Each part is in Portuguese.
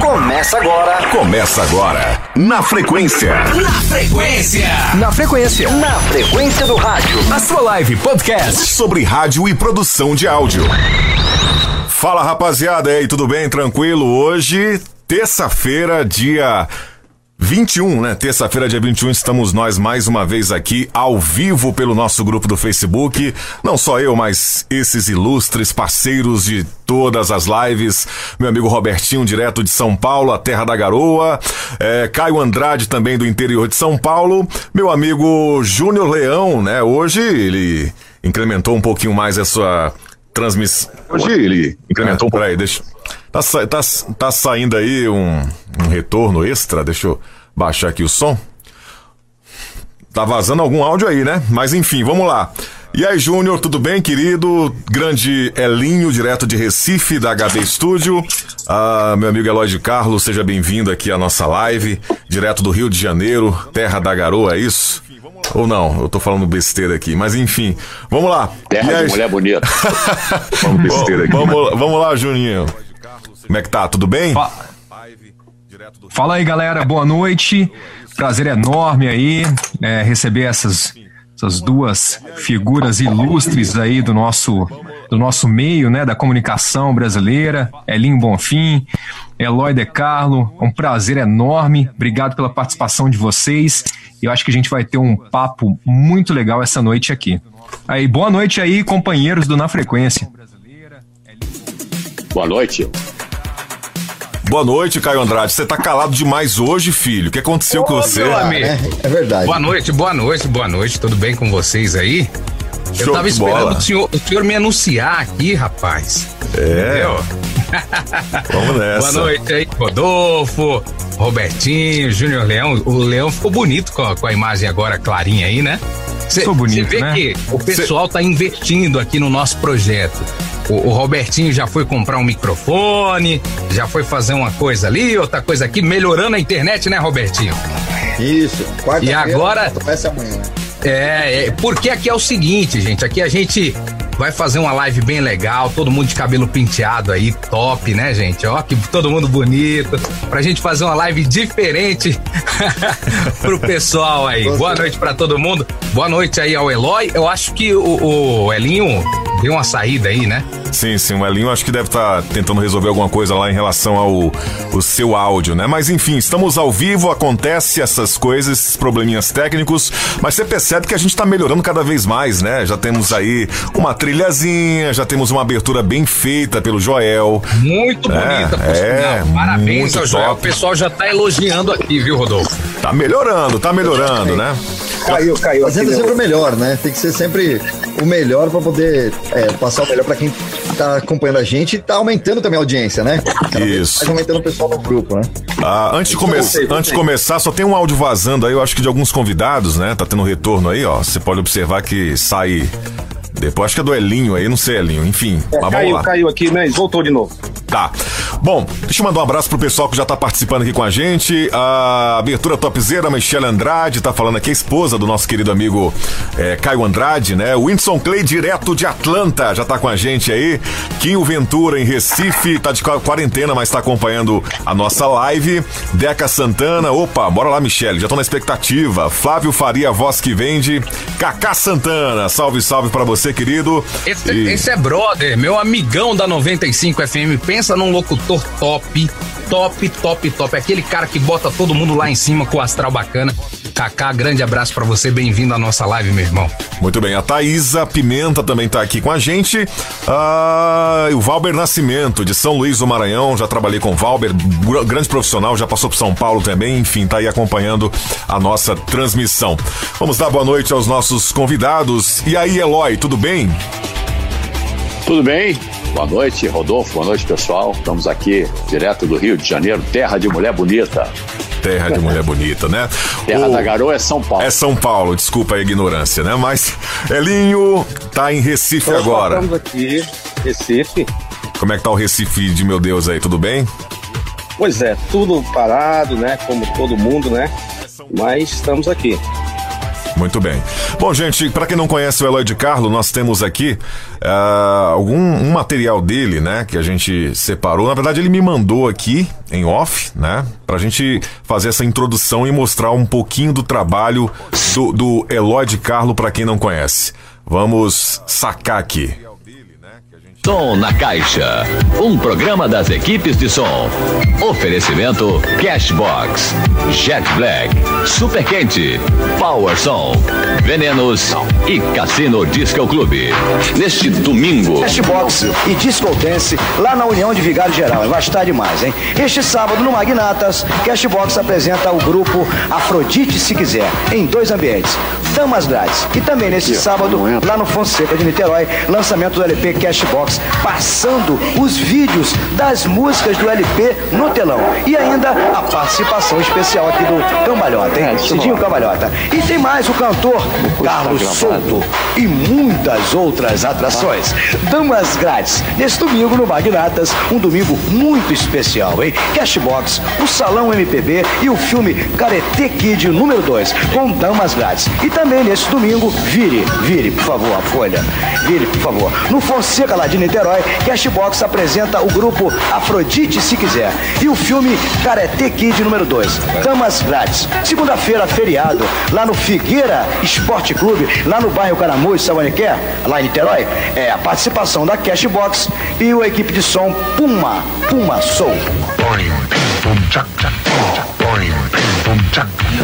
Começa agora. Começa agora. Na frequência. Na frequência. Na frequência. Na frequência do rádio. A sua live podcast sobre rádio e produção de áudio. Fala rapaziada, e aí, tudo bem? Tranquilo? Hoje, terça-feira, dia 21, né? Terça-feira, dia 21, estamos nós mais uma vez aqui ao vivo pelo nosso grupo do Facebook. Não só eu, mas esses ilustres parceiros de todas as lives. Meu amigo Robertinho, direto de São Paulo, a terra da garoa. É, Caio Andrade, também do interior de São Paulo. Meu amigo Júnior Leão, né? Hoje ele incrementou um pouquinho mais a sua transmissão. Hoje ele incrementou um pouco. Peraí, deixa. Tá, tá, tá saindo aí um, um retorno extra, deixa eu baixar aqui o som. Tá vazando algum áudio aí, né? Mas enfim, vamos lá. E aí, Júnior, tudo bem, querido? Grande Elinho, direto de Recife, da HB Studio. Ah, meu amigo Eloy de Carlos, seja bem-vindo aqui à nossa live, direto do Rio de Janeiro, terra da garoa, é isso? Ou não, eu tô falando besteira aqui, mas enfim, vamos lá. Terra de mulher bonita. vamos besteira aqui. Vamos, vamos lá, Juninho. Como é que tá? Tudo bem? Fa Fala aí, galera. Boa noite. Prazer enorme aí é, receber essas, essas duas figuras ilustres aí do nosso do nosso meio, né, da comunicação brasileira, Elinho Bonfim, Eloy De Carlo, um prazer enorme, obrigado pela participação de vocês, eu acho que a gente vai ter um papo muito legal essa noite aqui. Aí, boa noite aí, companheiros do Na Frequência. Boa noite. Boa noite, Caio Andrade. Você tá calado demais hoje, filho. O que aconteceu com você? É, é, verdade. Boa noite, boa noite, boa noite. Tudo bem com vocês aí? Eu tava esperando o senhor, o senhor me anunciar aqui, rapaz. É. Entendeu? Vamos nessa. Boa noite aí, Rodolfo, Robertinho, Júnior Leão. O Leão ficou bonito com a, com a imagem agora clarinha aí, né? Você vê né? que o pessoal Cê... tá investindo aqui no nosso projeto. O, o, Robertinho já foi comprar um microfone, já foi fazer uma coisa ali, outra coisa aqui, melhorando a internet, né, Robertinho? Isso. E agora. É, é, porque aqui é o seguinte, gente. Aqui a gente vai fazer uma live bem legal, todo mundo de cabelo penteado aí, top, né, gente? Ó, que todo mundo bonito. Pra gente fazer uma live diferente pro pessoal aí. Boa noite para todo mundo. Boa noite aí ao Eloy. Eu acho que o, o Elinho deu uma saída aí, né? Sim, sim, o Elinho acho que deve estar tá tentando resolver alguma coisa lá em relação ao o seu áudio, né? Mas enfim, estamos ao vivo, acontece essas coisas, esses probleminhas técnicos, mas você percebe que a gente está melhorando cada vez mais, né? Já temos aí uma trilhazinha, já temos uma abertura bem feita pelo Joel. Muito é, bonita, por é, Parabéns ao Joel. Top. O pessoal já está elogiando aqui, viu, Rodolfo? Tá melhorando, tá melhorando, né? Caiu, caiu. Fazendo sempre o melhor, né? Tem que ser sempre o melhor para poder é, passar o melhor para quem tá acompanhando a gente e tá aumentando também a audiência, né? Cada Isso. Tá aumentando o pessoal no grupo, né? Ah, antes de, come antes de começar, só tem um áudio vazando aí, eu acho que de alguns convidados, né? Tá tendo retorno aí, ó. Você pode observar que sai depois acho que é do Elinho aí, não sei, Elinho. Enfim, é, mas caiu, caiu aqui, né? Voltou de novo. Tá. Bom, deixa eu mandar um abraço pro pessoal que já tá participando aqui com a gente. A abertura topzera, Michelle Andrade, tá falando aqui, a esposa do nosso querido amigo é, Caio Andrade, né? O Whindersson Clay, direto de Atlanta, já tá com a gente aí. Quinho Ventura, em Recife, tá de quarentena, mas tá acompanhando a nossa live. Deca Santana, opa, bora lá, Michelle, já tô na expectativa. Flávio Faria, voz que vende. Cacá Santana, salve, salve para você, querido. Esse, e... esse é brother, meu amigão da 95 FM. Pensa num locutor top, top, top, top. Aquele cara que bota todo mundo lá em cima com o astral bacana. Kaká, grande abraço para você, bem-vindo à nossa live, meu irmão. Muito bem, a Thaisa Pimenta também tá aqui com a gente. Ah, o Valber Nascimento, de São Luís do Maranhão, já trabalhei com o Valber, grande profissional, já passou por São Paulo também, enfim, tá aí acompanhando a nossa transmissão. Vamos dar boa noite aos nossos convidados. E aí, Eloy, tudo bem? Tudo bem? Boa noite, Rodolfo. Boa noite, pessoal. Estamos aqui direto do Rio de Janeiro, terra de mulher bonita. Terra de mulher bonita, né? Terra o... da garoa é São Paulo. É São Paulo, desculpa a ignorância, né? Mas Elinho tá em Recife agora. Estamos aqui, Recife. Como é que tá o Recife de meu Deus aí, tudo bem? Pois é, tudo parado, né? Como todo mundo, né? Mas estamos aqui. Muito bem. Bom, gente, para quem não conhece o Eloy de Carlo, nós temos aqui uh, algum um material dele, né, que a gente separou. Na verdade, ele me mandou aqui em off, né, pra gente fazer essa introdução e mostrar um pouquinho do trabalho do, do Eloy de Carlo para quem não conhece. Vamos sacar aqui. Som na Caixa. Um programa das equipes de som. Oferecimento Cashbox, Jet Black, Super Quente, Power Som, Venenos e Cassino Disco Clube. Neste domingo. Cashbox e Disco Dance lá na União de Vigário Geral. Vai estar demais, hein? Este sábado no Magnatas, Cashbox apresenta o grupo Afrodite Se Quiser, em dois ambientes. Damas Grátis. E também neste sábado, lá no Fonseca de Niterói, lançamento do LP Cashbox passando os vídeos das músicas do LP no telão. E ainda a participação especial aqui do Cambalhota, hein? Cidinho Cambalhota. E tem mais o cantor Carlos Souto e muitas outras atrações. Damas grátis, nesse domingo no Magnatas, um domingo muito especial, hein? Cashbox, o Salão MPB e o filme Karate Kid número 2, com damas grátis. E também nesse domingo, vire, vire, por favor, a folha. Vire, por favor. No Fonseca lá Niterói, Cashbox apresenta o grupo Afrodite Se Quiser e o filme Karate Kid número 2, Damas Grátis. Segunda-feira, feriado, lá no Figueira Esporte Clube, lá no bairro Caramujo, sabe onde que é? Lá em Niterói, é a participação da Cashbox e a equipe de som Puma, Puma Soul.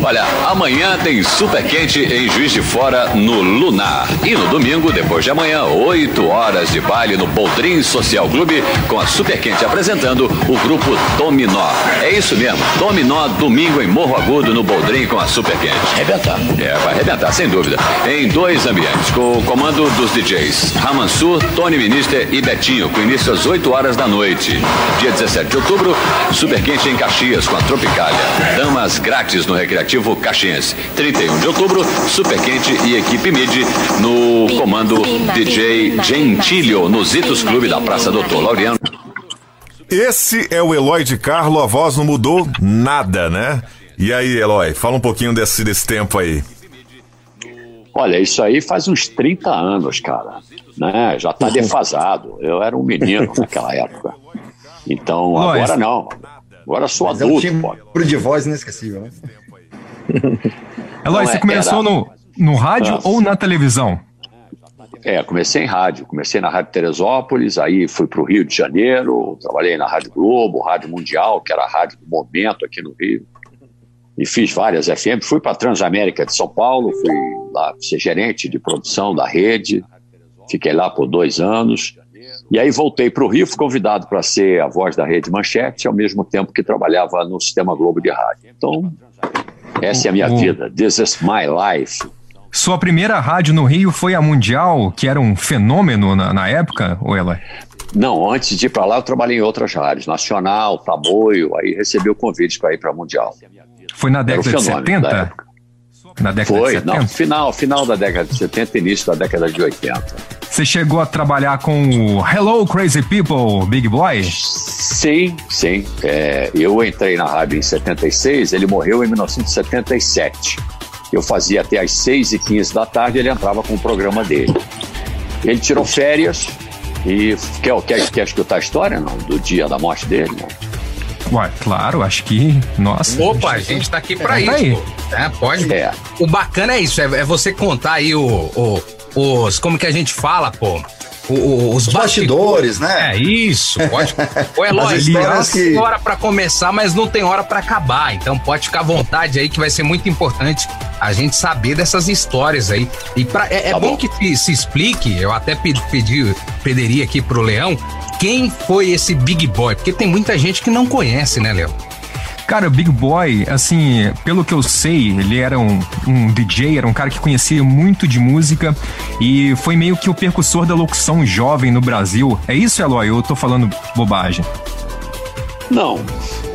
Olha, amanhã tem Super Quente em Juiz de Fora no Lunar. E no domingo, depois de amanhã, 8 horas de baile no Boldrin Social Clube, com a Super Quente apresentando o grupo Dominó. É isso mesmo, Dominó, domingo em Morro Agudo, no Boldrin com a Super Quente. Arrebentar. É, vai arrebentar, sem dúvida. Em dois ambientes, com o comando dos DJs Ramansur, Tony Minister e Betinho, com início às 8 horas da noite. Dia 17 de outubro, Super Quente em Caxias, com a Tropicália. Damas grátis no Recreativo Caxiense. 31 de outubro, Super Quente e equipe MIDI no comando DJ Gentilio, no Zitos Clube da Praça Doutor Laureano. Esse é o Eloy de Carlo, a voz não mudou nada, né? E aí, Eloy, fala um pouquinho desse, desse tempo aí. Olha, isso aí faz uns 30 anos, cara. Né? Já tá defasado. Eu era um menino naquela época. Então, agora não. Agora sou Mas é um adulto, timbre pô. de voz inesquecível, né? Eloy, você é- começou era- no, no rádio Nossa. ou na televisão? É, comecei em rádio. Comecei na Rádio Teresópolis, aí fui para o Rio de Janeiro, trabalhei na Rádio Globo, Rádio Mundial, que era a rádio do momento aqui no Rio. E fiz várias FM. Fui para a Transamérica de São Paulo, fui lá ser gerente de produção da rede. Fiquei lá por dois anos. E aí voltei para o Rio, fui convidado para ser a voz da Rede Manchete, ao mesmo tempo que trabalhava no Sistema Globo de Rádio. Então, essa é a minha O- vida. This is my life. Sua primeira rádio no Rio foi a Mundial, que era um fenômeno na, na época, ou Eloy? Não, antes de ir para lá, eu trabalhei em outras rádios, Nacional, Tamoio, aí recebi o convite para ir para Mundial. Foi na década de fenômeno da 70? época. Na década Foi, de 70? não, final, final da década de 70 início da década de 80. Você chegou a trabalhar com o Hello Crazy People, Big Boy? Sim, sim. É, eu entrei na rádio em 76, ele morreu em 1977. Eu fazia até às 6h15 da tarde, ele entrava com o programa dele. Ele tirou férias e quer, quer, quer escutar a história, não? Do dia da morte dele, não? Ué, claro, acho que. Nossa. Opa, a gente tá aqui pra É, isso. tá aí. pô. É, pode. É. O bacana é isso, é, é você contar aí o, o- os. Como que a gente fala, pô? O- o- os Os bastidores, né? É isso, pode. Ô, Eloy, As histórias tem que- hora pra começar, mas não tem hora pra acabar. Então pode ficar à vontade aí, que vai ser muito importante a gente saber dessas histórias aí. E pra, é, é Tá bom. bom. que se, se explique, eu até pedi, pedi, pediria aqui pro Leão, quem foi esse Big Boy? Porque tem muita gente que não conhece, né, Leão? Cara, Big Boy, assim, pelo que eu sei, ele era um, um DJ, era um cara que conhecia muito de música e foi meio que o percussor da locução jovem no Brasil. É isso, Eloy? Eu tô falando bobagem. Não.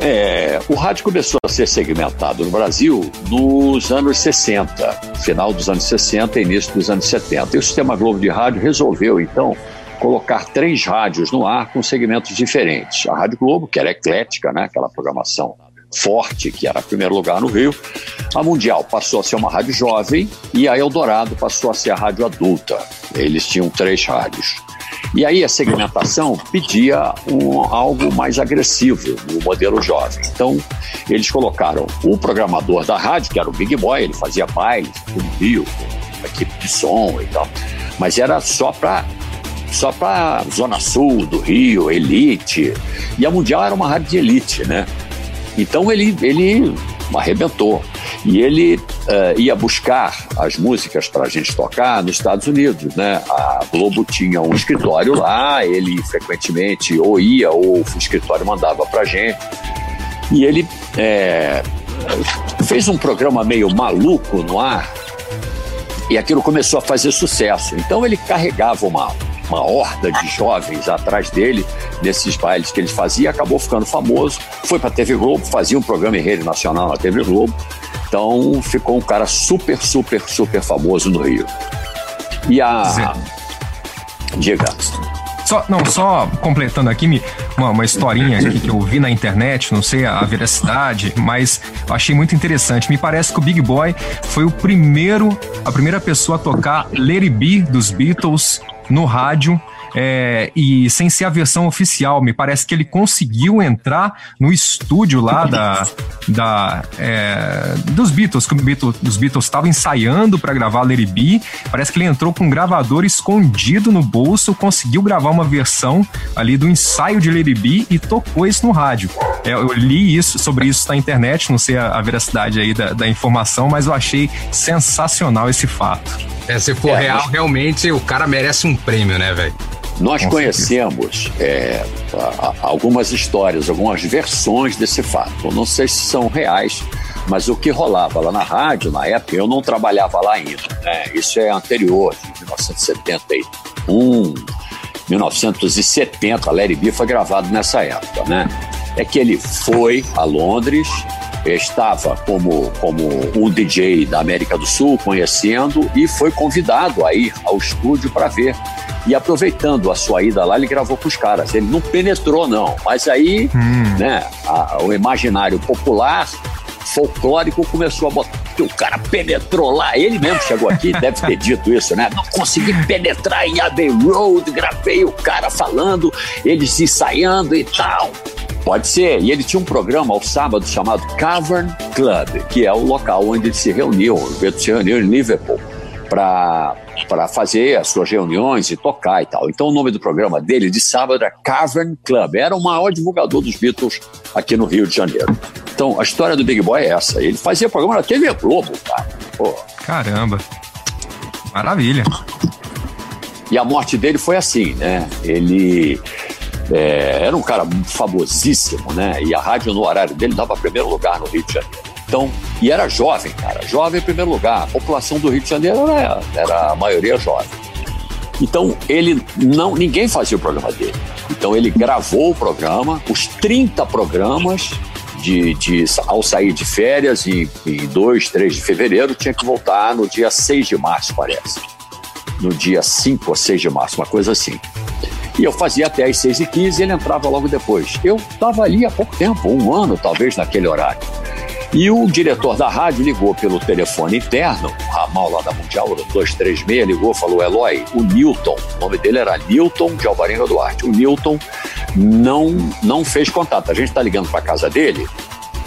É, o rádio começou a ser segmentado no Brasil nos anos 60, final dos anos 60 e início dos anos 70. E o Sistema Globo de Rádio resolveu, então, colocar três rádios no ar com segmentos diferentes. A Rádio Globo, que era eclética, né, aquela programação forte, que era primeiro lugar no Rio. A Mundial passou a ser uma rádio jovem e a Eldorado passou a ser a rádio adulta. Eles tinham três rádios. E aí a segmentação pedia um, algo mais agressivo no modelo jovem. Então, eles colocaram o programador da rádio, que era o Big Boy, ele fazia bailes no Rio, com equipe de som e tal. Mas era só para só para Zona Sul do Rio, Elite. E a Mundial era uma rádio de elite, né? Então ele, ele arrebentou. E ele uh, ia buscar as músicas para a gente tocar nos Estados Unidos, né? A Globo tinha um escritório lá, ele frequentemente ou ia ou o escritório mandava para gente. E ele é, fez um programa meio maluco no ar e aquilo começou a fazer sucesso. Então ele carregava uma uma horda de jovens atrás dele, nesses bailes que ele fazia, acabou ficando famoso, foi para a TV Globo, fazia um programa em rede nacional na TV Globo, então ficou um cara super, super, super famoso no Rio. E a. Zé. Diga. Só, não, só completando aqui uma, uma historinha aqui que eu vi na internet, não sei a, a veracidade, mas achei muito interessante. Me parece que o Big Boy foi o primeiro, a primeira pessoa a tocar Let It Be dos Beatles no rádio é, e sem ser a versão oficial. Me parece que ele conseguiu entrar no estúdio lá da, da é, dos Beatles, que Beatles, os Beatles estavam ensaiando para gravar Larry B. Parece que ele entrou com um gravador escondido no bolso, conseguiu gravar uma versão ali do ensaio de Larry B e tocou isso no rádio. É, eu li isso sobre isso na internet, não sei a, a veracidade aí da, da informação, mas eu achei sensacional esse fato. É, se for é, real, realmente o cara merece um prêmio, né, velho? Nós Com conhecemos é, algumas histórias, algumas versões desse fato. Eu não sei se são reais, mas o que rolava lá na rádio, na época, eu não trabalhava lá ainda. Né? Isso é anterior, de 1971, 1970. Larry B foi gravado nessa época, né? É que ele foi a Londres, estava como, como um DJ da América do Sul, conhecendo, e foi convidado a ir ao estúdio para ver. E aproveitando a sua ida lá, ele gravou com os caras. Ele não penetrou, não. Mas aí, hum. né, a, o imaginário popular, folclórico, começou a botar. O cara penetrou lá, ele mesmo chegou aqui, deve ter dito isso, né? Não consegui penetrar em Abbey Road, gravei o cara falando, eles ensaiando e tal. Pode ser. E ele tinha um programa ao sábado chamado Cavern Club, que é o local onde ele se reuniu. O Beto se reuniu em Liverpool para para fazer as suas reuniões e tocar e tal. Então o nome do programa dele de sábado era Cavern Club. Era o maior divulgador dos Beatles aqui no Rio de Janeiro. Então a história do Big Boy é essa. Ele fazia programa na TV Globo, cara. Pô. Caramba. Maravilha. E a morte dele foi assim, né? Ele é, era um cara famosíssimo, né? E a rádio no horário dele dava primeiro lugar no Rio de Janeiro. Então, e era jovem, cara, jovem em primeiro lugar. A população do Rio de Janeiro era, era a maioria jovem. Então, ele não, ninguém fazia o programa dele. Então, ele gravou o programa, os 30 programas de, de, ao sair de férias em, em 2, 3 de fevereiro, tinha que voltar no dia 6 de março, parece. No dia 5 ou 6 de março, uma coisa assim. E eu fazia até às 6h15 e ele entrava logo depois. Eu estava ali há pouco tempo, um ano talvez, naquele horário. E o diretor da rádio ligou pelo telefone interno, o ramal lá da Mundial, o 236, ligou falou: Eloy, o Newton, o nome dele era Newton de Alvarenga Duarte. O Newton não, não fez contato. A gente está ligando para casa dele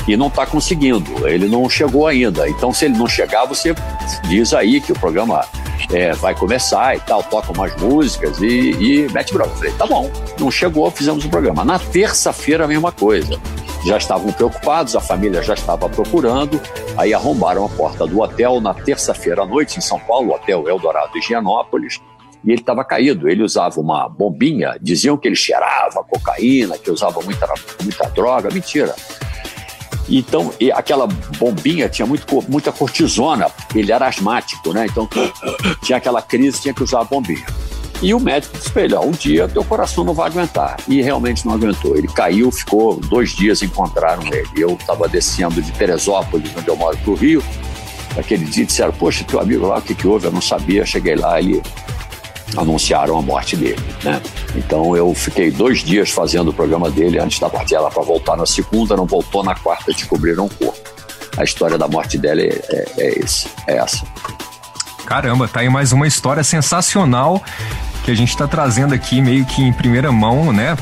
e não está conseguindo. Ele não chegou ainda. Então, se ele não chegar, você diz aí que o programa é, vai começar e tal, toca umas músicas e, e mete bronca. falei, tá bom, não chegou, fizemos o programa. Na terça-feira, a mesma coisa. Já estavam preocupados, a família já estava procurando, aí arrombaram a porta do hotel na terça-feira à noite, em São Paulo, Hotel Eldorado Higienópolis, e ele estava caído. Ele usava uma bombinha, diziam que ele cheirava cocaína, que usava muita, muita droga. Mentira. Então, aquela bombinha tinha muito, muita cortisona, ele era asmático, né? Então, tinha aquela crise, tinha que usar a bombinha. E o médico disse para ele: um dia teu coração não vai aguentar. E realmente não aguentou. Ele caiu, ficou dois dias, encontraram ele. Eu estava descendo de Teresópolis, onde eu moro, para o Rio. Aquele dia disseram: Poxa, teu amigo lá, o que, que houve? Eu não sabia. Cheguei lá, ele anunciaram a morte dele, né? Então eu fiquei dois dias fazendo o programa dele antes da partida ela para voltar na segunda, não voltou na quarta, descobriram o corpo. A história da morte dela é, é, é, esse, é essa. Caramba, tá aí mais uma história sensacional que a gente está trazendo aqui meio que em primeira mão, né,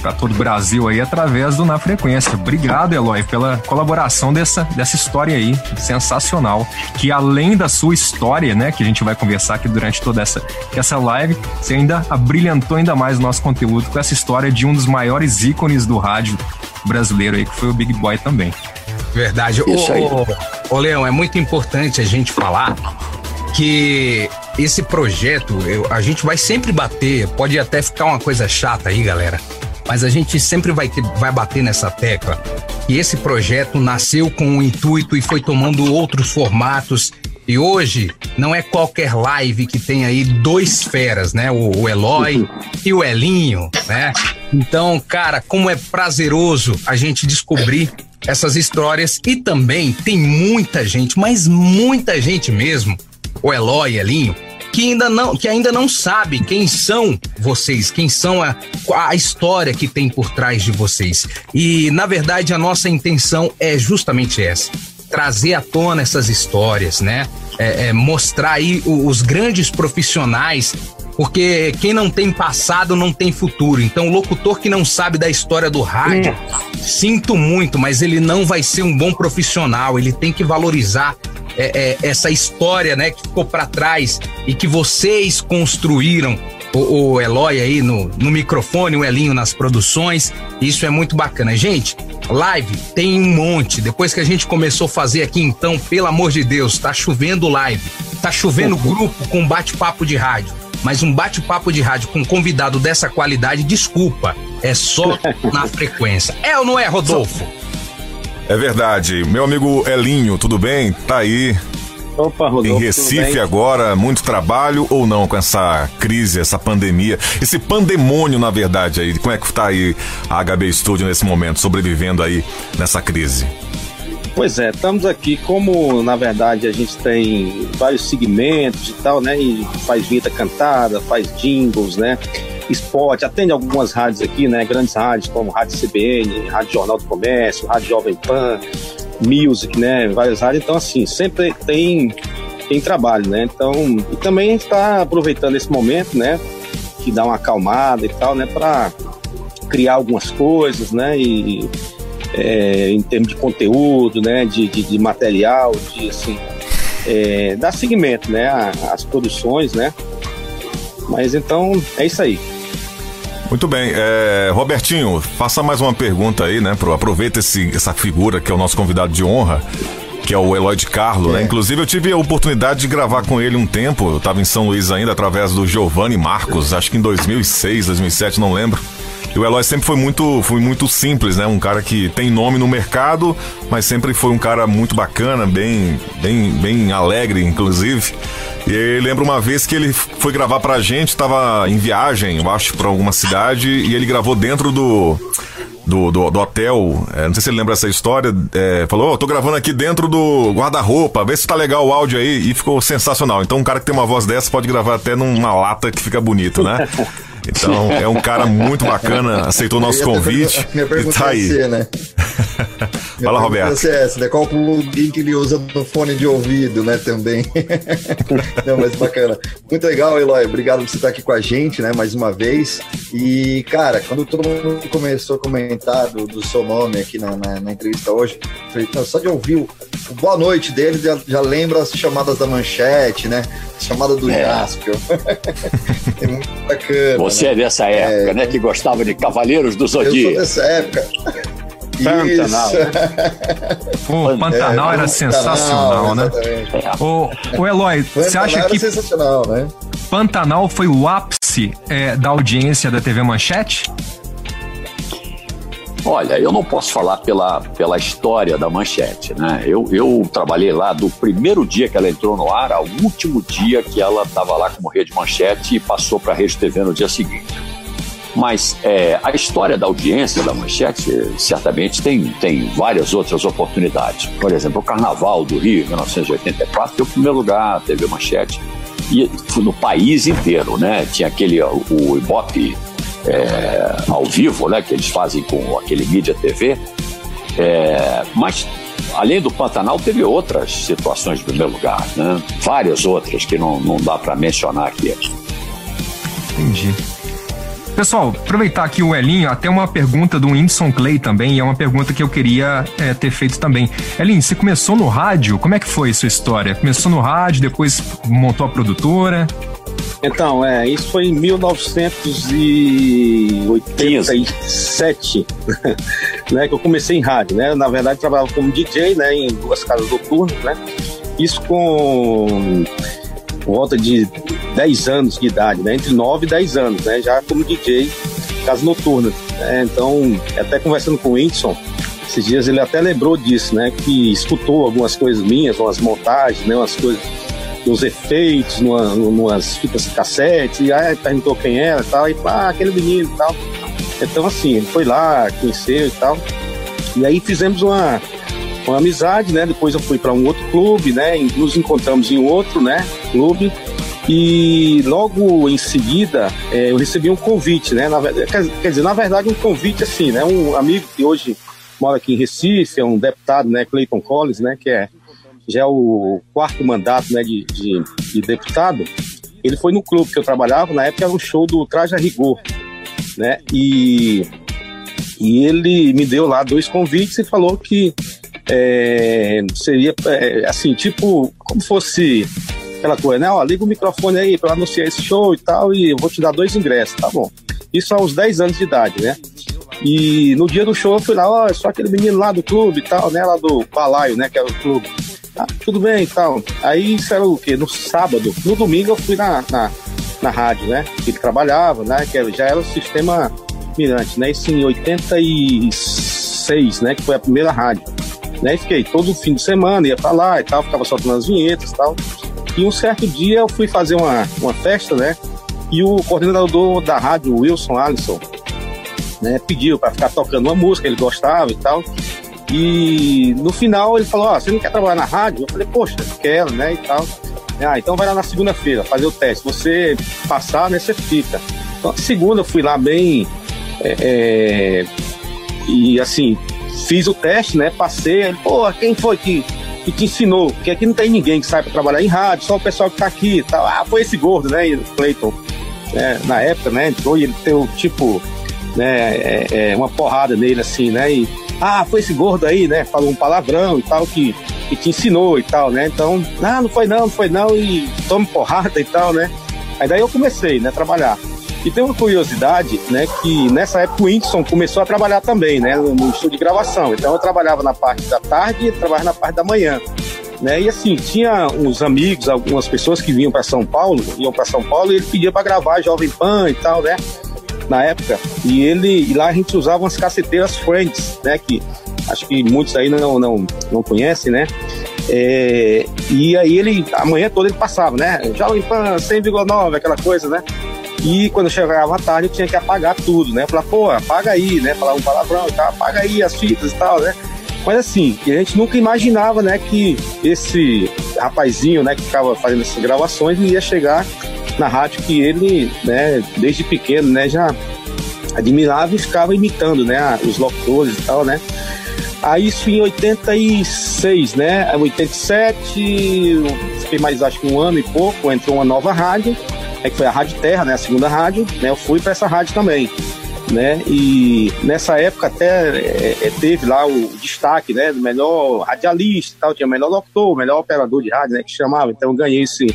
para todo o Brasil aí através do Na Frequência. Obrigado, Eloy, pela colaboração dessa, dessa história aí, sensacional. Que além da sua história, né, que a gente vai conversar aqui durante toda essa, essa live, você ainda abrilhantou ainda mais o nosso conteúdo com essa história de um dos maiores ícones do rádio brasileiro aí, que foi o Big Boy também. Verdade. Isso ô, aí. Ô, ô, Leão, é muito importante a gente falar que esse projeto, eu, a gente vai sempre bater, pode até ficar uma coisa chata aí, galera, mas a gente sempre vai, ter, vai bater nessa tecla. E esse projeto nasceu com um intuito e foi tomando outros formatos. E hoje não é qualquer live que tem aí dois feras, né? O, o Eloy e o Elinho, né? Então, cara, como é prazeroso a gente descobrir essas histórias e também tem muita gente, mas muita gente mesmo, o Eloy, Elinho, que ainda não, que ainda não sabe quem são vocês, quem são a, a história que tem por trás de vocês. E, na verdade, a nossa intenção é justamente essa trazer à tona essas histórias, né? É, é, mostrar aí os grandes profissionais, porque quem não tem passado não tem futuro. Então, o locutor que não sabe da história do rádio, é. sinto muito, mas ele não vai ser um bom profissional. Ele tem que valorizar é, é, essa história, né, que ficou para trás e que vocês construíram. O, o Eloy aí no, no microfone, o Elinho nas produções. Isso é muito bacana. Gente, live tem um monte. Depois que a gente começou a fazer aqui, então, pelo amor de Deus, tá chovendo live. Tá chovendo grupo com bate-papo de rádio. Mas um bate-papo de rádio com convidado dessa qualidade, desculpa, é só na frequência. É ou não é, Rodolfo? É verdade. Meu amigo Elinho, tudo bem? Tá aí. Opa, Rodolfo, em Recife agora, muito trabalho ou não com essa crise, essa pandemia, esse pandemônio, na verdade, aí. Como é que tá aí a HB Studio nesse momento, sobrevivendo aí nessa crise? Pois é, estamos aqui como, na verdade, a gente tem vários segmentos e tal, né? E faz vida cantada, faz jingles, né? esporte, atende algumas rádios aqui, né? Grandes rádios como Rádio CBN, Rádio Jornal do Comércio, Rádio Jovem Pan, Music, né? Várias rádios. Então, assim, sempre tem, tem trabalho, né? Então, e também a gente está aproveitando esse momento, né? Que dá uma acalmada e tal, né? Para criar algumas coisas, né? E é, em termos de conteúdo, né? De, de, de material, de assim. É, dar seguimento, né? Às produções, né? Mas então é isso aí. Muito bem. É, Robertinho, faça mais uma pergunta aí, né? Pro, aproveita esse, essa figura que é o nosso convidado de honra, que é o Eloy de Carlo, né? é. Inclusive eu tive a oportunidade de gravar com ele um tempo, eu estava em São Luís ainda, através do Giovanni Marcos, acho que em 2006, 2007, não lembro. E o Eloy sempre foi muito, foi muito simples, né? Um cara que tem nome no mercado, mas sempre foi um cara muito bacana, bem, bem, bem alegre, inclusive. E lembro uma vez que ele foi gravar pra gente, tava em viagem, eu acho, pra alguma cidade, e ele gravou dentro do. Do, do, do, hotel, é, não sei se ele lembra essa história, é, falou, oh, tô gravando aqui dentro do guarda-roupa, vê se tá legal o áudio aí, e ficou sensacional. Então um cara que tem uma voz dessa pode gravar até numa lata que fica bonito, né? Então, é um cara muito bacana, aceitou o nosso convite. Minha pergunta e tá aí. Ser, né? Fala, Roberto. É essa, né? Qual plugin que ele usa no fone de ouvido, né? Também. Não, mas bacana. Muito legal, Eloy. Obrigado por você estar aqui com a gente, né? Mais uma vez. E, cara, quando todo mundo começou a comentar do, do seu nome aqui na, na, na entrevista hoje, falei, só de ouvir o, o boa noite dele, já, já lembra as chamadas da manchete, né? Chamada do é. Jaspio. é muito bacana. Você né? é dessa época, é... né? Que gostava de Cavaleiros do Zodíaco. Eu sou dessa época. Pantanal. o Pantanal é, era sensacional, né? O, o Eloy, você acha que sensacional, né? Pantanal foi o ápice é, da audiência da TV Manchete? Olha, eu não posso falar pela, pela história da manchete, né? Eu, eu trabalhei lá do primeiro dia que ela entrou no ar ao último dia que ela estava lá como rede manchete e passou para a Rede TV no dia seguinte. Mas é, a história da audiência da manchete certamente tem, tem várias outras oportunidades. Por exemplo, o Carnaval do Rio, 1984, foi o primeiro lugar, teve manchete. e no país inteiro, né? Tinha aquele, o Ibope é, ao vivo, né? Que eles fazem com aquele mídia TV. É, mas além do Pantanal, teve outras situações em primeiro lugar, né? Várias outras que não, não dá para mencionar aqui. Entendi. Pessoal, aproveitar aqui o Elinho, até uma pergunta do Whindersson Clay também, e é uma pergunta que eu queria é, ter feito também. Elinho, você começou no rádio? Como é que foi sua história? Começou no rádio, depois montou a produtora? Então, é, isso foi em 1987, né, que eu comecei em rádio, né? Na verdade, trabalhava como DJ, né, em duas casas noturnas, né? Isso com volta de 10 anos de idade, né? Entre 9 e 10 anos, né? Já como DJ, casa noturna. Né? Então, até conversando com o Whindersson, esses dias ele até lembrou disso, né? Que escutou algumas coisas minhas, umas montagens, né? Umas coisas, uns efeitos, numa, numas fitas cassete, e aí perguntou quem era e tal, e ah, aquele menino e tal. Então, assim, ele foi lá, conheceu e tal. E aí fizemos uma, uma amizade, né? Depois eu fui para um outro clube, né? Nos encontramos em outro, né? Clube. E logo em seguida é, eu recebi um convite, né? Na, quer, quer, dizer, na verdade, um convite assim, né? Um amigo que hoje mora aqui em Recife, é um deputado, né? Clayton Collins, né? Que é, já é o quarto mandato né, de, de, de deputado. Ele foi no clube que eu trabalhava, na época era um show do Traje a Rigor, né? E, e ele me deu lá dois convites e falou que é, seria é, assim, tipo, como fosse aquela coisa, né? Ó, liga o microfone aí para anunciar esse show e tal, e eu vou te dar dois ingressos, tá bom. Isso aos 10 anos de idade, né? E no dia do show eu fui lá, ó, só aquele menino lá do clube e tal, né? Lá do Balaio, né? Que era o clube. Ah, tudo bem e tal. Aí isso era o quê? No sábado. No domingo eu fui na, na, na rádio, né? Que ele trabalhava, né? Que já era o sistema Mirante, né? Isso em 86, né? Que foi a primeira rádio. Né? E fiquei todo fim de semana, ia pra lá e tal, ficava soltando as vinhetas e tal. E um certo dia eu fui fazer uma, uma festa, né? E o coordenador da rádio, Wilson Alisson, né, pediu para ficar tocando uma música, ele gostava e tal. E no final ele falou: oh, você não quer trabalhar na rádio? Eu falei: Poxa, quero, né? E tal. Ah, então vai lá na segunda-feira fazer o teste. Você passar, né? Você fica. Então, segunda eu fui lá bem. É, é, e assim, fiz o teste, né? Passei. Ele, pô, quem foi que que te ensinou, porque aqui não tem ninguém que saiba trabalhar em rádio, só o pessoal que tá aqui e tal. Ah, foi esse gordo, né, Clayton, é, na época, né, entrou e ele deu, tipo, né, é, é, uma porrada nele, assim, né, e, ah, foi esse gordo aí, né, falou um palavrão e tal, que, que te ensinou e tal, né, então, ah, não foi não, não foi não, e toma porrada e tal, né. Aí daí eu comecei, né, a trabalhar. E tem uma curiosidade, né, que nessa época o Whindersson começou a trabalhar também, né, no estúdio de gravação. Então eu trabalhava na parte da tarde e trabalhava na parte da manhã. Né? E assim, tinha uns amigos, algumas pessoas que vinham para São Paulo, iam para São Paulo e ele pedia para gravar Jovem Pan e tal, né? Na época. E ele e lá a gente usava umas caceteiras Friends, né? Que acho que muitos aí não, não, não conhecem, né? É, e aí ele, a manhã toda ele passava, né? Jovem Pan 100,9, aquela coisa, né? E quando chegava à tarde, eu tinha que apagar tudo, né? Falar, pô, apaga aí, né? Falar um palavrão e tal, apaga aí as fitas e tal, né? Mas assim, a gente nunca imaginava, né, que esse rapazinho, né, que ficava fazendo essas gravações ia chegar na rádio que ele, né, desde pequeno, né, já admirava e ficava imitando, né, os locutores e tal, né. Aí isso em 86, né, 87, fiquei mais acho que um ano e pouco, entrou uma nova rádio, é que foi a Rádio Terra, né, a segunda rádio, né, eu fui para essa rádio também, né, e nessa época até é, é, teve lá o destaque, né, do melhor radialista tal, tinha o melhor locutor, o melhor operador de rádio, né, que chamava, então eu ganhei esse,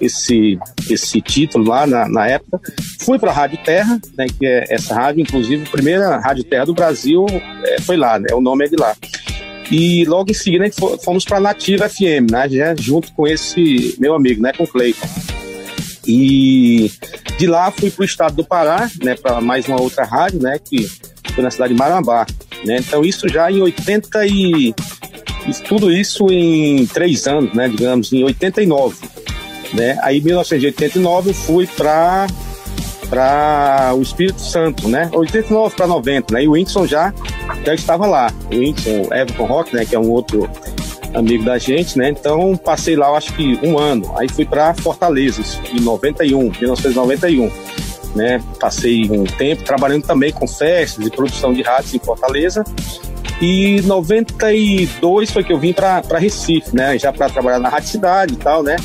esse, esse título lá na, na época. Fui para a Rádio Terra, né, que é essa rádio, inclusive, a primeira Rádio Terra do Brasil é, foi lá, né, o nome é de lá. E logo em seguida fomos para a Nativa FM, né, já junto com esse meu amigo, né, com o Cleiton. E de lá fui para o estado do Pará, né, para mais uma outra rádio, né, que foi na cidade de Marambá. Né? Então isso já em 80 e tudo isso em três anos, né, digamos, em 89. Né? Aí em 1989 eu fui para para o Espírito Santo, né? 89 para 90, né? E o Whindersson já já estava lá. O Whindersson, Everton Rock, né, que é um outro amigo da gente, né? Então passei lá, acho que um ano. Aí fui para Fortaleza, em 91, 1991. Né? Passei um tempo trabalhando também com festas e produção de rádios em Fortaleza. E 92 foi que eu vim para Recife, né? Já para trabalhar na Rádio Cidade e tal, né?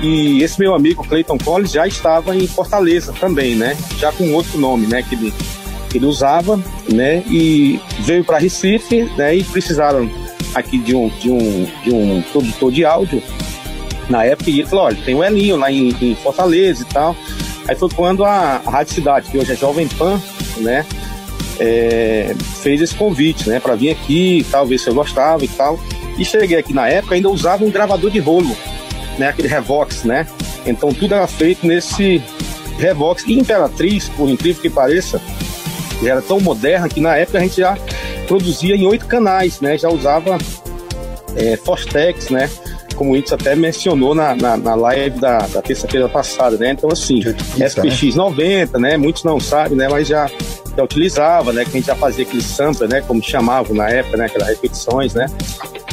E esse meu amigo Clayton Collins já estava em Fortaleza também, né? Já com outro nome, né? Que ele, que ele usava, né? E veio para Recife, né? E precisaram aqui de um, de um, de um produtor de áudio na época e ele falou: olha, tem o Elinho lá em, em Fortaleza e tal. Aí foi quando a, Rádio Cidade, que hoje é Jovem Pan, né? É, fez esse convite, né, para vir aqui e tal, ver se eu gostava e tal. E cheguei aqui na época, ainda usava um gravador de rolo, né, aquele Revox, né? Então tudo era feito nesse Revox. E Imperatriz, por incrível que pareça, era tão moderna que na época a gente já produzia em oito canais, né? Já usava é, Fostex, né? Como o Itz até mencionou na, na, na live da, da terça-feira passada, né? Então, assim, SPX 90, né? Muitos não sabem, né? Mas já, já utilizava, né? Que a gente já fazia aquele sampler, né? Como chamavam na época, né? Aquelas repetições, né?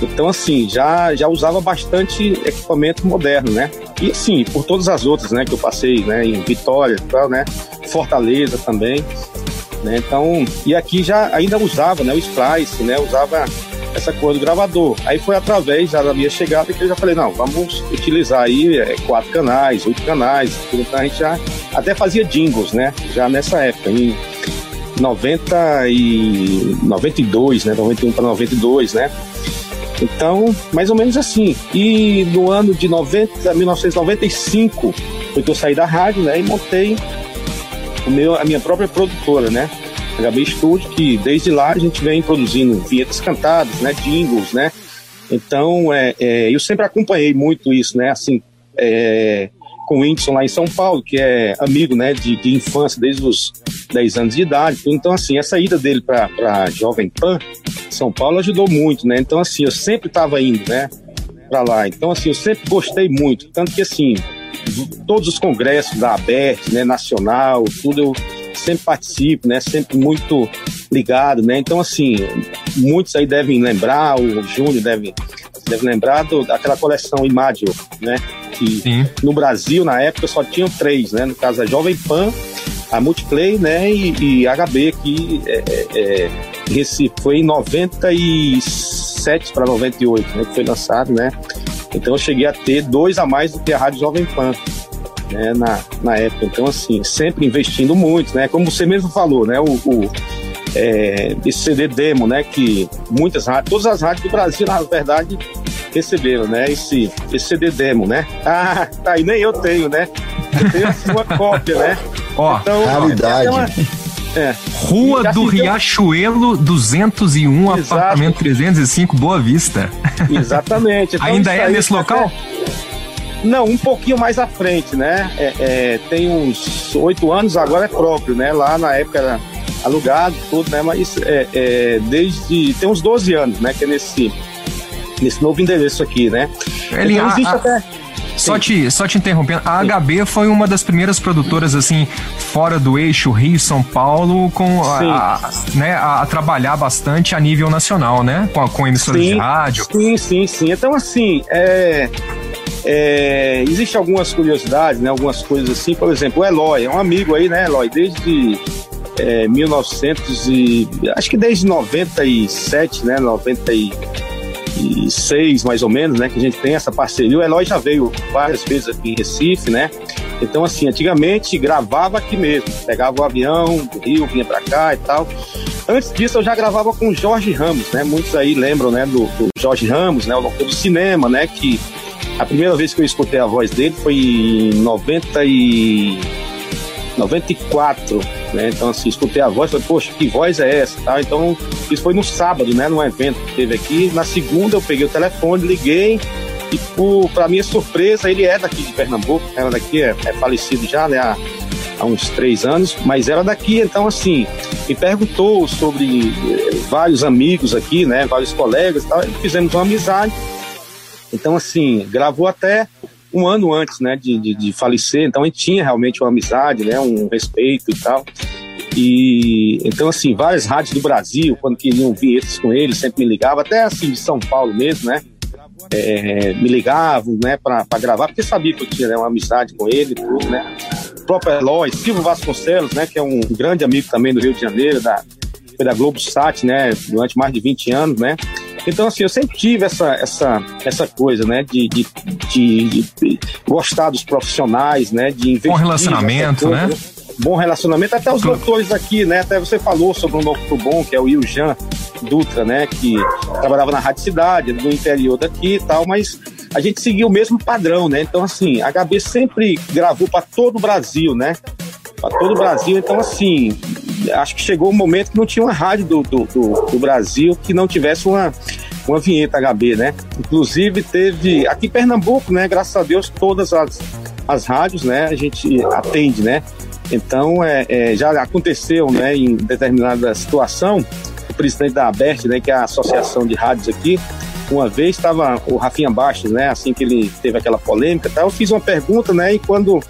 Então, assim, já, já usava bastante equipamento moderno, né? E, assim, por todas as outras, né? Que eu passei, né? Em Vitória e tal, né? Fortaleza também. Né? Então, e aqui já ainda usava né, o splice, né? Usava essa coisa do gravador. Aí foi através da minha chegada que eu já falei, não, vamos utilizar aí é, quatro canais, oito canais, então a gente já até fazia jingles, né? Já nessa época, em 90 e 92, né? 91 para 92, né? Então, mais ou menos assim. E no ano de 90, 1995, foi que eu saí da rádio, né? E montei o meu, a minha própria produtora, né? HB Studio, que desde lá a gente vem produzindo vinhetas cantadas, né? Jingles, né? Então, é, é, eu sempre acompanhei muito isso, né? Assim, é, com o Whindersson lá em São Paulo, que é amigo, né? De, de infância, desde os 10 anos de idade. Então, assim, essa ida dele para Jovem Pan, São Paulo, ajudou muito, né? Então, assim, eu sempre estava indo, né? Para lá. Então, assim, eu sempre gostei muito. Tanto que, assim, todos os congressos da ABERT, né, nacional, tudo eu sempre participo, né, sempre muito ligado, né, então assim, muitos aí devem lembrar, o Júnior deve, deve lembrar do, daquela coleção Imadio, né, que Sim. no Brasil, na época, só tinham três, né, no caso a Jovem Pan, a Multiplay, né, e, e HB aqui é, é, é, Recife, foi em 97 para 98, né, que foi lançado, né, então eu cheguei a ter dois a mais do que a Rádio Jovem Pan. Né, na, na época. Então, assim, sempre investindo muito, né? Como você mesmo falou, né? O, o é, esse CD demo, né? Que muitas rádios, todas as rádios do Brasil, na verdade, receberam, né? Esse, esse CD demo, né? Ah, tá, e nem eu tenho, né? Eu tenho a sua cópia, né? Ó, então, raridade. É. Rua do Riachuelo 201, Exato. apartamento 305, Boa Vista. Exatamente. Então, Ainda é nesse local? Não, um pouquinho mais à frente, né? É, é, tem uns oito anos, agora é próprio, né? Lá na época era alugado, tudo, né? Mas é, é desde. tem uns 12 anos, né? Que é nesse, nesse novo endereço aqui, né? Ele, então, existe a, até. Só te, só te interrompendo, a HB foi uma das primeiras produtoras, assim, fora do eixo Rio-São Paulo, com a, a, né, a, trabalhar bastante a nível nacional, né? Com, com emissoras sim, de rádio. Sim, sim, sim. Então, assim, é, é, Existem algumas curiosidades, né? Algumas coisas assim, por exemplo, o Eloy é um amigo aí, né, Eloy? Desde é, 1900 e... Acho que desde 97, né? 90 e 2006, mais ou menos, né, que a gente tem essa parceria. O Eloy já veio várias vezes aqui em Recife, né? Então, assim, antigamente gravava aqui mesmo, pegava o avião do Rio, vinha para cá e tal. Antes disso, eu já gravava com o Jorge Ramos, né? Muitos aí lembram, né, do, do Jorge Ramos, né, o locutor do cinema, né, que a primeira vez que eu escutei a voz dele foi em 90 e 94, né? Então, assim, escutei a voz, falei, poxa, que voz é essa? Tá? Então, isso foi no sábado, né? Num evento que teve aqui. Na segunda, eu peguei o telefone, liguei. E, para minha surpresa, ele é daqui de Pernambuco. Ela daqui é, é falecido já, né? Há, há, uns três anos. Mas era daqui, então, assim, me perguntou sobre eh, vários amigos aqui, né? Vários colegas e tal. Fizemos uma amizade. Então, assim, gravou até um ano antes, né, de, de, de, falecer. Então a gente tinha realmente uma amizade, né, um respeito e tal. E então assim, várias rádios do Brasil, quando queriam vinhetas com ele, sempre me ligava, até assim de São Paulo mesmo, né? é, me ligavam, né, para gravar, porque sabia que eu tinha né, uma amizade com ele, tudo, né. O próprio Eloy, Silvio Vasconcelos, né, que é um grande amigo também do Rio de Janeiro, da, foi da Globo Sat, né, durante mais de 20 anos, né. Então, assim, eu sempre tive essa, essa, essa coisa, né, de, de, de, de gostar dos profissionais, né, de investir. Bom relacionamento, né? bom relacionamento, até os doutores aqui, né? Até você falou sobre um doutor bom, que é o Iljan Dutra, né? Que trabalhava na Rádio Cidade, do interior daqui e tal, mas a gente seguiu o mesmo padrão, né? Então, assim, a HB sempre gravou para todo o Brasil, né? Para todo o Brasil. Então, assim, acho que chegou um momento que não tinha uma rádio do, do, do, do Brasil que não tivesse uma, uma vinheta HB, né? Inclusive teve aqui em Pernambuco, né? Graças a Deus, todas as, as rádios, né? A gente atende, né? Então, é, é, já aconteceu, né, em determinada situação, o presidente da ABERT, né, que é a associação de rádios aqui, uma vez estava o Rafinha Bastos, né, assim que ele teve aquela polêmica, tá, eu fiz uma pergunta, né, e quando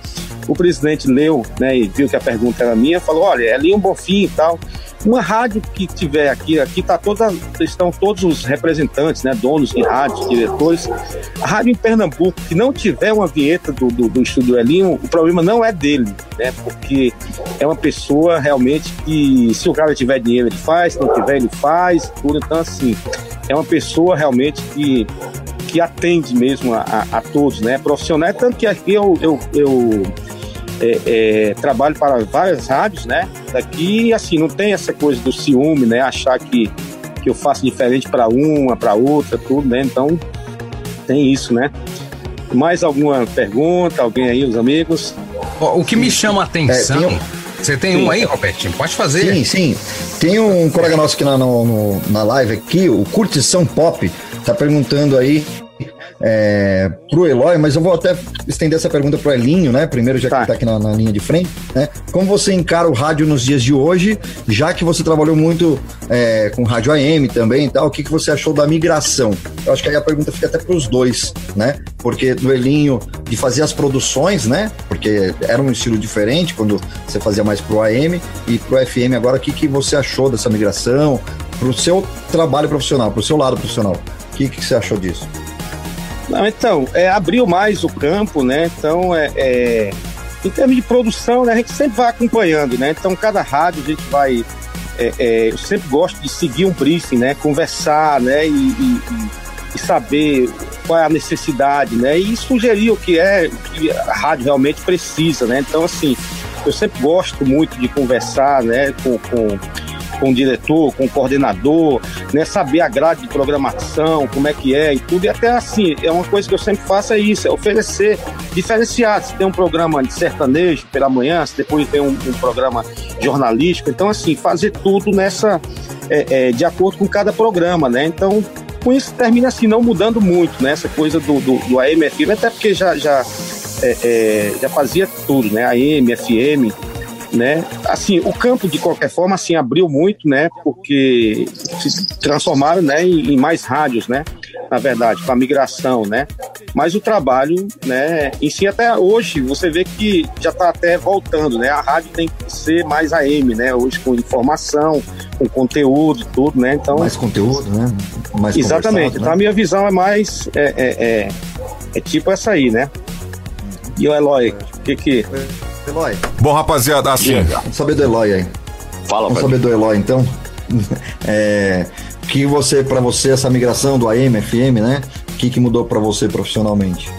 o presidente leu, né, e viu que a pergunta era minha, falou, olha, é ali um Bonfim e tal, uma rádio que tiver aqui, aqui tá toda, estão todos os representantes, né, donos de rádios, diretores. A rádio em Pernambuco que não tiver uma vinheta do, do, do Estúdio Elinho, o problema não é dele, né, porque é uma pessoa realmente que, se o cara tiver dinheiro, ele faz, se não tiver, ele faz, tudo. Então, assim, é uma pessoa realmente que que atende mesmo a, a, a todos, né? Profissional, tanto que aqui eu, eu, eu é, é, trabalho para várias rádios, né? Daqui, assim, não tem essa coisa do ciúme, né? Achar que, que eu faço diferente para uma, para outra, tudo, né? Então, tem isso, né? Mais alguma pergunta? Alguém aí, os amigos? O que me chama a atenção. É, tem um... Você tem sim. um aí, Robertinho? Pode fazer. Sim, sim. Tem um colega nosso aqui na, no, na live aqui, o Curtição Pop, tá perguntando aí é, pro Eloy, mas eu vou até estender essa pergunta pro Elinho, né? Primeiro, já que tá. ele tá aqui na, na, linha de frente, né? Como você encara o rádio nos dias de hoje, já que você trabalhou muito é, com rádio AM também e tal, o que, que você achou da migração? Eu acho que aí a pergunta fica até pros dois, né? Porque do Elinho, de fazer as produções, né? Porque era um estilo diferente quando você fazia mais pro AM e pro FM agora, o que, que você achou dessa migração? Pro seu trabalho profissional, pro seu lado profissional, o que, que você achou disso? Não, então, é, abriu mais o campo, né? Então, é, é, em termos de produção, né, a gente sempre vai acompanhando, né? Então, cada rádio a gente vai. É, é, eu sempre gosto de seguir um briefing, né? Conversar, né? E, e, e, saber qual é a necessidade, né? E sugerir o que é que a rádio realmente precisa, né? Então, assim, eu sempre gosto muito de conversar, né? Com, com com o diretor, com o coordenador, né? Saber a grade de programação, como é que é e tudo. E até assim, é uma coisa que eu sempre faço é isso, é oferecer, diferenciar. Se tem um programa de sertanejo pela manhã, se depois tem um, um programa jornalístico. Então, assim, fazer tudo nessa. É, é, de acordo com cada programa, né? Então, com isso termina assim, não mudando muito, né? Essa coisa do, do, do AM, FM, até porque já, já, é, é, já fazia tudo, né? AM, FM, né? Assim, o campo de qualquer forma assim abriu muito, né? Porque se transformaram, né, em, em mais rádios, né? Na verdade, com a migração, né? Mas o trabalho, né, em si até hoje, você vê que já está até voltando, né? A rádio tem que ser mais AM, né? Hoje com informação, com conteúdo, tudo, né? Então mais conteúdo, né? Mais exatamente. Então né? a minha visão é mais é, é, é, é tipo essa aí, né? E o Eloy, o que que Eloy. Bom, rapaziada, assim. Vamos saber do Eloy aí. Fala, Vamos saber do Eloy, então. É, que você, para você, essa migração do AM, FM, né? O que, que mudou para você profissionalmente?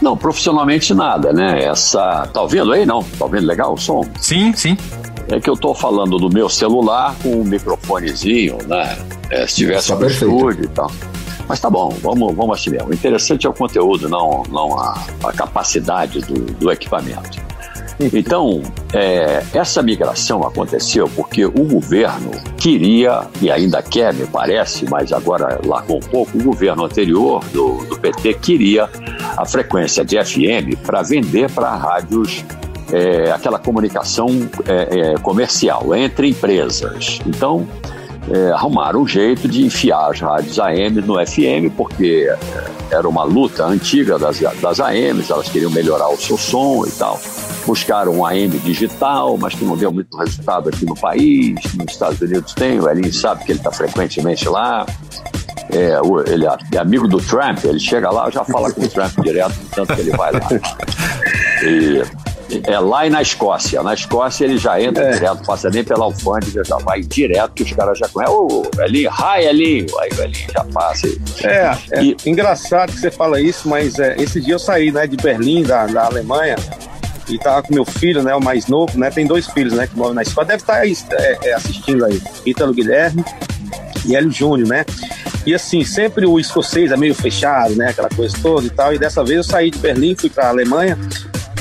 Não, profissionalmente nada, né? Essa. Tá ouvindo aí? Não? Tá ouvindo legal o som? Sim, sim. É que eu tô falando do meu celular com um microfonezinho, né? É, se tivesse um estúdio e tal. Mas tá bom, vamos, vamos assim mesmo. O interessante é o conteúdo, não, não a, a capacidade do, do equipamento. Então, é, essa migração aconteceu porque o governo queria, e ainda quer, me parece, mas agora largou um pouco, o governo anterior do, do PT queria a frequência de FM para vender para rádios é, aquela comunicação é, é comercial entre empresas. Então, é, arrumaram um jeito de enfiar as rádios AM no FM, porque é, era uma luta antiga das, das AMs, elas queriam melhorar o seu som e tal. Buscaram um AM digital, mas que não deu muito resultado aqui no país. Nos Estados Unidos tem, o Elinho sabe que ele está frequentemente lá. é, ele é amigo do Trump, ele chega lá, já fala com o Trump direto, tanto que ele vai lá. E, é lá e na Escócia. Na Escócia ele já entra é. direto, passa nem pela alfândega, já vai direto, que os caras já conhecem. Ô, oh, Elinho, hi Elinho. Aí o Elinho já passa. É, é e... engraçado que você fala isso, mas é, esse dia eu saí né, de Berlim, da, da Alemanha, e tava com meu filho, né, o mais novo, né, tem dois filhos, né, que moram na escola, deve estar tá aí, é, é, assistindo aí, Ítalo Guilherme e Hélio Júnior, né, e assim, sempre o escocês é meio fechado, né, aquela coisa toda e tal, e dessa vez eu saí de Berlim, fui para a Alemanha,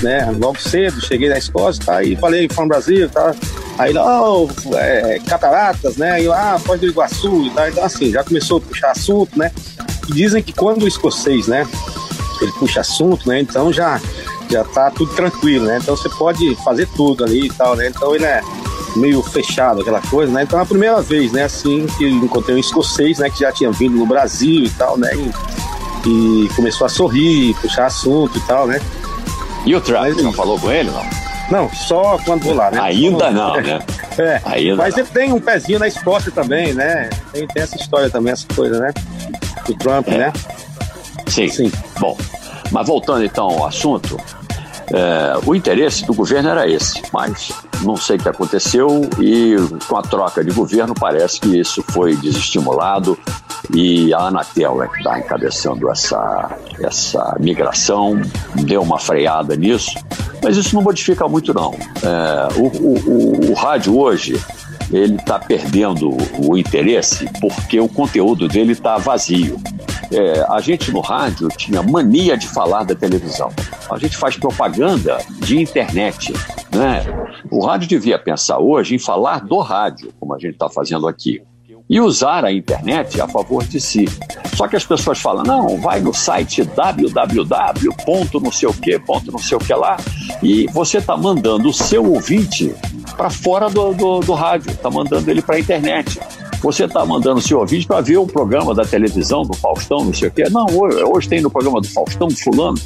né? Logo cedo, cheguei na Escócia, tá? E falei, no Brasil, tá? Aí, oh, é, cataratas, né? E ah, Foz do Iguaçu e tal. Então, assim, já começou a puxar assunto, né? E dizem que quando o escocês, né? Ele puxa assunto, né? Então já, já tá tudo tranquilo, né? Então você pode fazer tudo ali e tal, né? Então ele é meio fechado, aquela coisa, né? Então é a primeira vez, né? Assim, que encontrei um escocês, né? Que já tinha vindo no Brasil e tal, né? E, e começou a sorrir, puxar assunto e tal, né? E o Trump, mas, não falou com ele, não? Não, só quando vou lá, né? Ainda não, né? É, Ainda mas não. ele tem um pezinho na Escócia também, né? Tem, tem essa história também, essa coisa, né? Do Trump, é. né? Sim. Sim. Bom, mas voltando então ao assunto, é, o interesse do governo era esse, mas não sei o que aconteceu e com a troca de governo parece que isso foi desestimulado e a Anatel é que está encabeçando essa, essa migração, deu uma freada nisso, mas isso não modifica muito não. É, o, o, o, o rádio hoje ele está perdendo o interesse porque o conteúdo dele está vazio. É, a gente no rádio tinha mania de falar da televisão. A gente faz propaganda de internet. Né? O rádio devia pensar hoje em falar do rádio, como a gente está fazendo aqui e usar a internet a favor de si. Só que as pessoas falam, não, vai no site www. não sei o que, ponto não sei o que lá, e você está mandando o seu ouvinte para fora do, do, do rádio, está mandando ele para a internet. Você está mandando o seu ouvinte para ver o programa da televisão, do Faustão, não sei o quê. Não, hoje, hoje tem no programa do Faustão, fulano.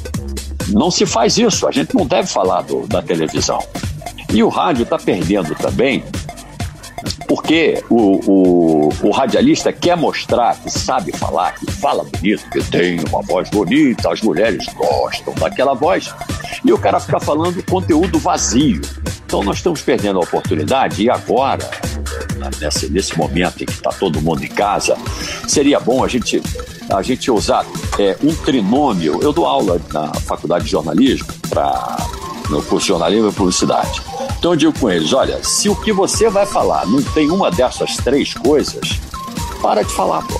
Não se faz isso, a gente não deve falar do, da televisão. E o rádio está perdendo também porque o, o, o, radialista quer mostrar que sabe falar, que fala bonito, que tem uma voz bonita, as mulheres gostam daquela voz, e o cara fica falando conteúdo vazio. Então nós estamos perdendo a oportunidade, e agora, nesse, nesse momento em que está todo mundo em casa, seria bom a gente, a gente usar é, um trinômio. Eu dou aula na faculdade de jornalismo, pra, no curso de jornalismo e publicidade. Então eu digo com eles: olha, se o que você vai falar não tem uma dessas três coisas, para de falar, pô.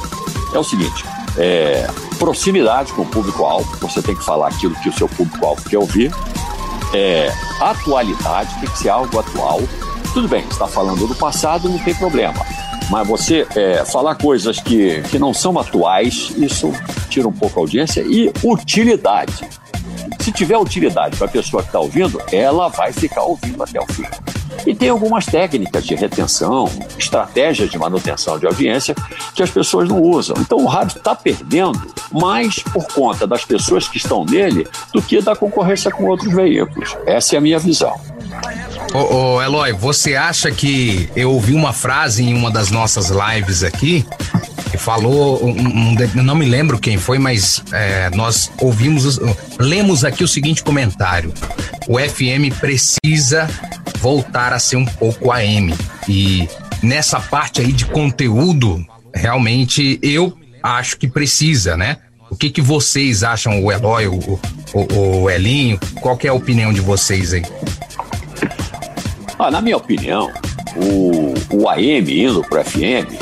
É o seguinte: é, proximidade com o público-alvo, você tem que falar aquilo que o seu público-alvo quer ouvir. É, atualidade, tem que ser algo atual. Tudo bem, está falando do passado, não tem problema. Mas você é, falar coisas que, que não são atuais, isso tira um pouco a audiência. E utilidade. Se tiver utilidade para a pessoa que está ouvindo, ela vai ficar ouvindo até o fim. E tem algumas técnicas de retenção, estratégias de manutenção de audiência que as pessoas não usam. Então o rádio está perdendo mais por conta das pessoas que estão nele do que da concorrência com outros veículos. Essa é a minha visão. Ô, ô, Eloy, você acha que eu ouvi uma frase em uma das nossas lives aqui falou, um, um, não me lembro quem foi, mas é, nós ouvimos, lemos aqui o seguinte comentário: o FM precisa voltar a ser um pouco AM. E nessa parte aí de conteúdo, realmente eu acho que precisa, né? O que, que vocês acham, o Eloy, o, o, o Elinho? Qual é a opinião de vocês aí? Ah, na minha opinião, o, o AM indo para FM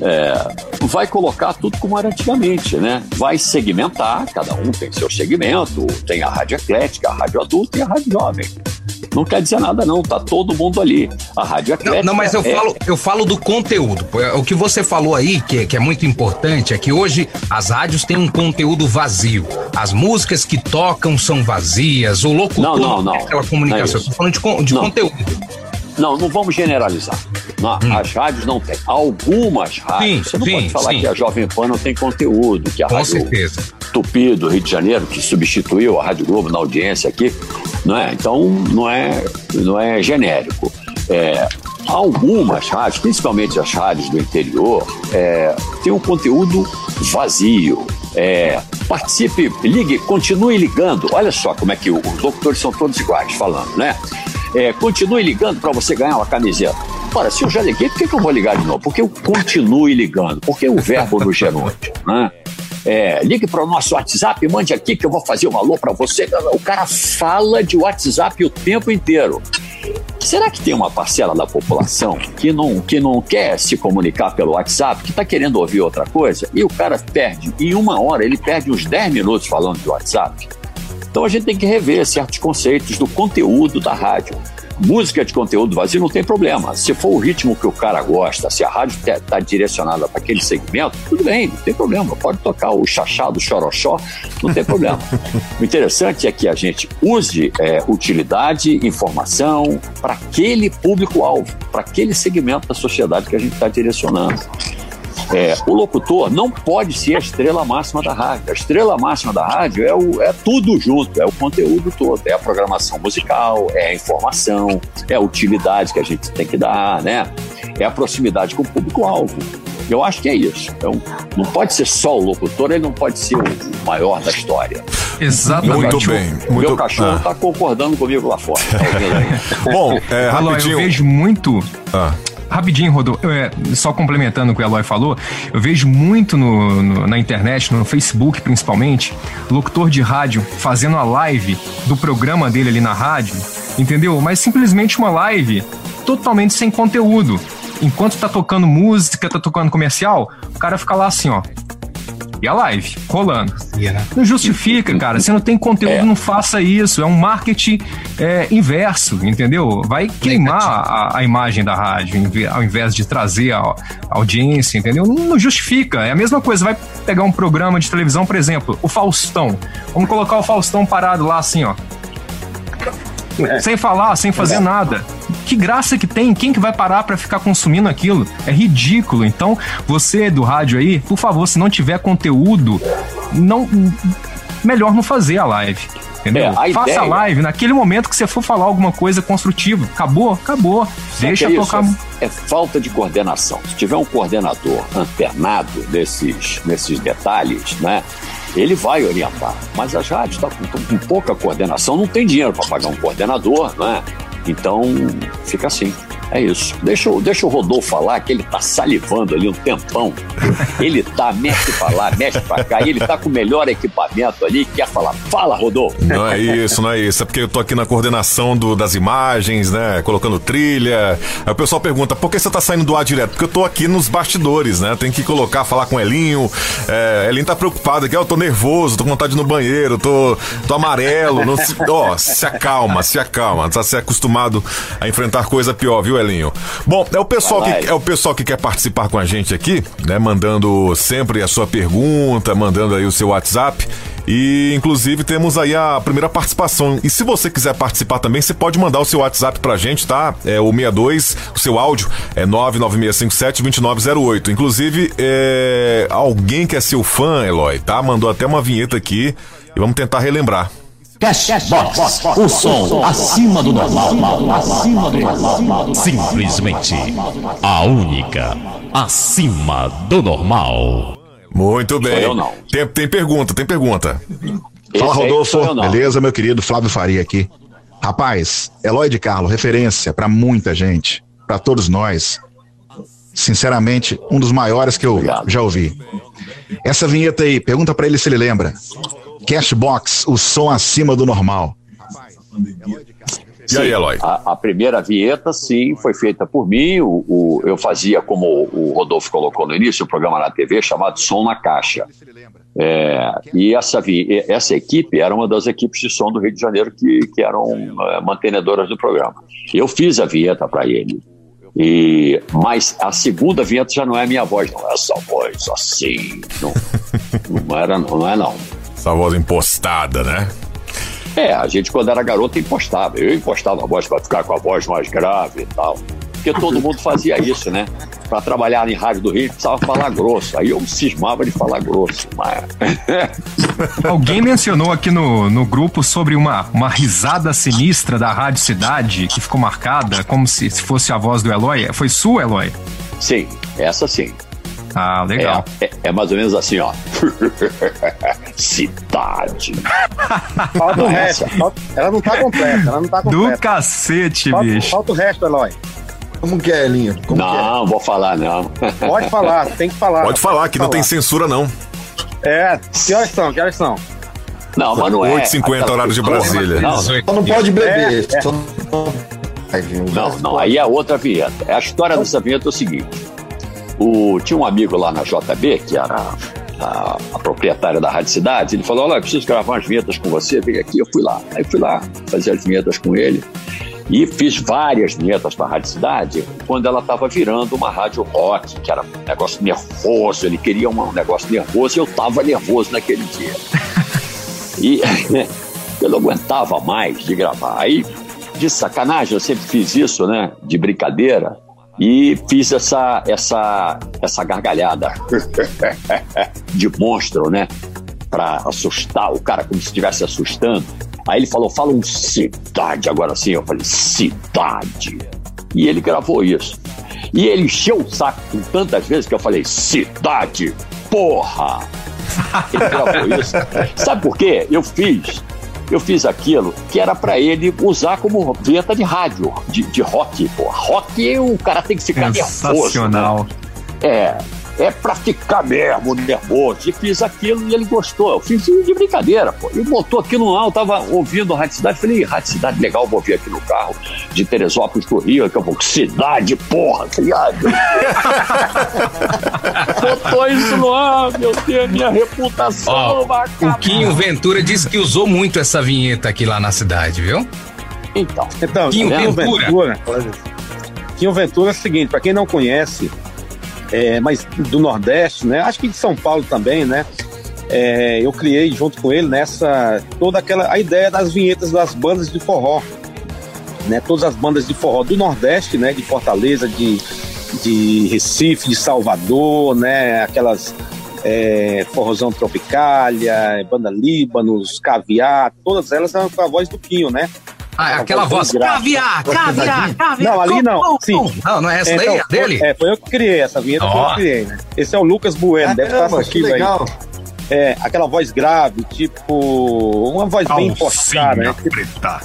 é, vai colocar tudo como era antigamente, né? Vai segmentar, cada um tem seu segmento, tem a rádio eclética, a rádio adulta e a rádio jovem. Não quer dizer nada, não, tá todo mundo ali. A rádio eclética. Não, não mas eu, é... falo, eu falo do conteúdo. O que você falou aí, que, que é muito importante, é que hoje as rádios têm um conteúdo vazio. As músicas que tocam são vazias, o locutor não, não, não. aquela comunicação. Não é eu tô falando de, de conteúdo. Não, não vamos generalizar. Não, hum. As rádios não têm. Algumas rádios. Sim, você não sim, pode falar sim. que a Jovem Pan não tem conteúdo, que a Com Rádio certeza. Tupi do Rio de Janeiro, que substituiu a Rádio Globo na audiência aqui, não é? Então não é, não é genérico. É, algumas rádios, principalmente as rádios do interior, é, tem um conteúdo vazio. É, participe, ligue, continue ligando. Olha só como é que os locutores são todos iguais falando, né? É, continue ligando para você ganhar uma camiseta. Ora, se eu já liguei, por que, que eu vou ligar de novo? Porque eu continue ligando, porque o verbo no gerúndio, né? É, ligue para o nosso WhatsApp, mande aqui que eu vou fazer um alô para você. O cara fala de WhatsApp o tempo inteiro. Será que tem uma parcela da população que não, que não quer se comunicar pelo WhatsApp, que está querendo ouvir outra coisa? E o cara perde, em uma hora, ele perde uns 10 minutos falando de WhatsApp. Então a gente tem que rever certos conceitos do conteúdo da rádio música de conteúdo vazio não tem problema. Se for o ritmo que o cara gosta, se a rádio está direcionada para aquele segmento, tudo bem, não tem problema. Pode tocar o chachado, o choroxó, não tem problema. o interessante é que a gente use é, utilidade, informação para aquele público-alvo, para aquele segmento da sociedade que a gente está direcionando. É, o locutor não pode ser a estrela máxima da rádio. A estrela máxima da rádio é, o, é tudo junto, é o conteúdo todo, é a programação musical, é a informação, é a utilidade que a gente tem que dar, né? É a proximidade com o público-alvo. Eu acho que é isso. Então, não pode ser só o locutor, ele não pode ser o maior da história. Exatamente. Muito cachorro, bem. Meu Muito... cachorro está ah. concordando comigo lá fora. Tá? Bom, é, Alô, rapidinho. eu vejo muito. Ah. Rapidinho, Rodô, é, só complementando o que o Eloy falou, eu vejo muito no, no- na internet, no Facebook principalmente, locutor de rádio fazendo a live do programa dele ali na rádio, entendeu? Mas simplesmente uma live totalmente sem conteúdo. Enquanto tá tocando música, tá tocando comercial, o cara fica lá assim, ó. E a live, rolando. Não justifica, cara. Se não tem conteúdo, É. não faça isso. É um marketing é, inverso, entendeu? Vai queimar a, a imagem da rádio, ao invés de trazer a, a audiência, entendeu? Não, não justifica. É a mesma coisa. Vai pegar um programa de televisão, por exemplo, o Faustão. Vamos colocar o Faustão parado lá assim, ó. Sem falar, sem fazer nada. Que graça que tem? Quem que vai parar pra ficar consumindo aquilo? É ridículo. Então, você do rádio aí, por favor, se não tiver conteúdo, não melhor não fazer a live. Entendeu? É, a Faça ideia- a live naquele momento que você for falar alguma coisa construtiva. Acabou, acabou. Deixa é isso? tocar. É, é falta de coordenação. Se tiver um coordenador antenado nesses, nesses detalhes, né? Ele vai orientar. Mas as rádios estão com, com pouca coordenação, não tem dinheiro para pagar um coordenador, né? Então fica assim. É isso. Deixa, deixa o Rodolfo falar que ele tá salivando ali um tempão. Ele tá, mexe pra lá, mexe pra cá, e ele tá com o melhor equipamento ali, quer falar. Fala, Rodolfo! Não é isso, não é isso. É porque eu tô aqui na coordenação do- das imagens, né? Colocando trilha. Aí o pessoal pergunta, por que você tá saindo do ar direto? Porque eu tô aqui nos bastidores, né? Tem que colocar, falar com o Elinho. É, Elinho tá preocupado aqui, ó, eu tô nervoso, tô com vontade no banheiro, tô, tô amarelo. Não se, ó, se acalma, se acalma. Tá se acostumado a enfrentar coisa pior, viu, Elinho? Bom, é o pessoal Vai lá, que, é o pessoal que quer participar com a gente aqui, né? Mandando sempre a sua pergunta, mandando aí o seu WhatsApp. E inclusive temos aí a primeira participação. E se você quiser participar também, você pode mandar o seu WhatsApp pra gente, tá? É o 62, o seu áudio é 996572908. Inclusive, é, alguém que é seu fã, Eloy, tá? Mandou até uma vinheta aqui e vamos tentar relembrar. Cashbox, o som acima do normal, acima do normal. Simplesmente a única acima do normal. Muito bem. Tem, tem pergunta, tem pergunta. Fala, Rodolfo. Beleza, meu querido Flávio Faria aqui. Rapaz, Eloy de Carlo, referência pra muita gente, pra todos nós. Sinceramente, um dos maiores que eu Obrigado. já ouvi. Essa vinheta aí, pergunta pra ele se ele lembra. Cashbox, o som acima do normal. E aí, Eloy? A, a primeira vinheta, sim, foi feita por mim. O, o- eu fazia, como o Rodolfo colocou no início, um programa na TV chamado Som na Caixa. É, e essa, vi- essa equipe era uma das equipes de som do Rio de Janeiro que, que eram é, mantenedoras do programa. Eu fiz a vinheta para ele. E, mas a segunda vinheta já não é minha voz, não. É essa voz assim. Não, não era, não, não é não. Essa voz impostada, né? É, a gente quando era garoto impostava. Eu impostava a voz para ficar com a voz mais grave e tal. Porque todo mundo fazia isso, né? para trabalhar em rádio do Rio, precisava falar grosso. Aí eu cismava de falar grosso. Mas... Alguém mencionou aqui no, no grupo sobre uma, uma risada sinistra da Rádio Cidade, que ficou marcada, como se, se fosse a voz do Eloy. Foi sua, Eloy? Sim, essa sim. Ah, legal. É, é, é mais ou menos assim, ó. Cidade. Falta o resto. Ela não tá completa, ela não tá completa. Do cacete, falta, bicho. Falta o resto, Eloy. Como que é, Elinho? Como não, é? vou falar, não. Pode falar, tem que falar. Pode falar, que falar. não tem censura, não. É, que horas são? Que horas são? Não, mas não é. 8h50 horário de Brasília. Não, Só não pode beber. É, é. Só não... Não, não, aí é outra vinheta. A história dessa vinheta é o seguinte: o, tinha um amigo lá na JB, que era a, a proprietária da Rádio Cidades, ele falou: Olha, eu preciso gravar umas vinhetas com você, vem aqui. Eu fui lá. Aí fui lá fazer as vinhetas com ele. E fiz várias vinhetas para a Rádio Cidade quando ela estava virando uma rádio rock, que era um negócio nervoso, ele queria um negócio nervoso e eu estava nervoso naquele dia. E eu não aguentava mais de gravar. Aí, de sacanagem, eu sempre fiz isso, né? De brincadeira. E fiz essa, essa, essa gargalhada de monstro, né? Para assustar o cara, como se estivesse assustando. Aí ele falou: fala um cidade agora sim. Eu falei: cidade. E ele gravou isso. E ele encheu o saco com tantas vezes que eu falei: cidade, porra. Ele gravou isso. Sabe por quê? Eu fiz. Eu fiz aquilo que era para ele usar como vinheta de rádio, de, de rock. Pô. Rock, o cara tem que ficar nervoso. Né? Sensacional. É, é pra ficar mesmo nervoso. E fiz aquilo e ele gostou. Eu fiz de brincadeira, pô. E botou aqui no ar, eu tava ouvindo a Rádio Cidade. Falei, Rádio Cidade, legal, vou ouvir aqui no carro de Teresópolis pro Rio. Daqui a pouco, cidade, porra. Falei, ai, Deus. Botou isso no ar, meu Deus, minha reputação Ó, vai O acabar. Quinho Ventura disse que usou muito essa vinheta aqui lá na cidade, viu? Então, Então, Quinho Quinho Ventura. Ventura. Quinho Ventura é o seguinte, para quem não conhece, é, mas do Nordeste, né? Acho que de São Paulo também, né? É, eu criei junto com ele nessa toda aquela a ideia das vinhetas das bandas de forró, né? Todas as bandas de forró do Nordeste, né? De Fortaleza, de, de Recife, de Salvador, né? Aquelas é, forrozão Tropicália, Banda Líbanos, Caviar, todas elas com a voz do Quinho, né? Ah, aquela voz. Caviar, caviar, caviar. Não, ali não. Sim. Não, não é essa daí, Então, é dele? Foi, é, foi eu que criei essa vinheta, foi eu que criei, né? Esse é o Lucas Bueno, deve estar assistindo aí. legal. É, aquela voz grave, tipo, uma voz bem impostada, né? Tipo, preta.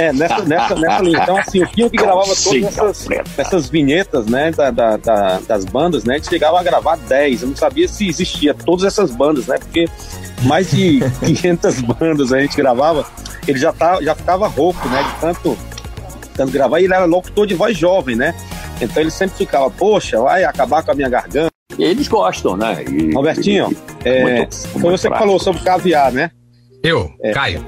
É, nessa, nessa, nessa linha. Então, assim, o Quinho que gravava todas Calcinha essas, preta. essas vinhetas, né, da, da- da- das bandas, né, a gente chegava a gravar 10. Eu não sabia se existia todas essas bandas, né, porque mais de 500 bandas a gente gravava, ele já, tá, já ficava rouco, né, de tanto, tanto gravar. E ele era locutor de voz jovem, né, então ele sempre ficava, poxa, vai acabar com a minha garganta. E eles gostam, né? E- Robertinho, é, Muito- foi muito você que prático. falou sobre caviar, né? Eu, Caio.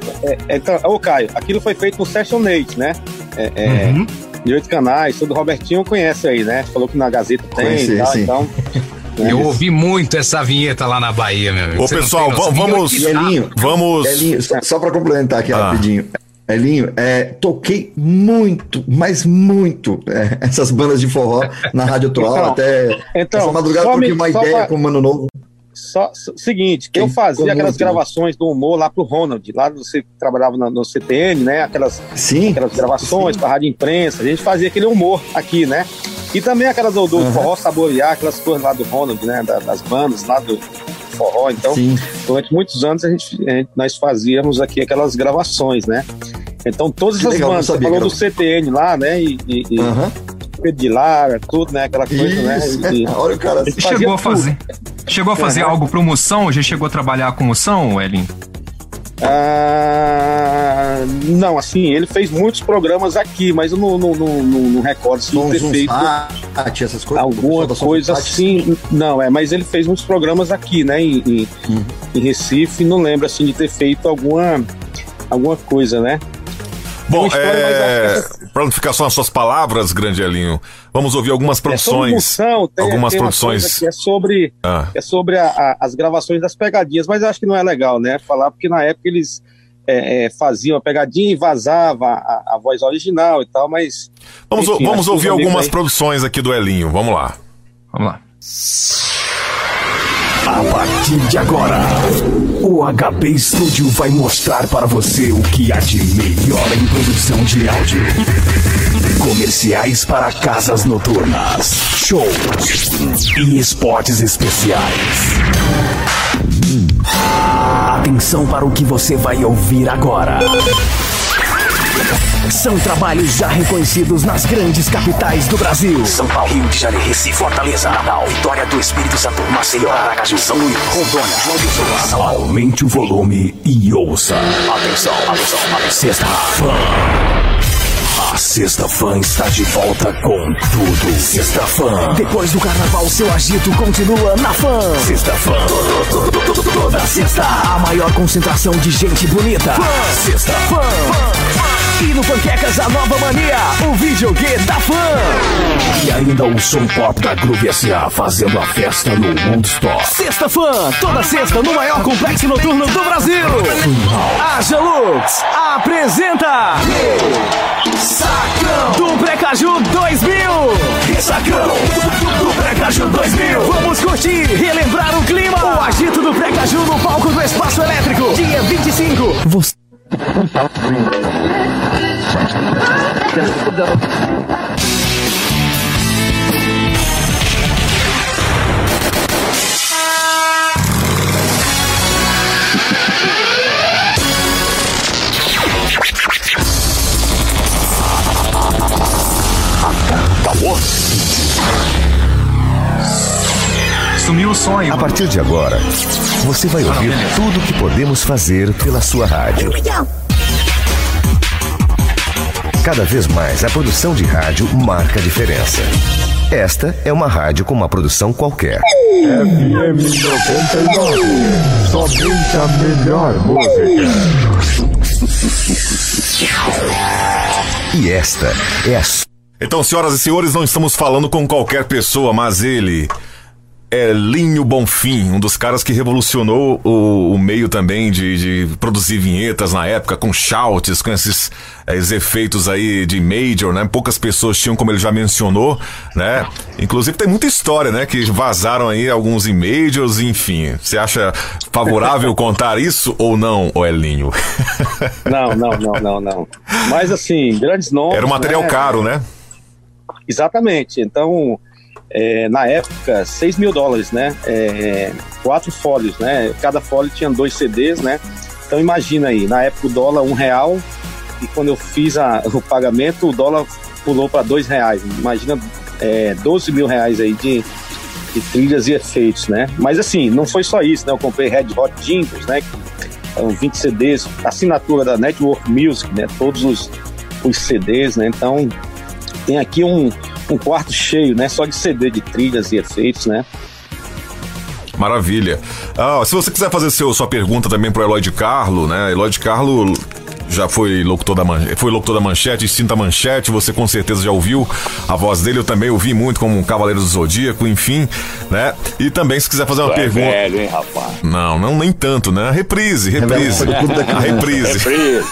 É, então, ô Caio, aquilo foi feito no Session Eight, né? É, é, Uhum. De oito canais, todo Robertinho conhece aí, né? Falou que na Gazeta tem Conheci, e tal, sim. então. Eu ouvi muito essa vinheta lá na Bahia, meu amigo. Ô, Você pessoal, vamos- Elinho, Vamos. Elinho, só, para complementar aqui Ah. rapidinho. Elinho, é, toquei muito, mas muito é, essas bandas de forró na Rádio Atual. Então, até então, essa madrugada só eu troquei me- uma só ideia pra- com o Mano Novo. Só, só- seguinte, eu fazia aquelas muito, né? gravações do humor lá pro Ronald, lá você trabalhava na- no CTN, né? Aquelas, Sim. aquelas gravações pra rádio imprensa, a gente fazia aquele humor aqui, né? E também aquelas do, do Uhum. forró saborear, aquelas coisas lá do Ronald, né? da- das bandas lá do forró, então. Sim. durante muitos anos a gente, a gente- nós fazíamos aqui aquelas gravações, né? Então todas essas legal, bandas, sabia falou do CTN lá, né? E, e, e de Lara, tudo, né? Aquela coisa, Isso. né? E- Olha o cara. Chegou a tudo. fazer. Chegou a fazer Aham. algo pro Moção? Já chegou a trabalhar com Moção, Elin? Ah, não, assim, ele fez muitos programas aqui, mas eu não, não, não, não, não recordo se ter feito Sat, essas coisas. alguma coisa assim. Não, é, mas ele fez muitos programas aqui, né? Em, em, Uhum. em Recife, não lembro assim de ter feito alguma, alguma coisa, né? Bom, uma história, mas é... para não ficar só nas suas palavras, grande Elinho, vamos ouvir algumas É produções. moção, tem, algumas tem uma produções. é sobre, Ah. é sobre a- a- as gravações das pegadinhas, mas eu acho que não é legal, né? Falar, porque na época eles é, é, faziam a pegadinha e vazava a, a, voz original e tal, mas. Vamos, enfim, vamos ouvir algumas aí... produções aqui do Elinho. Vamos lá. Vamos lá. A partir de agora, o HB Studio vai mostrar para você o que há de melhor em produção de áudio. Comerciais para casas noturnas, shows e esportes especiais. Atenção para o que você vai ouvir agora. São trabalhos já reconhecidos nas grandes capitais do Brasil. São Paulo, Rio de Janeiro, Recife, Fortaleza, Natal, Vitória do Espírito Santo, Maceió, Aracaju, São Luís, Rondônia, João Pessoa. Aumente o volume e ouça. Atenção, atenção, atenção. Sexta Fã. A Sexta Fã está de volta com tudo. Sexta Fã. Depois do carnaval, seu agito continua na Fã. Sexta Fã. Toda sexta, a maior concentração de gente bonita. Fã. Sexta Fã. E no Panquecas a nova mania, o videogame da fã. E ainda o som pop da Groove S.A. fazendo a festa no Woodstock. Sexta fã, toda sexta no maior complexo noturno do Brasil. A Gelux apresenta Sacão do Precaju 2000. Sacão do Precaju 2000. Vamos curtir, relembrar o clima. O agito do Precaju no palco do Espaço Elétrico. Dia 25. Você That's real. Sumiu o sonho. A partir de agora, você vai ouvir tudo o que podemos fazer pela sua rádio. Cada vez mais a produção de rádio marca a diferença. Esta é uma rádio com uma produção qualquer. FM 99, somente a melhor música. E esta é a. Então, senhoras e senhores, não estamos falando com qualquer pessoa, mas ele é Linho Bonfim, um dos caras que revolucionou o, o meio também de, de, produzir vinhetas na época, com shouts, com esses, eh, esses, efeitos aí de major, né? Poucas pessoas tinham, como ele já mencionou, né? Inclusive tem muita história, né? Que vazaram aí alguns em majors, enfim. Você acha favorável contar isso ou não, o Elinho? não, não, não, não, não. Mas assim, grandes nomes. Era um material né? caro, né? Exatamente. Então é, na época, 6 mil dólares, né? É, quatro fólios, né? Cada fólio tinha dois CDs, né? Então imagina aí, na época o dólar um real e quando eu fiz a, o pagamento o dólar pulou para dois reais. Imagina é, 12 mil reais aí de, de trilhas e efeitos, né? Mas assim, não foi só isso, né? Eu comprei Red Hot Jingles, né? São 20 CDs, assinatura da Network Music, né? Todos os, os CDs, né? Então tem aqui um, um quarto cheio, né? Só de CD de trilhas e efeitos, né? Maravilha. Ah, se você quiser fazer seu, sua pergunta também pro Eloy de Carlo, né? Eloy de Carlo já foi locutor da, man... foi locutor da Manchete, Cinta Manchete, você com certeza já ouviu a voz dele, eu também ouvi muito como um Cavaleiro do Zodíaco, enfim, né? E também se quiser fazer uma tu é pergunta... É velho, hein, rapaz? Não, não, nem tanto, né? Reprise, reprise. A reprise. reprise.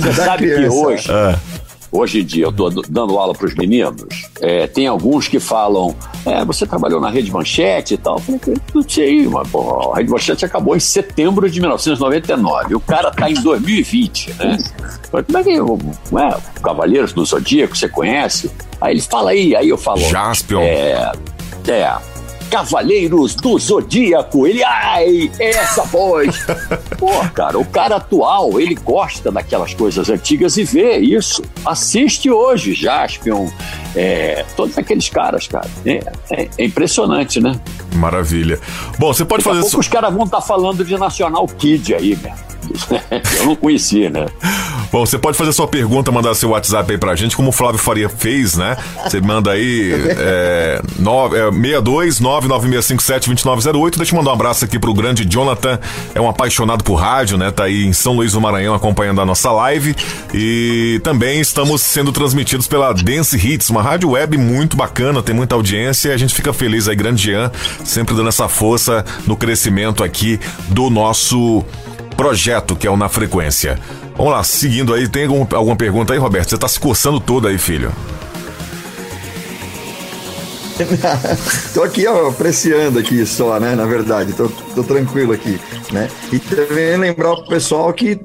Você sabe que hoje... É hoje em dia eu estou dando aula para os meninos, é, tem alguns que falam, é, você trabalhou na Rede Manchete e tal. Eu falei, não sei, mas pô, a Rede Manchete acabou em setembro de 1999. O cara está em 2020, né? Falei, como é que é, Cavaleiros do Zodíaco, você conhece? Aí ele fala aí, aí eu falo. Jaspion. É, é, Cavaleiros do Zodíaco. Ele, ai, essa voz. Pô, cara, o cara atual, ele gosta daquelas coisas antigas e vê isso. Assiste hoje, Jaspion, é, todos aqueles caras, cara. É, é, é impressionante, né? Maravilha. Bom, você pode Daqui fazer. A pouco os caras vão estar tá falando de Nacional Kid aí, né? Eu não conhecia, né? Bom, você pode fazer sua pergunta, mandar seu WhatsApp aí pra gente, como o Flávio Faria fez, né? Você manda aí é, no, é, 62 99657 Deixa eu mandar um abraço aqui pro grande Jonathan, é um apaixonado por rádio, né? Tá aí em São Luís do Maranhão acompanhando a nossa live. E também estamos sendo transmitidos pela Dance Hits, uma rádio web muito bacana, tem muita audiência e a gente fica feliz aí, grande Jean, sempre dando essa força no crescimento aqui do nosso projeto que é o Na Frequência. Vamos lá, seguindo aí, tem algum, alguma pergunta aí, Roberto? Você tá se coçando todo aí, filho. tô aqui, ó, apreciando aqui só, né? Na verdade, tô, tô tranquilo aqui, né? E também lembrar pro pessoal que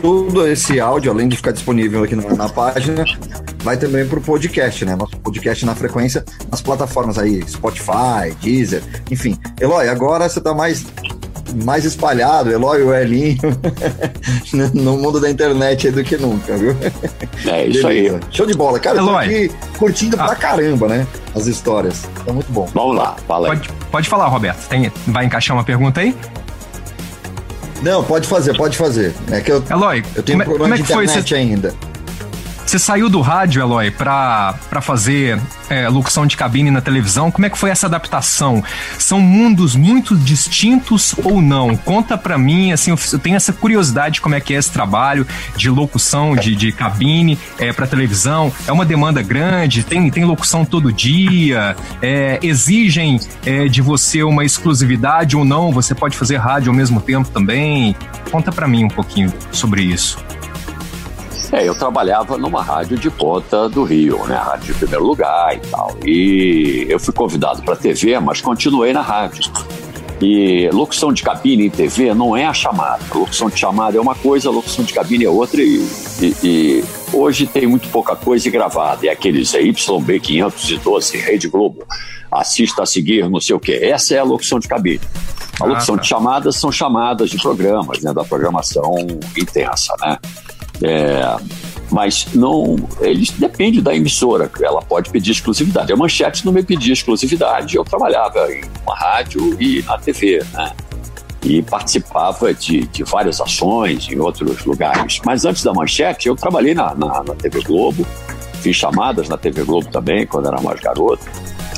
tudo esse áudio, além de ficar disponível aqui na, na página, vai também pro podcast, né? Nosso podcast na frequência, nas plataformas aí, Spotify, Deezer, enfim. Eloy, agora você tá mais mais espalhado, Eloy e o Elinho, no mundo da internet aí do que nunca, viu? É isso Beleza. aí. Show de bola. Cara, Eloy. eu tô aqui curtindo ah. pra caramba, né? As histórias. Tá muito bom. Vamos lá, fala aí. Pode, pode falar, Roberto. Tem, vai encaixar uma pergunta aí? Não, pode fazer, pode fazer. É que eu, Eloy, eu tenho como, um problema como é que de internet foi, ainda. Você saiu do rádio, Eloy, para fazer é, locução de cabine na televisão. Como é que foi essa adaptação? São mundos muito distintos ou não? Conta para mim, assim, eu tenho essa curiosidade como é que é esse trabalho de locução de, de cabine é, para televisão. É uma demanda grande? Tem, tem locução todo dia? É, exigem é, de você uma exclusividade ou não? Você pode fazer rádio ao mesmo tempo também? Conta para mim um pouquinho sobre isso. É, eu trabalhava numa rádio de ponta do Rio, né? Rádio de primeiro lugar e tal. E eu fui convidado para TV, mas continuei na rádio. E locução de cabine em TV não é a chamada. locução de chamada é uma coisa, locução de cabine é outra. E, e, e hoje tem muito pouca coisa gravada. É aqueles YB512, Rede Globo, assista a seguir, não sei o quê. Essa é a locução de cabine. A locução ah, tá. de chamadas são chamadas de programas, né? Da programação intensa, né? É, mas não, eles depende da emissora, ela pode pedir exclusividade. A Manchete não me pedia exclusividade, eu trabalhava em uma rádio e na TV, né? E participava de, de várias ações em outros lugares. Mas antes da Manchete, eu trabalhei na, na, na TV Globo, fiz chamadas na TV Globo também, quando era mais garoto.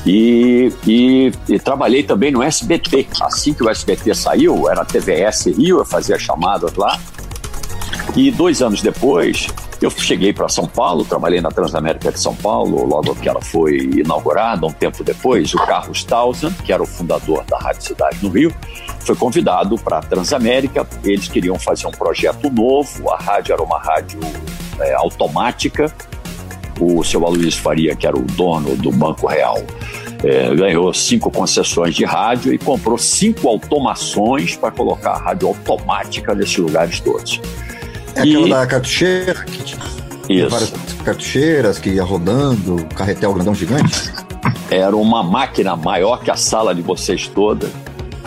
E, e, e, trabalhei também no SBT. Assim que o SBT saiu, era TVS Rio, eu fazia chamadas lá. E dois anos depois, eu cheguei para São Paulo, trabalhei na Transamérica de São Paulo, logo que ela foi inaugurada, um tempo depois, o Carlos Townsend, que era o fundador da Rádio Cidade no Rio, foi convidado para a Transamérica. Eles queriam fazer um projeto novo, a rádio era uma rádio é, automática. O seu Aloysio Faria, que era o dono do Banco Real, é, ganhou cinco concessões de rádio e comprou cinco automações para colocar a rádio automática nesses lugares todos. É aquela da cartucheira que tinha Isso. várias cartucheiras que ia rodando, carretel grandão gigante? Era uma máquina maior que a sala de vocês toda.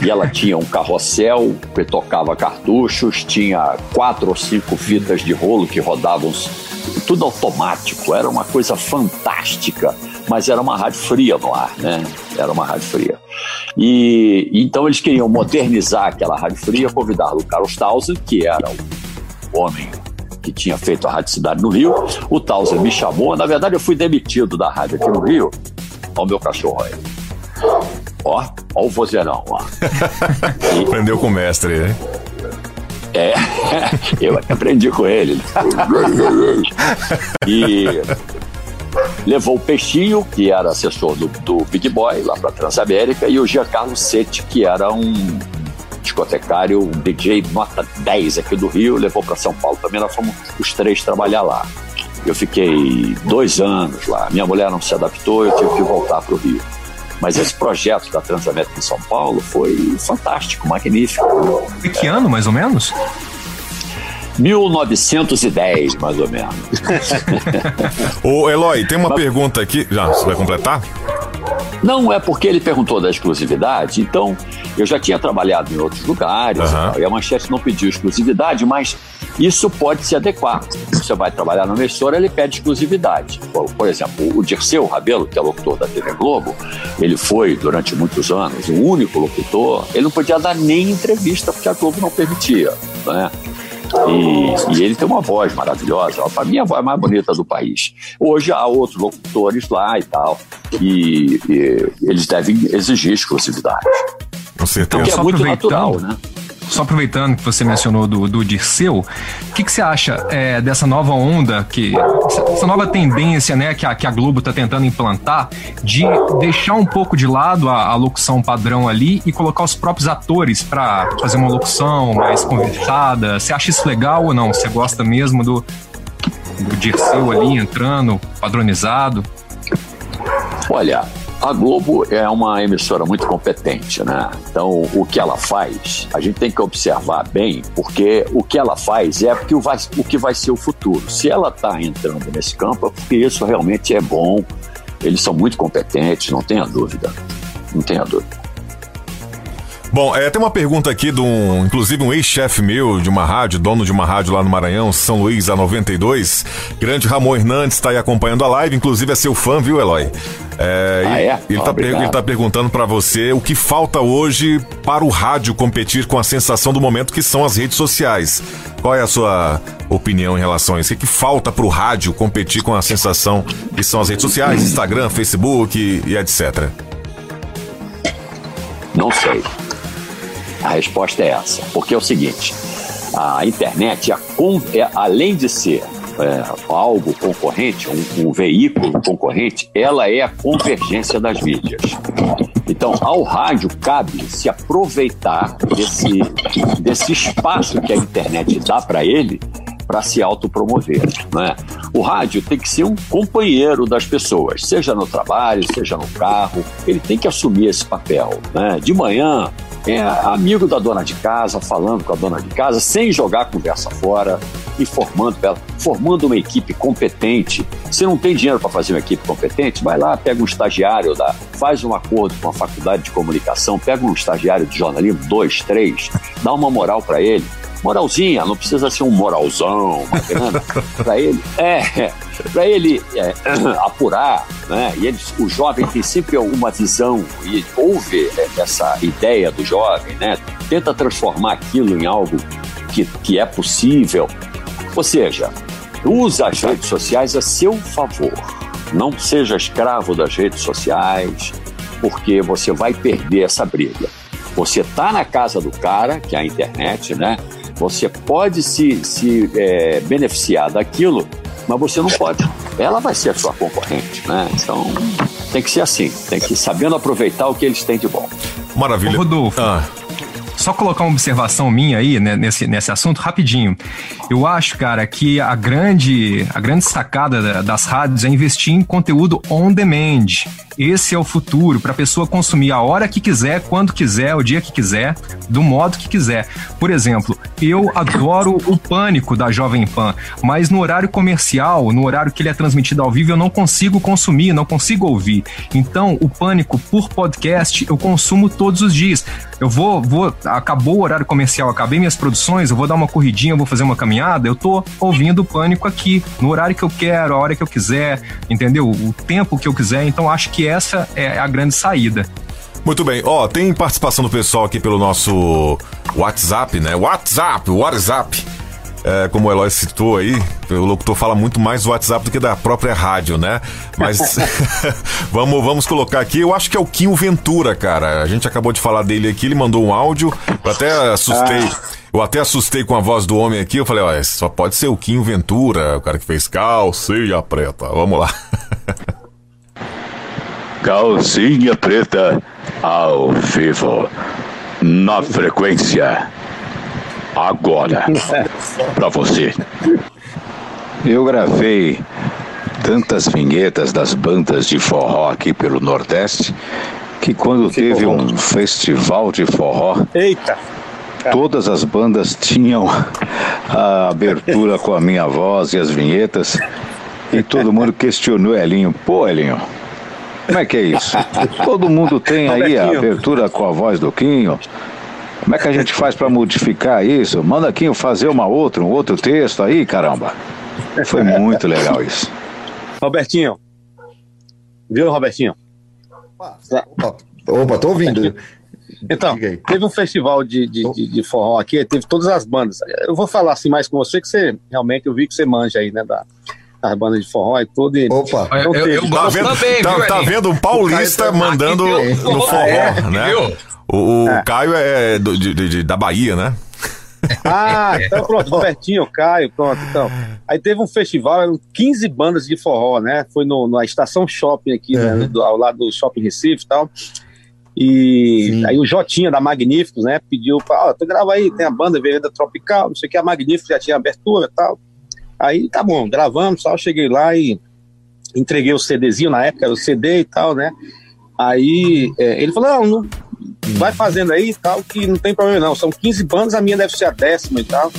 E ela tinha um carrossel que tocava cartuchos, tinha quatro ou cinco fitas de rolo que rodavam tudo automático, era uma coisa fantástica, mas era uma rádio fria no ar, né? Era uma rádio fria. E então eles queriam modernizar aquela rádio fria, convidaram o Carlos Townsend, que era o homem que tinha feito a Rádio Cidade no Rio. O Townsend me chamou. Na verdade, eu fui demitido da rádio aqui no Rio. Olha o meu cachorro aí. Ó, ó o vozeirão, ó. E... Aprendeu com o mestre, né? É, eu aprendi com ele. e levou o Peixinho, que era assessor do, do Big Boy, lá para Transamérica, e o Giancarlo Sete, que era um discotecário, DJ nota 10 aqui do Rio, levou para São Paulo também. Nós fomos os três trabalhar lá. Eu fiquei dois anos lá. Minha mulher não se adaptou, eu tive que voltar para o Rio. Mas esse projeto da Transamérica em São Paulo foi fantástico, magnífico. E que ano, mais ou menos? 1910, mais ou menos. Ô, Eloy, tem uma Mas... pergunta aqui. Já, você vai completar? Não é porque ele perguntou da exclusividade, então eu já tinha trabalhado em outros lugares uhum. e, e, a manchete não pediu exclusividade, mas isso pode se adequar. Você vai trabalhar na emissora, ele pede exclusividade. Por, por, exemplo, o Dirceu Rabelo, que é locutor da TV Globo, ele foi durante muitos anos o único locutor, ele não podia dar nem entrevista porque a Globo não permitia. Né? E, e, ele tem uma voz maravilhosa. Para mim, a voz mais bonita do país. Hoje há outros locutores lá e tal, e, e eles devem exigir exclusividade. Com certeza. Porque é muito natural, né? Só aproveitando que você mencionou do, do Dirceu, o que, que você acha é, dessa nova onda, que essa nova tendência né, que, a, que a Globo está tentando implantar de deixar um pouco de lado a, a locução padrão ali e colocar os próprios atores para fazer uma locução mais conversada? Você acha isso legal ou não? Você gosta mesmo do, do Dirceu ali entrando, padronizado? Olha, a Globo é uma emissora muito competente, né? Então, o que ela faz, a gente tem que observar bem, porque o que ela faz é porque o, vai, o que vai ser o futuro. Se ela está entrando nesse campo, é porque isso realmente é bom. Eles são muito competentes, não tenha dúvida. Não tenha dúvida. Bom, é, tem uma pergunta aqui de um, inclusive um ex-chefe meu de uma rádio, dono de uma rádio lá no Maranhão, São Luís a 92. Grande Ramon Hernandes está aí acompanhando a live, inclusive é seu fã, viu, Eloy? É, ah, é? Ele, está ele tá perguntando para você o que falta hoje para o rádio competir com a sensação do momento que são as redes sociais. Qual é a sua opinião em relação a isso? O que falta para o rádio competir com a sensação que são as redes sociais, Instagram, Facebook e, e etc? Não sei. A resposta é essa. Porque é o seguinte: a internet, a, é, além de ser é, algo concorrente, um, um, veículo concorrente, ela é a convergência das mídias. Então, ao rádio cabe se aproveitar desse, desse espaço que a internet dá para ele para se autopromover. Né? O rádio tem que ser um companheiro das pessoas, seja no trabalho, seja no carro, ele tem que assumir esse papel. Né? De manhã, é amigo da dona de casa, falando com a dona de casa, sem jogar conversa fora e formando ela, formando uma equipe competente. Se não tem dinheiro para fazer uma equipe competente, vai lá, pega um estagiário, da, faz um acordo com a faculdade de comunicação, pega um estagiário de jornalismo, dois, três, dá uma moral para ele. Moralzinha, não precisa ser um moralzão, uma grana, para ele. É, para ele é, apurar, né? E eles, o jovem tem sempre uma visão e ouve essa ideia do jovem, né? Tenta transformar aquilo em algo que, que é possível. Ou seja, usa as redes sociais a seu favor. Não seja escravo das redes sociais, porque você vai perder essa briga. Você está na casa do cara, que é a internet, né? Você pode se, se é, beneficiar daquilo mas você não pode. Ela vai ser a sua concorrente, né? Então tem que ser assim, tem que ir sabendo aproveitar o que eles têm de bom. Maravilha. Ô, Rodolfo. Ah. Só colocar uma observação minha aí né, nesse, nesse assunto rapidinho. Eu acho, cara, que a grande, a grande sacada das rádios é investir em conteúdo on demand. Esse é o futuro para a pessoa consumir a hora que quiser, quando quiser, o dia que quiser, do modo que quiser. Por exemplo, eu adoro o Pânico da Jovem Pan, mas no horário comercial, no horário que ele é transmitido ao vivo, eu não consigo consumir, não consigo ouvir. Então, o Pânico por podcast eu consumo todos os dias. Eu vou, vou, acabou o horário comercial, acabei minhas produções, eu vou dar uma corridinha, eu vou fazer uma caminhada, eu tô ouvindo o Pânico aqui, no horário que eu quero, a hora que eu quiser, entendeu? O tempo que eu quiser. Então, acho que essa é a grande saída. Muito bem, ó, tem participação do pessoal aqui pelo nosso WhatsApp, né? WhatsApp, WhatsApp. É, como o Eloy citou aí, o locutor fala muito mais do WhatsApp do que da própria rádio, né? Mas vamos, vamos colocar aqui, eu acho que é o Kim Ventura, cara. A gente acabou de falar dele aqui, ele mandou um áudio, eu até assustei. Ah. Eu até assustei com a voz do homem aqui, eu falei, ó, só pode ser o Kim Ventura, o cara que fez calcinha preta. Vamos lá. calcinha preta ao vivo, na frequência. Agora, para você. Eu gravei tantas vinhetas das bandas de forró aqui pelo Nordeste que quando teve um festival de forró. Eita! Todas as bandas tinham a abertura com a minha voz e as vinhetas. E todo mundo questionou Elinho. Pô, Elinho, como é que é isso? Todo mundo tem aí a abertura com a voz do Quinho. Como é que a gente faz para modificar isso? Manda Quinho fazer uma outra, um outro texto aí, caramba. Foi muito legal isso. Robertinho. Viu, Robertinho? Opa, opa tô ouvindo. Então, teve um festival de, de, de, de, forró aqui, teve todas as bandas. Eu vou falar assim mais com você, que você realmente eu vi que você manja aí, né? Da, as bandas de forró e tudo. E Opa, eu, eu, eu tá vendo, também, tá, viu, tá vendo um paulista mandando no forró, é, né? O, o é. Caio é do, de, de, da Bahia, né? Ah, então pronto, o Bertinho, o Caio, pronto, então. Aí teve um festival, eram 15 bandas de forró, né? Foi no, na estação shopping aqui, né? Do- ao lado do shopping Recife e tal. E aí o Jotinha da Magníficos, né, pediu pra, ó, tu grava aí, tem a banda Vereda Tropical, não sei o que, a Magníficos já tinha abertura e tal. Aí tá bom, gravamos, tal, cheguei lá e entreguei o CDzinho na época, era o CD e tal, né? Aí é, ele falou, não, não, vai fazendo aí e tal, que não tem problema não, são 15 bandas, a minha deve ser a décima e tal.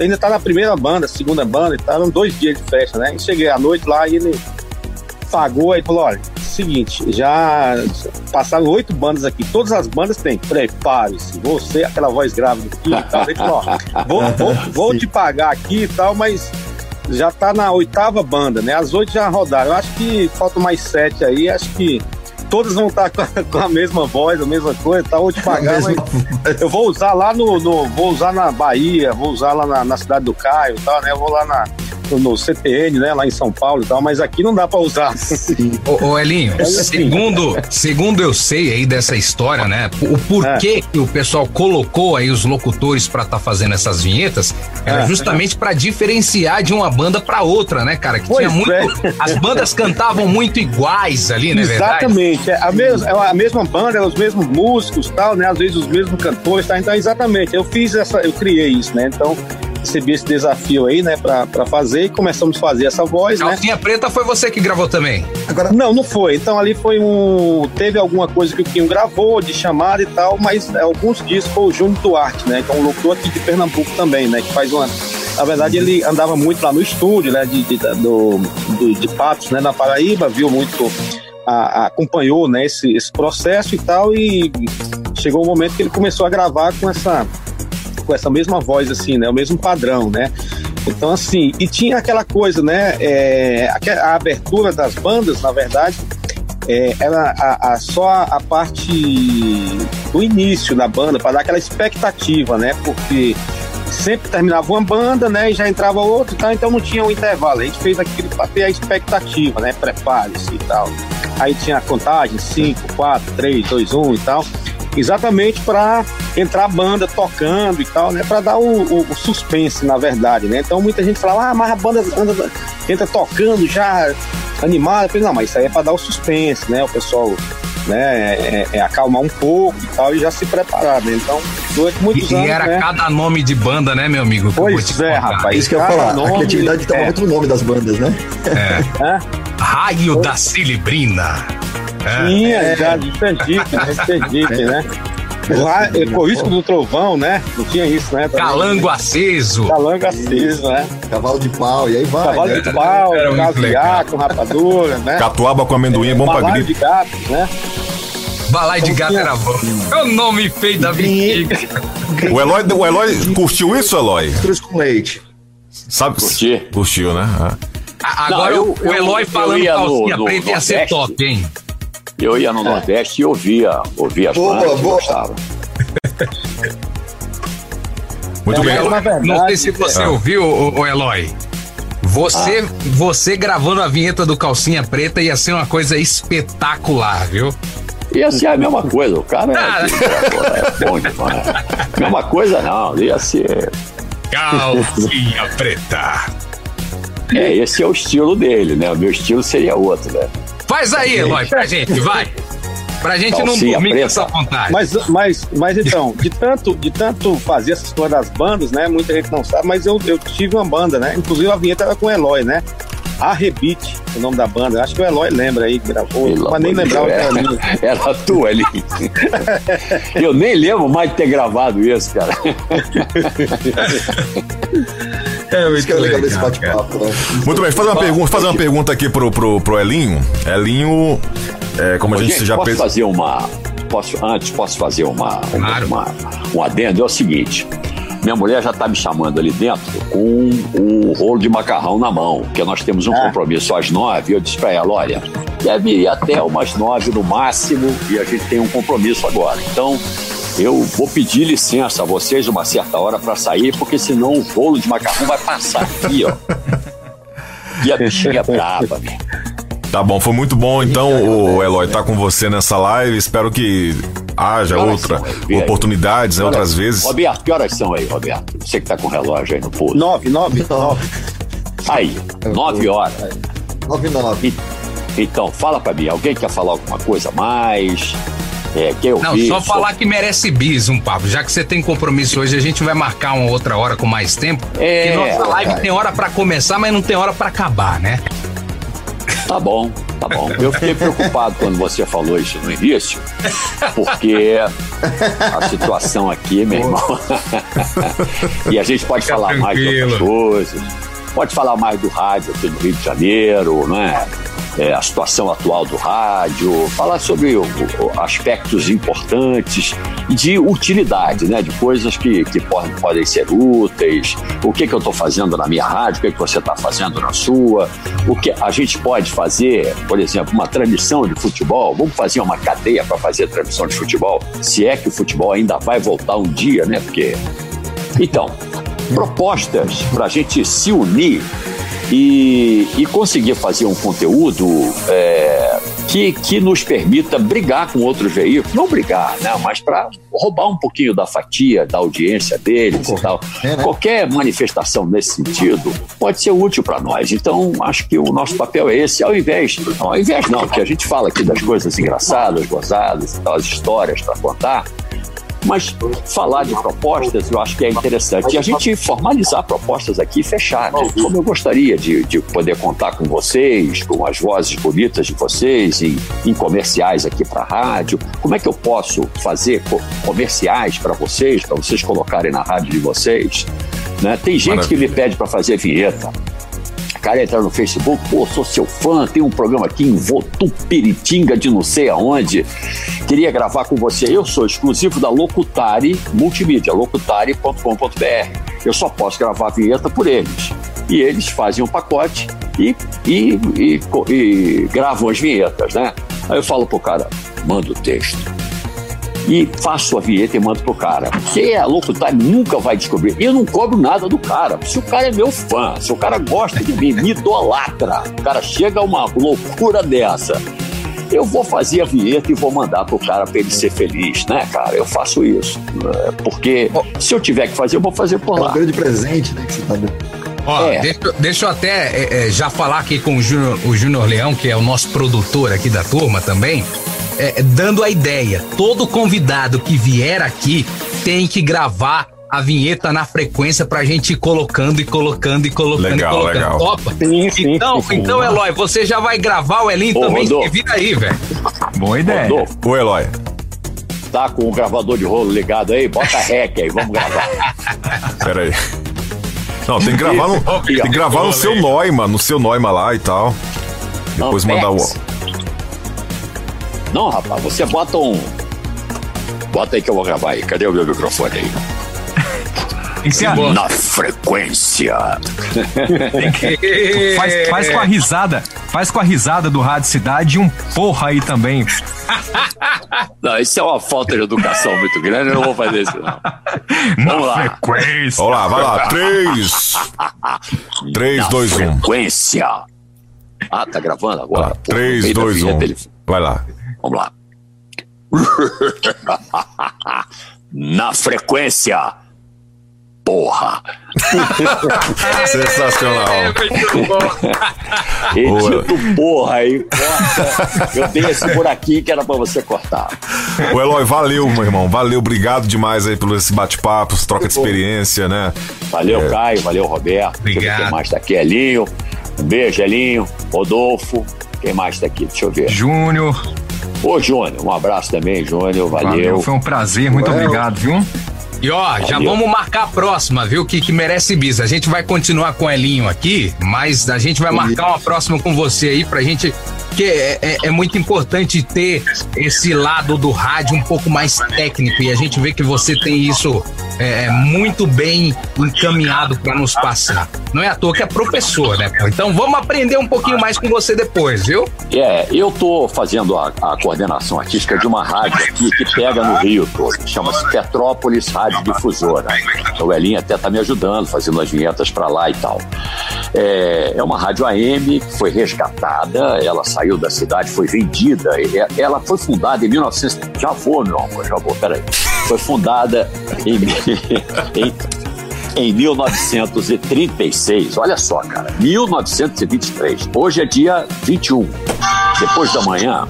Ainda tá na primeira banda, segunda banda e tal, eram dois dias de festa, né? E cheguei à noite lá e ele pagou aí falou: olha, seguinte, já passaram oito bandas aqui, todas as bandas têm, prepare-se, você, aquela voz grávida aqui e tal. Ele falou: ó, vou, vou, vou te pagar aqui e tal, mas já tá na oitava banda, né? As oito já rodaram. Eu acho que faltam mais sete aí, acho que todas vão estar com a, com a mesma voz, a mesma coisa, tá? Te pagar, mas eu vou usar lá no, no- vou usar na Bahia, vou usar lá na, na cidade do Caio e tal, né? Eu vou lá na, no, CTN, né? Lá em São Paulo e tal, mas aqui não dá pra usar. Ô, ô Elinho, assim, segundo, segundo eu sei aí dessa história, né? O porquê que o pessoal colocou aí os locutores pra estar fazendo essas vinhetas era É. justamente pra diferenciar de uma banda pra outra, né, cara? Que Pois tinha muito. é. As bandas cantavam muito iguais ali, né, verdade? Exatamente, é a, mes é a mesma banda, é os mesmos músicos tal, né? Às vezes os mesmos cantores, tá? Então, exatamente, eu fiz essa, eu criei isso, né? Então, recebi esse desafio aí, né, pra, pra fazer e começamos a fazer essa voz, né? Calcinha Preta foi você que gravou também. Agora, Não, não foi. Então ali foi um. Teve alguma coisa que o Quinho gravou de chamada e tal, mas é, alguns discos foi o Júnior Duarte, né? Que é um locutor aqui de Pernambuco também, né? Que faz uma. Na verdade, ele andava muito lá no estúdio, né? De, de, do, do- de Patos, né? Na Paraíba, viu muito. a- a- acompanhou né, esse, esse processo e tal, e chegou um momento que ele começou a gravar com essa com essa mesma voz, assim, né? O mesmo padrão, né? Então, assim, e tinha aquela coisa, né? É, aque- a abertura das bandas, na verdade, é, era a, a- só a parte do início da banda, para dar aquela expectativa, né? Porque sempre terminava uma banda, né? E já entrava outra, e então não tinha um intervalo. A gente fez aquilo para ter a expectativa, né? Prepare-se e tal. Aí tinha a contagem: 5, 4, 3, 2, 1 e tal. Exatamente para entrar a banda tocando e tal, né? Para dar o, o- o suspense, na verdade, né? Então muita gente falava, ah, mas a banda anda- entra tocando já animada. Eu falei, não, mas isso aí é para dar o suspense, né? O pessoal né, é, é acalmar um pouco e tal e já se preparar, né? Então, durante muitos E, anos. e era né? cada nome de banda, né, meu amigo? Pois é, contar. rapaz. isso que eu ia falar. nome a criatividade tava é. muito no nome das bandas, né? Hã? Raio da Cilibrina. É. Tinha já de Sergipe, né? Sergipe, né? Lá, é, Corrisco do Trovão, né? Não tinha isso, né? Também. Calango aceso. Calango aceso, né? Cavalo de pau, e aí vai. Cavalo né? de pau, Era caviar com rapadura, né? Catuaba com amendoim é bom pra gripe. de gatos, né? Balai de gato era bom. É o nome feio da bexiga. O Eloy, o Eloy curtiu isso, Eloy? Cruz com leite. Sabe? Curti. Curtiu, né? Ah. Agora Não, eu- o Eloy eu- falando eu ia no- calcinha no preta ia ser top, hein? Eu ia no Nordeste e ouvia, ouvia as Boa, bandas, boa. gostava. Muito É, bem. verdade, Não sei se você Ah. ouviu, ô, ô Eloy. Você, Ah. você gravando a vinheta do Calcinha Preta ia ser uma coisa espetacular, viu? Ia ser a mesma coisa, o cara Ah. é, é bom demais. Mesma coisa não, ia ser. Calcinha Preta. É, esse é o estilo dele, né? O meu estilo seria outro, né? Faz aí, Eloy, pra gente, vai. Pra gente não Calcinha dormir com essa vontade. Mas, mas, mas então, de tanto, de tanto fazer essa história das bandas, né? Muita gente não sabe, mas eu, eu tive uma banda, né? Inclusive a vinheta era com o Eloy, né? Arrebite, o nome da banda. Acho que o Eloy lembra aí que gravou, Pelo mas nem lembrava era minha. era, era tu ali. Eu nem lembro mais de ter gravado isso, cara. É Isso que é legal desse bate-papo, né? Muito bem, fazer uma pergunta, fazer uma pergunta aqui pro, pro, pro Elinho. Elinho, é, como a Ô, gente gente, já posso fez. fazer uma. Posso, antes, posso fazer uma, Claro. uma- um adendo? É o seguinte: minha mulher já está me chamando ali dentro com o rolo de macarrão na mão, porque nós temos um Ah. compromisso às nove. Eu disse para ela: olha, deve ir até umas nove no máximo e a gente tem um compromisso agora. Então. Eu vou pedir licença a vocês uma certa hora para sair, porque senão o rolo de macarrão vai passar aqui, ó. E a bichinha é brava, meu. Tá bom, foi muito bom então o Eloy tá com você nessa live. Espero que haja Que outra são oportunidades, né, outras vezes. Roberto, que horas são aí, Roberto? Você que tá com o relógio aí no pulso. Nove, nove, nove. Aí, nove horas. 99. Então, fala pra mim, alguém quer falar alguma coisa a mais? É, quer Não, ouvir? só falar que merece bis um papo. Já que você tem compromisso hoje, a gente vai marcar uma outra hora com mais tempo. É, porque nossa live cara. tem hora pra começar, mas não tem hora pra acabar, né? Tá bom, tá bom. Eu fiquei preocupado quando você falou isso no início, porque a situação aqui, meu irmão. e a gente pode Fica falar mais de outras tranquilo. coisas, pode falar mais do rádio aqui no Rio de Janeiro, né? É, a situação atual do rádio, falar sobre o- o- aspectos importantes de utilidade, né? De coisas que, que podem, podem ser úteis, o que, que eu estou fazendo na minha rádio, o que, que você está fazendo na sua, o que a gente pode fazer, por exemplo, uma transmissão de futebol, vamos fazer uma cadeia para fazer transmissão de futebol, se é que o futebol ainda vai voltar um dia, né? Porque. Então, propostas para a gente se unir e, e conseguir fazer um conteúdo é, que, que nos permita brigar com outros veículos, não brigar, né, mas para roubar um pouquinho da fatia da audiência deles e tal. Qualquer manifestação nesse sentido pode ser útil para nós. Então, acho que o nosso papel é esse, ao invés, não, ao invés não, que a gente fala aqui das coisas engraçadas, gozadas e tal, as histórias para contar. Mas falar de propostas eu acho que é interessante. E a gente formalizar propostas aqui e fechar, né? Como eu gostaria de, de poder contar com vocês, com as vozes bonitas de vocês, em, em comerciais aqui para a rádio. Como é que eu posso fazer co- comerciais para vocês, para vocês colocarem na rádio de vocês? Né? Tem gente que me pede para fazer vinheta. Cara entra no Facebook, pô, sou seu fã, tem um programa aqui em Votupiritinga de não sei aonde. Queria gravar com você. Eu sou exclusivo da Locutari Multimídia, locutari.com.br. Eu só posso gravar a vinheta por eles. E eles fazem um pacote e, e, e, e gravam as vinhetas, né? Aí eu falo pro cara, manda o texto e faço a vinheta e mando pro cara. Porque a Locutar nunca vai descobrir. Eu não cobro nada do cara. Se o cara é meu fã, se o cara gosta de mim, me idolatra, o cara chega a uma loucura dessa. Eu vou fazer a vinheta e vou mandar pro cara pra ele ser feliz, né, cara? Eu faço isso. É, Porque se eu tiver que fazer, eu vou fazer por É lá. um grande presente, né, que você tá dando. Ó, É. deixa, eu- deixa eu até é, é, já falar aqui com o Júnior, o Júnior Leão, que é o nosso produtor aqui da turma também, é, dando a ideia. Todo convidado que vier aqui tem que gravar a vinheta na frequência pra gente ir colocando e colocando e colocando Legal, e colocando. legal. Topa? Sim, sim, então, sim. então, Eloy, você já vai gravar o Elinho Ô, também, Rodolfo. que vira aí, velho. Boa ideia. Rodolfo, Ô, Eloy. tá com o gravador de rolo ligado aí? Bota rec aí, vamos gravar. Pera aí. Não, tem que gravar no, tem que gravar no seu Noima, no seu Noima lá e tal. Depois mandar o. Não, rapaz, você bota um. Bota aí que eu vou gravar aí. Cadê o meu microfone aí? Tem que ser a- Na frequência. faz, faz com a risada. Faz com a risada do Rádio Cidade e um porra aí também. Não, isso é uma falta de educação muito grande, eu não vou fazer isso, não. Vamos lá. Frequência. Vamos lá, vai lá. 3, 3, Na 2, 1. frequência. Ah, tá gravando agora? Pô, no 3, meio da 2, 1. vinheta ele- Vai lá. Vamos lá. Na frequência. Porra. Sensacional. Edito porra aí, corta. Eu tenho esse buraquinho que era pra você cortar. Ô, Eloy, valeu, meu irmão. Valeu, obrigado demais aí pelo esse bate-papo, troca de experiência, né? Valeu, É. Caio, valeu, Roberto. Obrigado. Quem mais tá aqui? Elinho. Um beijo, Elinho. Rodolfo. Quem mais tá aqui? Deixa eu ver. Júnior, Ô, Júnior, um abraço também, Júnior. Valeu. valeu. Foi um prazer, muito Valeu. obrigado, viu? E ó, já Valeu. vamos marcar a próxima, viu? Que, que merece bis. A gente vai continuar com o Elinho aqui, mas a gente vai marcar uma próxima com você aí pra gente. Que é, é- é muito importante ter esse lado do rádio um pouco mais técnico. E a gente vê que você tem isso é, é muito bem encaminhado para nos passar. Não é à toa que é professor, né? Então vamos aprender um pouquinho mais com você depois, viu? É, eu tô fazendo a, a coordenação artística de uma rádio aqui que pega no Rio todo. Chama-se Petrópolis Rádio Difusora. O Elinho até tá me ajudando, fazendo as vinhetas para lá e tal. É, é uma rádio AM que foi resgatada, ela saiu da cidade, foi vendida. Ela foi fundada em 1900. Já vou, meu amor, já vou, peraí. Foi fundada em, em em 1936. Olha só, cara, 1923. Hoje é dia 21. Depois da manhã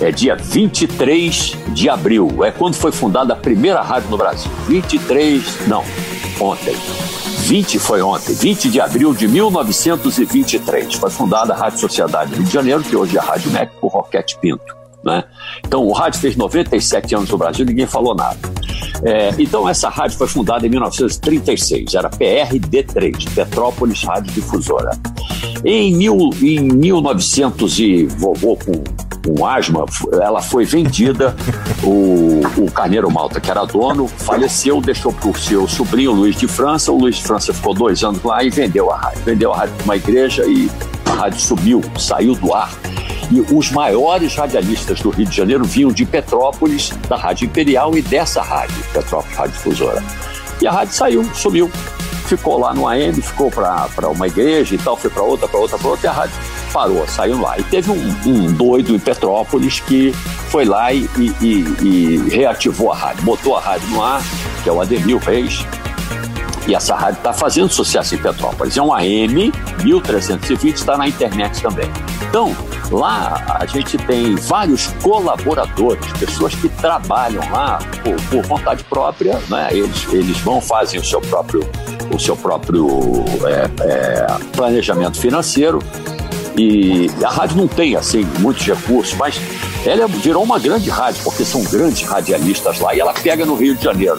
é dia 23 de abril. É quando foi fundada a primeira rádio no Brasil. 23, não, ontem. 20 foi ontem, 20 de abril de 1923. Foi fundada a Rádio Sociedade Rio de Janeiro, que hoje é a Rádio MEC, por Roquete Pinto. Né? Então, o rádio fez 97 anos no Brasil, ninguém falou nada. É, então, essa rádio foi fundada em 1936, era PRD3, Petrópolis Rádio Difusora. Em, mil, em 1900 e vovô com, com asma, ela foi vendida, o, o Carneiro Malta, que era dono, faleceu, deixou para o seu sobrinho Luiz de França, o Luiz de França ficou dois anos lá e vendeu a rádio. Vendeu a rádio para uma igreja e a rádio sumiu, saiu do ar e os maiores radialistas do Rio de Janeiro vinham de Petrópolis, da Rádio Imperial e dessa rádio, Petrópolis Rádio Difusora. E a rádio saiu, sumiu. Ficou lá no AM, ficou para uma igreja e tal, foi para outra, para outra, para outra, e a rádio parou, saiu lá. E teve um, um doido em Petrópolis que foi lá e, e, e, reativou a rádio, botou a rádio no ar, que é o Ademil Reis, e essa rádio está fazendo sucesso em Petrópolis. É um AM 1320, está na internet também. Então, lá a gente tem vários colaboradores, pessoas que trabalham lá por, por vontade própria, né? eles, eles vão, fazem o seu próprio, o seu próprio é, é, planejamento financeiro. E a rádio não tem assim muitos recursos, mas ela virou uma grande rádio, porque são grandes radialistas lá, e ela pega no Rio de Janeiro.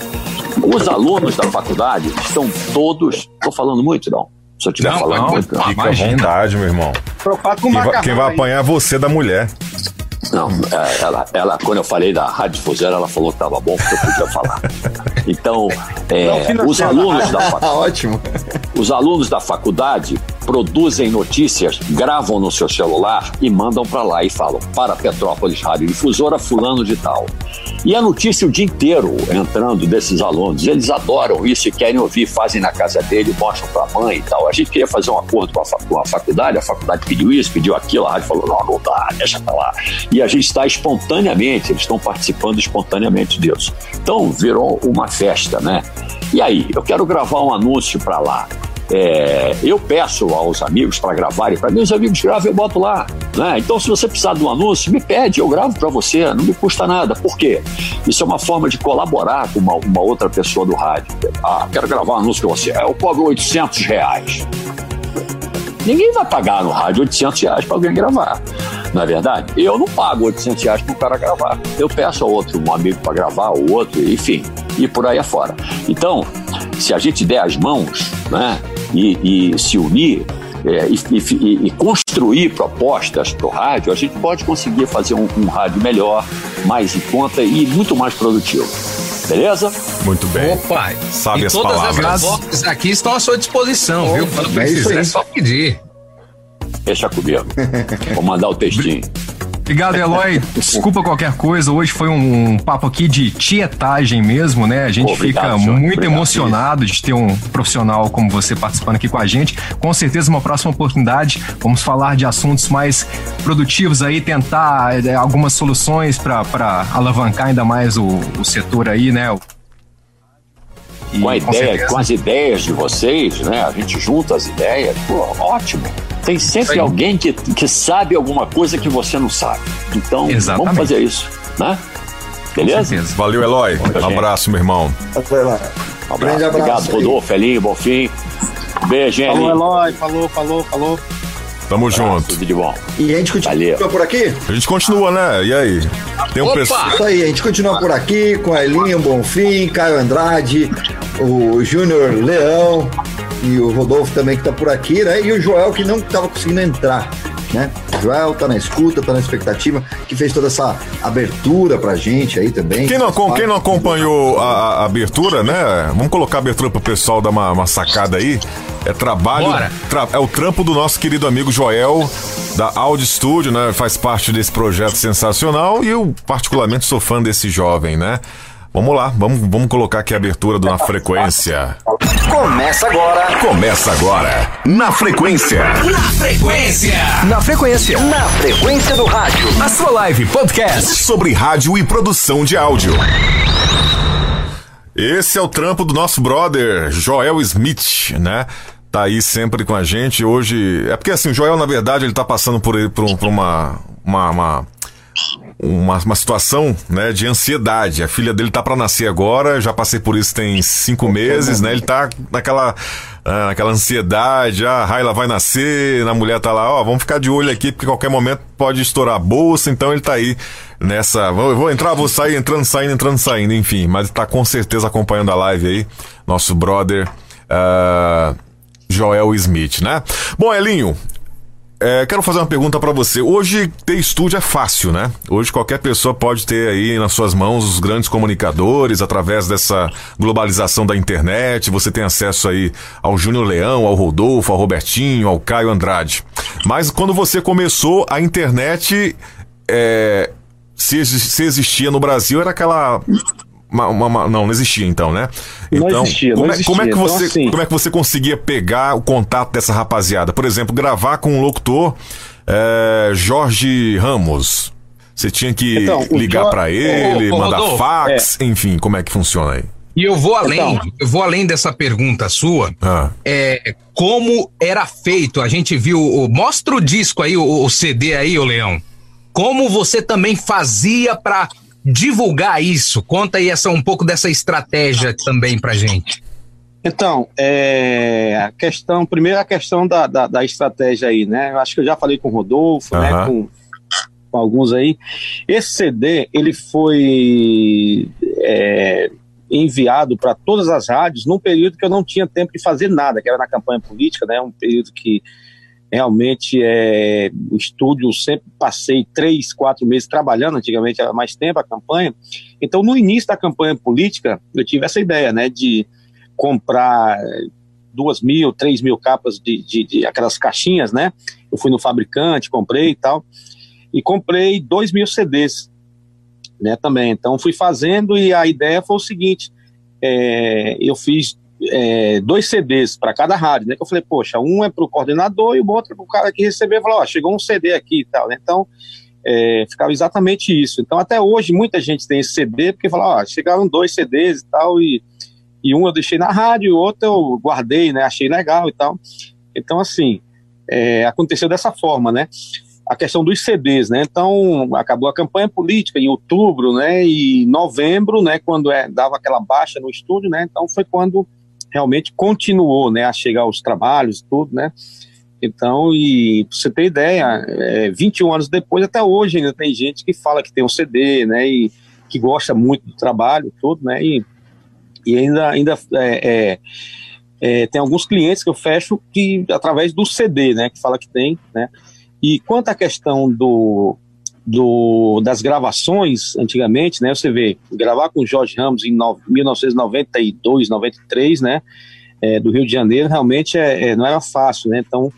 Os alunos da faculdade estão todos. Estou falando muito, não? Se eu estiver falando não, muito. Fica à vontade, meu irmão. Quem vai, quem vai apanhar é você da mulher. Não, é, ela, ela, quando eu falei da Rádio Difusora, ela falou que estava bom, porque eu podia falar. Então, é, os alunos da faculdade. Ótimo. Os alunos da faculdade produzem notícias, gravam no seu celular e mandam para lá e falam: para Petrópolis Rádio Difusora, fulano de tal. E a notícia o dia inteiro entrando desses alunos. Eles adoram isso e querem ouvir, fazem na casa dele, mostram para a mãe e tal. A gente queria fazer um acordo com a, com a faculdade, a faculdade pediu isso, pediu aquilo, a rádio falou: não, não dá, deixa pra lá. E a gente está espontaneamente, eles estão participando espontaneamente disso. Então virou uma festa, né? E aí, eu quero gravar um anúncio para lá. É, eu peço aos amigos para gravarem, para meus amigos gravam, eu boto lá. Né? Então, se você precisar de um anúncio, me pede, eu gravo para você, não me custa nada. Por quê? Isso é uma forma de colaborar com uma, uma outra pessoa do rádio. Ah, quero gravar um anúncio com você. Eu cobro 800 reais. Ninguém vai pagar no rádio 800 reais para alguém gravar, não é verdade? Eu não pago 800 reais para o cara gravar. Eu peço a outro, um amigo para gravar, o outro, enfim, e por aí afora. Então, se a gente der as mãos, né, e, e se unir, é, e, e, e, construir propostas para o rádio, a gente pode conseguir fazer um, um, rádio melhor, mais em conta e muito mais produtivo. Beleza? Muito bem. Opa! Sabe e as todas palavras. as boxes aqui estão à sua disposição, viu? Quando é isso precisar, é só pedir. Deixa comigo. Vou mandar o textinho. Obrigado, Eloy. Desculpa qualquer coisa. Hoje foi um papo aqui de tietagem mesmo, né? A gente Obrigado, fica senhor. muito Obrigado, emocionado de ter um profissional como você participando aqui com a gente. Com certeza, uma próxima oportunidade, vamos falar de assuntos mais produtivos aí, tentar eh, algumas soluções para alavancar ainda mais o, o setor aí, né? E, com, ideia, certeza. com as ideias de vocês, né? A gente junta as ideias, pô, ótimo. Tem sempre alguém que, que sabe alguma coisa que você não sabe. Então, Exatamente. vamos fazer isso, né? Com Beleza? certeza. Valeu, Eloy. Abraço, meu irmão. Até lá. Um abraço. Grande abraço Obrigado. Rodolfo, Elinho, Bonfim. Beijo, hein, Falou. Eloy. Falou, falou, falou. Tamo Abraço, junto. Tudo de bom. E a gente continua Valeu. por aqui? A gente continua, né? E aí? Tem um Opa! pessoal. Isso aí, a gente continua por aqui com a Elinho Bonfim, Caio Andrade, o Júnior Leão e o Rodolfo também que tá por aqui, né? E o Joel que não tava conseguindo entrar, né? Joel tá na escuta, tá na expectativa, que fez toda essa abertura pra gente aí também. Quem não, quem não acompanhou a, a abertura, né? Vamos colocar a abertura pro pessoal dar uma, uma sacada aí. É trabalho, tra, é o trampo do nosso querido amigo Joel, da Audio Studio, né? Faz parte desse projeto sensacional e eu, particularmente, sou fã desse jovem, né? Vamos lá, vamos, vamos colocar aqui a abertura do Na Frequência. Começa agora. Começa agora. Na Frequência. Na Frequência. Na Frequência. Na Frequência do Rádio. A sua live podcast sobre rádio e produção de áudio. Esse é o trampo do nosso brother Joel Smith, né? Tá aí sempre com a gente. Hoje. É porque assim, o Joel, na verdade, ele tá passando por, por, por uma, uma, uma uma, uma situação né, de ansiedade. A filha dele tá para nascer agora, já passei por isso tem cinco meses, né? Ele tá naquela, ah, naquela ansiedade, ah, a Raila vai nascer, a mulher tá lá, ó, vamos ficar de olho aqui, porque qualquer momento pode estourar a bolsa, então ele tá aí nessa. Vou, vou entrar, vou sair, entrando, saindo, entrando, saindo, enfim. Mas tá com certeza acompanhando a live aí, nosso brother. Uh, Joel Smith, né? Bom, Elinho, é, quero fazer uma pergunta para você. Hoje ter estúdio é fácil, né? Hoje qualquer pessoa pode ter aí nas suas mãos os grandes comunicadores através dessa globalização da internet. Você tem acesso aí ao Júnior Leão, ao Rodolfo, ao Robertinho, ao Caio Andrade. Mas quando você começou a internet, é, se, se existia no Brasil era aquela uma, uma, uma, não, não existia então, né? Então, não existia, como, não é, existia. como é que Então, você, assim- como é que você conseguia pegar o contato dessa rapaziada? Por exemplo, gravar com um locutor é, Jorge Ramos. Você tinha que Então, o ligar Jo- pra ele, Ô, ô, mandar Rodolfo, fax, enfim, como é que funciona aí? E eu vou além, Então. eu vou além dessa pergunta sua. Ah. É, como era feito? A gente viu. o- mostra o disco aí, o, o CD aí, ô Leão. Como você também fazia pra divulgar isso? Conta aí essa, um pouco dessa estratégia também pra gente. Então, é, a questão, primeiro a questão da, da, da estratégia aí, né? Eu acho que eu já falei com o Rodolfo, né? Aham. Com, com alguns aí. Esse CD, ele foi é, enviado para todas as rádios num período que eu não tinha tempo de fazer nada, que era na campanha política, né? Um período que realmente é, o estúdio sempre passei três, quatro meses trabalhando, antigamente era mais tempo a campanha. Então, no início da campanha política, eu tive essa ideia, né? De comprar duas mil, três mil capas de, de, de aquelas caixinhas, né? Eu fui no fabricante, comprei e tal, e comprei dois mil CDs, né? Também. Então fui fazendo e a ideia foi o seguinte: é, eu fiz é, dois CDs para cada rádio, né? Que eu falei, poxa, um é para o coordenador e o outro é para o cara que recebeu. Falou, ó, chegou um CD aqui e tal, né? Então é, ficava exatamente isso. Então até hoje muita gente tem esse CD porque fala, ó, chegaram dois CDs e tal e e um eu deixei na rádio, o outro eu guardei, né? Achei legal e tal. Então, assim, é, aconteceu dessa forma, né? A questão dos CDs, né? Então, acabou a campanha política em outubro, né? E novembro, né? Quando é, dava aquela baixa no estúdio, né? Então, foi quando realmente continuou, né? A chegar os trabalhos, tudo, né? Então, e pra você ter ideia, é, 21 anos depois, até hoje ainda tem gente que fala que tem um CD, né? E que gosta muito do trabalho, tudo, né? E e ainda, ainda é, é, é, tem alguns clientes que eu fecho que através do CD, né, que fala que tem, né. E quanto à questão do, do das gravações, antigamente, né, você vê gravar com o Jorge Ramos em no, 1992, 93, né, é, do Rio de Janeiro, realmente é, é, não era fácil, né. Então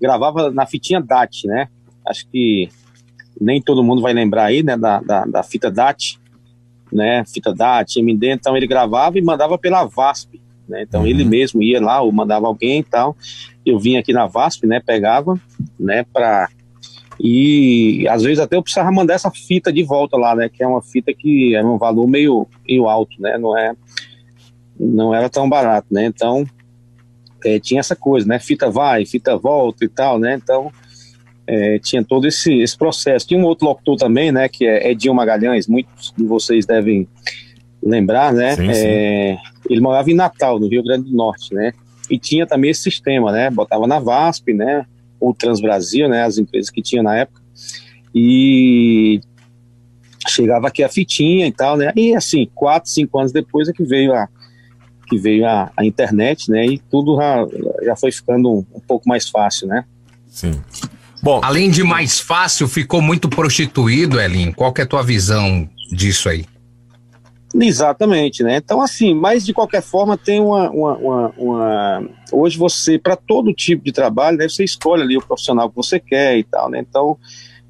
gravava na fitinha DAT, né. Acho que nem todo mundo vai lembrar aí, né, da, da, da fita DAT né, fita DAT, MD, então ele gravava e mandava pela VASP, né, então ele mesmo ia lá ou mandava alguém e tal, eu vinha aqui na VASP, né, pegava, né, pra, e às vezes até eu precisava mandar essa fita de volta lá, né, que é uma fita que é um valor meio, meio alto, né, não é, não era tão barato, né, então é, tinha essa coisa, né, fita vai, fita volta e tal, né, então é, tinha todo esse, esse processo. Tinha um outro locutor também, né, que é Edinho Magalhães, muitos de vocês devem lembrar, né? Sim, É, ele morava em Natal, no Rio Grande do Norte, né? E tinha também esse sistema, né? Botava na VASP, né? Ou Transbrasil, né? As empresas que tinha na época. E chegava aqui a fitinha e tal, né? E assim, quatro, cinco anos depois é que veio a que veio a, a internet, né? E tudo já, já foi ficando um, um pouco mais fácil, né? Sim. Bom, além de mais fácil, ficou muito prostituído, Elin. Qual que é a tua visão disso aí? Exatamente, né? Então, assim, mas de qualquer forma, tem uma. uma, uma, uma... Hoje você, para todo tipo de trabalho, né, você escolhe ali o profissional que você quer e tal, né? Então,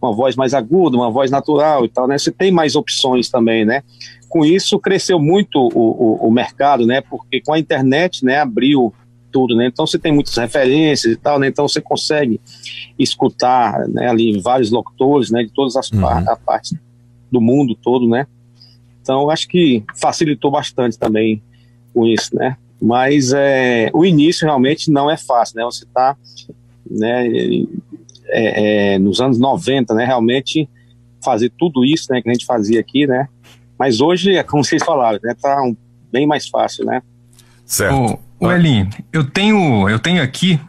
uma voz mais aguda, uma voz natural e tal, né? Você tem mais opções também, né? Com isso, cresceu muito o, o, o mercado, né? Porque com a internet, né, abriu tudo, né? Então você tem muitas referências e tal, né? Então você consegue escutar, né, ali vários locutores, né, de todas as uhum. par partes do mundo todo, né? Então, acho que facilitou bastante também com isso, né? Mas é, o início realmente não é fácil, né? Você está né, é, é, nos anos 90, né? Realmente fazer tudo isso né, que a gente fazia aqui, né? Mas hoje, é como vocês falaram, né? Tá um, bem mais fácil, né? Certo. Ô, ô Elin, eu tenho, eu tenho aqui,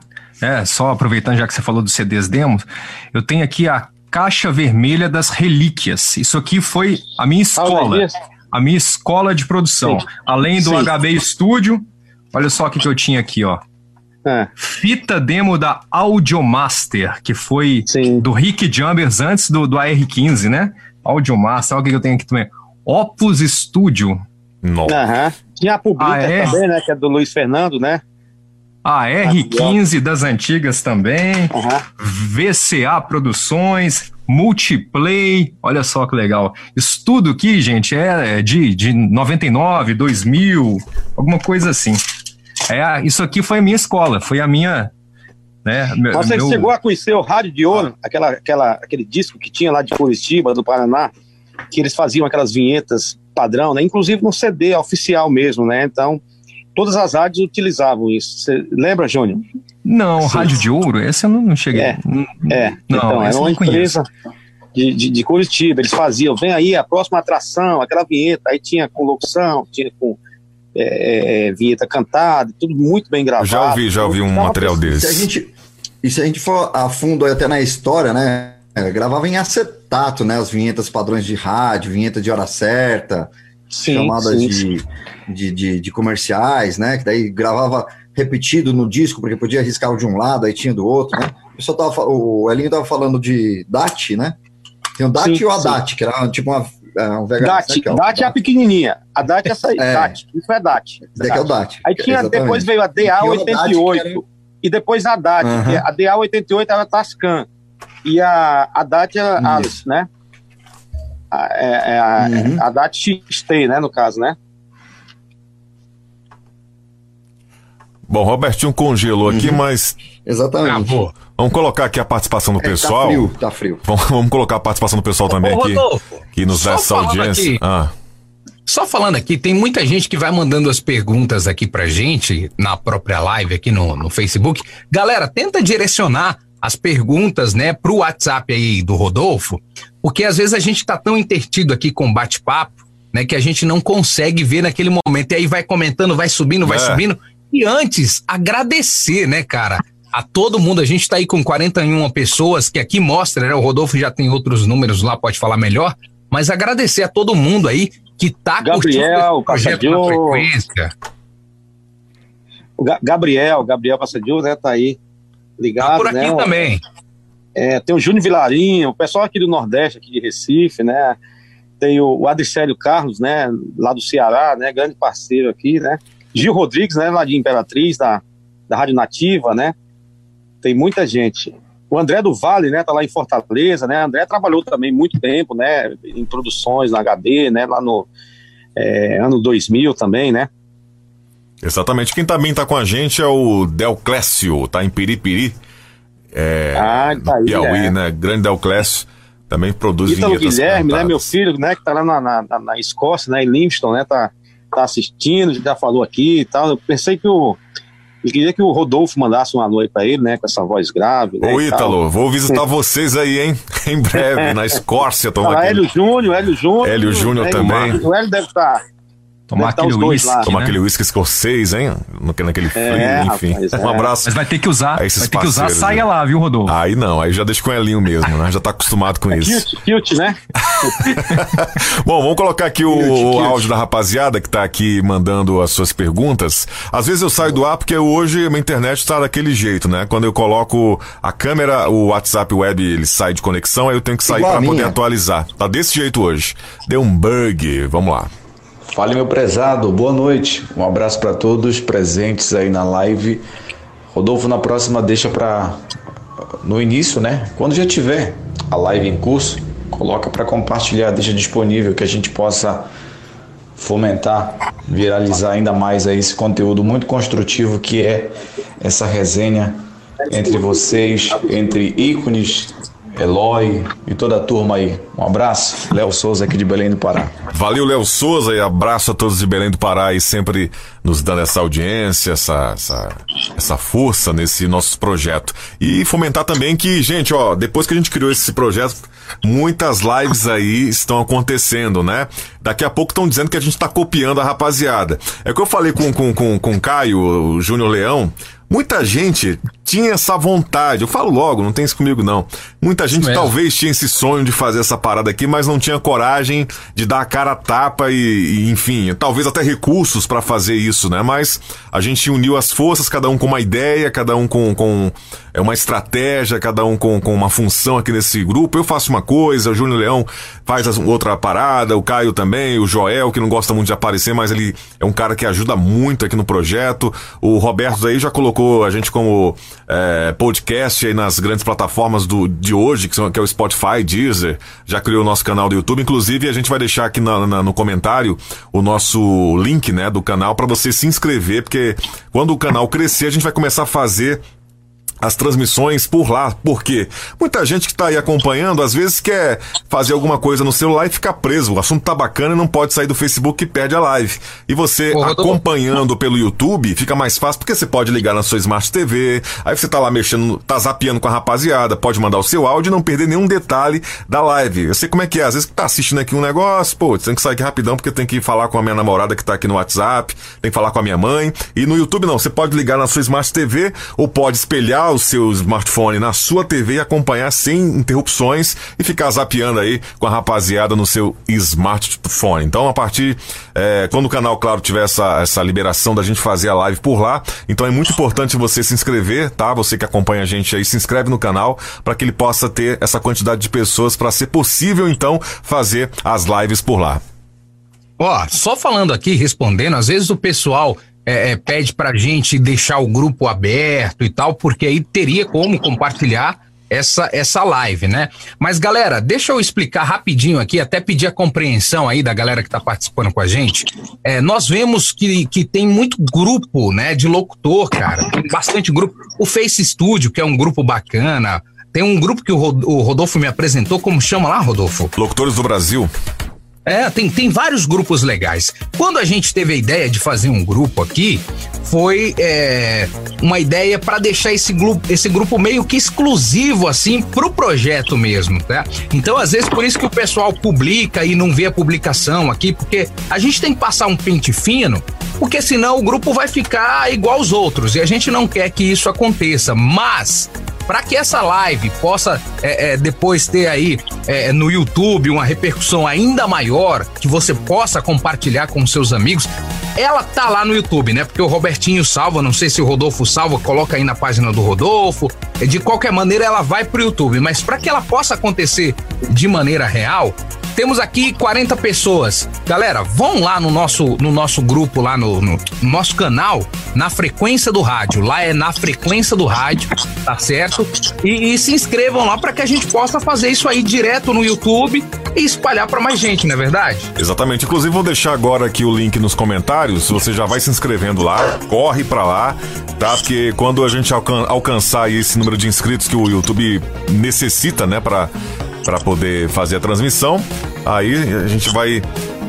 é, só aproveitando já que você falou dos CDs demos, eu tenho aqui a Caixa Vermelha das Relíquias. Isso aqui foi a minha escola. A minha escola de produção. Sim. Além do Sim. HB Studio, olha só o que, que eu tinha aqui, ó. É. Fita demo da Audiomaster, que foi Sim. do Rick Jumbers antes do, do AR15, né? Audiomaster, olha o que, que eu tenho aqui também. Opus Studio. Nossa. Tinha a Publica ah, é? também, né? Que é do Luiz Fernando, né? A R15 das antigas também, uhum. VCA Produções, Multiplay, olha só que legal. Isso tudo aqui, gente, é de, de 99, 2000, alguma coisa assim. É, isso aqui foi a minha escola, foi a minha. Né, meu, Você meu... chegou a conhecer o Rádio de Ouro, aquela, aquela, aquele disco que tinha lá de Curitiba, do Paraná, que eles faziam aquelas vinhetas padrão, né? Inclusive no CD oficial mesmo, né? Então, todas as rádios utilizavam isso. Você lembra, Júnior? Não, Sim. Rádio de Ouro, essa eu não, cheguei. É, é. Não, então, era uma empresa de, de, de, Curitiba, eles faziam, vem aí a próxima atração, aquela vinheta, aí tinha com locução, tinha com é, é, vinheta cantada, tudo muito bem gravado. Já ouvi, já ouvi um material desse. Se a gente, e se a gente for a fundo até na história, né, é, gravava em acetato, né, as vinhetas padrões de rádio, vinheta de hora certa, sim, chamadas sim, de, sim. De, de, de, comerciais, né? Que daí gravava repetido no disco, porque podia arriscar de um lado, aí tinha do outro, né? O, tava, o Elinho tava falando de DAT, né? Tem o DAT e o ADAT, que era tipo uma. É, um VHS, DAT, né, é, DAT é a pequenininha. A DAT é essa aí. é. DAT, isso é DAT. Isso daqui é o DAT. Aí tinha, Exatamente. depois veio a DA88. Era... E depois a DAT. Uhum. A DA88 era a Tascam. E a, a DAT era a Alice, né? é, é a, uhum. a DAT XT, né, no caso, né? Bom, Robertinho congelou aqui, uhum. mas. Exatamente. Ah, vamos colocar aqui a participação do é, tá pessoal. Tá frio, tá frio. Vamos, vamos colocar a participação do pessoal também aqui. Que nos dá essa audiência. Ah. Só falando aqui, tem muita gente que vai mandando as perguntas aqui pra gente, na própria live aqui no, no Facebook. Galera, tenta direcionar as perguntas, né, pro WhatsApp aí do Rodolfo, porque às vezes a gente tá tão intertido aqui com bate-papo, né, que a gente não consegue ver naquele momento. E aí vai comentando, vai subindo, vai é. subindo. E antes, agradecer, né, cara, a todo mundo. A gente tá aí com 41 pessoas, que aqui mostra, né? O Rodolfo já tem outros números lá, pode falar melhor. Mas agradecer a todo mundo aí que tá Gabriel, curtindo projeto na frequência. O Gabriel, Gabriel Passadio, né, tá aí ligado, tá por aqui né? também. É, tem o Júnior Vilarinho, o pessoal aqui do Nordeste, aqui de Recife, né? Tem o, o Adricélio Carlos, né? Lá do Ceará, né? Grande parceiro aqui, né? Gil Rodrigues, né? Lá de Imperatriz, da, da Rádio Nativa, né? Tem muita gente. O André do Vale, né? Tá lá em Fortaleza, né? O André trabalhou também muito tempo, né? Em produções na HD, né? Lá no é, ano 2000 também, né? Exatamente. Quem também tá com a gente é o Del Clécio, tá em Piripiri. É, ah, tá aí, Piauí, é. né? Grande Del Clécio. Também produz Ítalo Guilherme, cantadas. né? Meu filho, né? Que tá lá na, na, na Escócia, né? Em Livingston, né? Tá, tá assistindo, já falou aqui e tal. Eu pensei que o. Eu queria que o Rodolfo mandasse um alô aí pra ele, né? Com essa voz grave. Né, Ô, Ítalo, vou visitar vocês aí, hein? Em breve, na Escócia. Toma ah, Hélio Júnior, Hélio Júnior. Hélio Júnior também. O Hélio deve estar. Tomar aquele uísque, Tomar né? aquele uísque escocês, hein? Naquele frio, É, enfim. rapaz, um é. abraço. Mas vai ter que usar, vai ter que usar a parceiros, saia né? lá, viu, Rodolfo? Aí não, aí já deixa com elinho mesmo, né? Já tá acostumado com isso. Cute, cute, né? Bom, vamos colocar aqui o, Cute, o cute. áudio da rapaziada que tá aqui mandando as suas perguntas. Às vezes eu saio do ar porque hoje a minha internet tá daquele jeito, né? Quando eu coloco a câmera, o WhatsApp web, ele sai de conexão, aí eu tenho que sair para poder atualizar. Tá desse jeito hoje. Deu um bug. Vamos lá. Fala, meu prezado, boa noite. Um abraço para todos presentes aí na live. Rodolfo, na próxima deixa para no início, né? Quando já tiver a live em curso, coloca para compartilhar, deixa disponível que a gente possa fomentar, viralizar ainda mais aí esse conteúdo muito construtivo que é essa resenha entre vocês, entre ícones, Eloy e toda a turma aí. Um abraço, Léo Souza aqui de Belém do Pará. Valeu, Léo Souza, e abraço a todos de Belém do Pará aí, sempre nos dando essa audiência, essa, essa, essa força nesse nosso projeto. E fomentar também que, gente, ó, depois que a gente criou esse projeto, muitas lives aí estão acontecendo, né? Daqui a pouco estão dizendo que a gente tá copiando a rapaziada. É o que eu falei com, com, com, com o Caio, o Júnior Leão. Muita gente tinha essa vontade. Eu falo logo, não tem isso comigo não. Muita gente talvez tinha esse sonho de fazer essa parada aqui, mas não tinha coragem de dar a cara a tapa e, e, enfim, talvez até recursos pra fazer isso, né? Mas a gente uniu as forças, cada um com uma ideia, cada um com, com é uma estratégia, cada um com, com uma função aqui nesse grupo. Eu faço uma coisa, o Júnior Leão faz outra parada, o Caio também, o Joel, que não gosta muito de aparecer, mas ele é um cara que ajuda muito aqui no projeto. O Roberto aí já colocou a gente como é, podcast aí nas grandes plataformas do, de hoje, que, são, que é o Spotify, Deezer, já criou o nosso canal do YouTube. Inclusive, a gente vai deixar aqui na- na- no comentário o nosso link né, do canal para você se inscrever, porque quando o canal crescer, a gente vai começar a fazer as transmissões por lá, porque muita gente que tá aí acompanhando, às vezes quer fazer alguma coisa no celular e ficar preso. O assunto tá bacana e não pode sair do Facebook e perde a live. E você Rodolfo. acompanhando pelo YouTube fica mais fácil porque você pode ligar na sua Smart TV, aí você tá lá mexendo, tá zapeando com a rapaziada, pode mandar o seu áudio e não perder nenhum detalhe da live. Eu sei como é que é, às vezes tá assistindo aqui um negócio, pô, tem que sair aqui rapidão porque tem que falar com a minha namorada que tá aqui no WhatsApp, tem que falar com a minha mãe. E no YouTube não, você pode ligar na sua Smart TV ou pode espelhar o seu smartphone na sua TV e acompanhar sem interrupções e ficar zapeando aí com a rapaziada no seu smartphone. Então, a partir, é, quando o canal, claro, tiver essa, essa liberação da gente fazer a live por lá, então é muito importante você se inscrever, tá? Você que acompanha a gente aí, se inscreve no canal para que ele possa ter essa quantidade de pessoas para ser possível, então, fazer as lives por lá. Ó, só falando aqui, respondendo, às vezes o pessoal é, é, pede pra gente deixar o grupo aberto e tal, porque aí teria como compartilhar essa, essa live, né? Mas galera, deixa eu explicar rapidinho aqui, até pedir a compreensão aí da galera que tá participando com a gente. É, nós vemos que, que tem muito grupo, né, de locutor, cara, tem bastante grupo. O Face Studio, que é um grupo bacana. Tem um grupo que o Rodolfo me apresentou, como chama lá, Rodolfo? Locutores do Brasil. É, tem, tem vários grupos legais. Quando a gente teve a ideia de fazer um grupo aqui, foi é, uma ideia para deixar esse grupo, esse grupo meio que exclusivo, assim, pro projeto mesmo, tá? Então, às vezes, por isso que o pessoal publica e não vê a publicação aqui, porque a gente tem que passar um pente fino, porque senão o grupo vai ficar igual aos outros, e a gente não quer que isso aconteça. Mas para que essa live possa é, é, depois ter aí é, no YouTube uma repercussão ainda maior, que você possa compartilhar com seus amigos, ela tá lá no YouTube, né? Porque o Robertinho salva, não sei se o Rodolfo salva, coloca aí na página do Rodolfo. De qualquer maneira, ela vai pro YouTube, mas para que ela possa acontecer de maneira real, temos aqui 40 pessoas. Galera, vão lá no nosso, no nosso grupo, lá no, no- no nosso canal, na frequência do rádio. Lá é na frequência do rádio, tá certo? E, e se inscrevam lá para que a gente possa fazer isso aí direto no YouTube e espalhar para mais gente, não é verdade? Exatamente. Inclusive, vou deixar agora aqui o link nos comentários. Você já vai se inscrevendo lá, corre pra lá, tá? Porque quando a gente alcan- alcançar esse número de inscritos que o YouTube necessita, né, pra, pra poder fazer a transmissão, aí a gente vai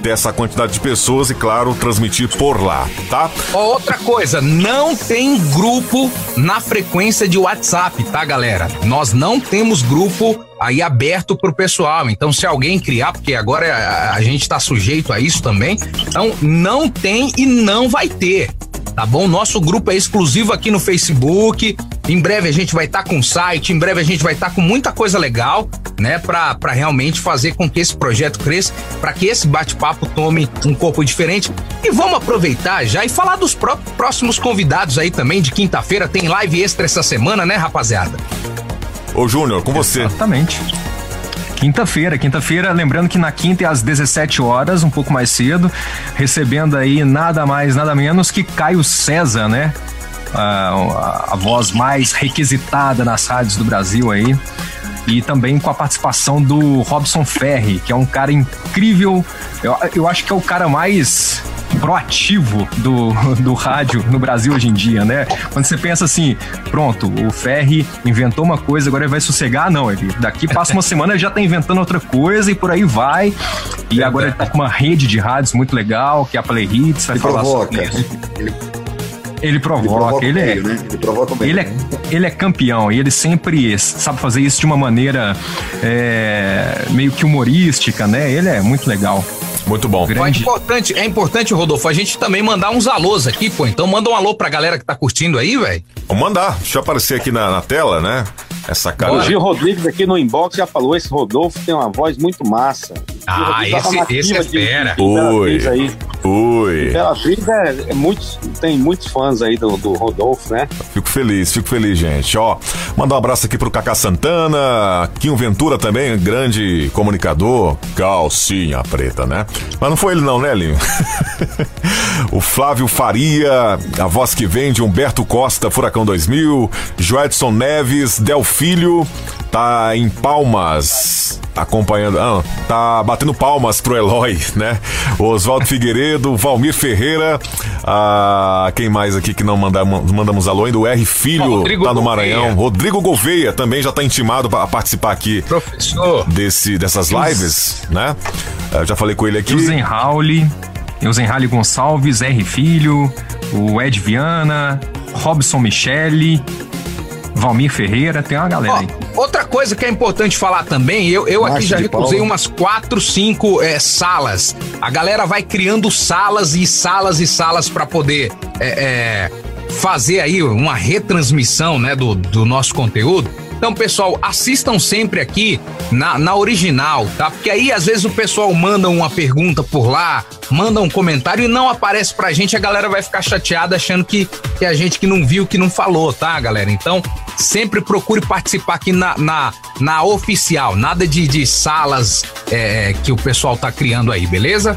ter essa quantidade de pessoas e, claro, transmitir por lá, tá? Outra coisa, não tem grupo na frequência de WhatsApp, tá, galera? Nós não temos grupo aí aberto para o pessoal. Então, se alguém criar, porque agora a, gente está sujeito a isso também, então não tem e não vai ter tá bom? Nosso grupo é exclusivo aqui no Facebook. Em breve a gente vai estar tá com site, em breve a gente vai estar tá com muita coisa legal, né, para realmente fazer com que esse projeto cresça, para que esse bate-papo tome um corpo diferente. E vamos aproveitar já e falar dos pró próximos convidados aí também de quinta-feira. Tem live extra essa semana, né, rapaziada? Ô, Júnior, com você. Exatamente. Quinta-feira, quinta-feira, lembrando que na quinta é às 17 horas, um pouco mais cedo, recebendo aí nada mais, nada menos que Caio César, né? A, a, voz mais requisitada nas rádios do Brasil aí. E também com a participação do Robson Ferri, que é um cara incrível. Eu, eu acho que é o cara mais proativo do, do rádio no Brasil hoje em dia, né? Quando você pensa assim, pronto, o Ferri inventou uma coisa, agora ele vai sossegar, não, ele daqui passa uma semana ele já tá inventando outra coisa e por aí vai. E é agora ele tá com uma rede de rádios muito legal, que é a Play Hits, vai ele falar provoca. sobre isso. Ele... Ele provoca, ele, provoca ele é, né? ele, provoca ele, é, ele é campeão e ele sempre sabe fazer isso de uma maneira é, meio que humorística, né? Ele é muito legal. Muito bom. É importante, é importante, Rodolfo, a gente também mandar uns alôs aqui, pô. Então manda um alô pra galera que tá curtindo aí, velho. Vou mandar. Deixa eu aparecer aqui na, na tela, né? Essa cara. O Gil Rodrigues aqui no inbox já falou: esse Rodolfo tem uma voz muito massa. Ah, esse, esse é fera. Oi. Oi. Imperatriz é, é muitos, tem muitos fãs aí do, do Rodolfo, né? Fico feliz, fico feliz, gente. Ó, mandar um abraço aqui pro Cacá Santana, Quinho Ventura também, grande comunicador, calcinha preta, né? Mas não foi ele não, né, Linho? o Flávio Faria, a voz que vem de Humberto Costa, Furacão 2000, Joedson Neves, Del Filho, tá em Palmas, acompanhando, ah, tá batendo palmas pro Eloy, né? Oswaldo Figueiredo, Valmir Ferreira, ah, quem mais aqui que não mandamos, mandamos alô ainda? O R Filho, Rodrigo tá no Maranhão. Gouveia. Rodrigo Gouveia também já tá intimado para participar aqui Professor. Desse, dessas lives, né? Eu já falei com ele aqui. Eusen Rauli, Eusen Rauli Gonçalves, R Filho, o Ed Viana, Robson Michele, Valmir Ferreira, tem uma galera aí. Outra coisa que é importante falar também, eu, eu aqui já recusei Paulo. umas quatro, cinco é, salas. A galera vai criando salas e salas e salas para poder é, é, fazer aí uma retransmissão né, do, do nosso conteúdo. Então, pessoal, assistam sempre aqui na, na original, tá? Porque aí às vezes o pessoal manda uma pergunta por lá, manda um comentário e não aparece pra gente, a galera vai ficar chateada achando que, que é a gente que não viu, que não falou, tá, galera? Então, sempre procure participar aqui na, na, na oficial, nada de, de salas é, que o pessoal tá criando aí, beleza?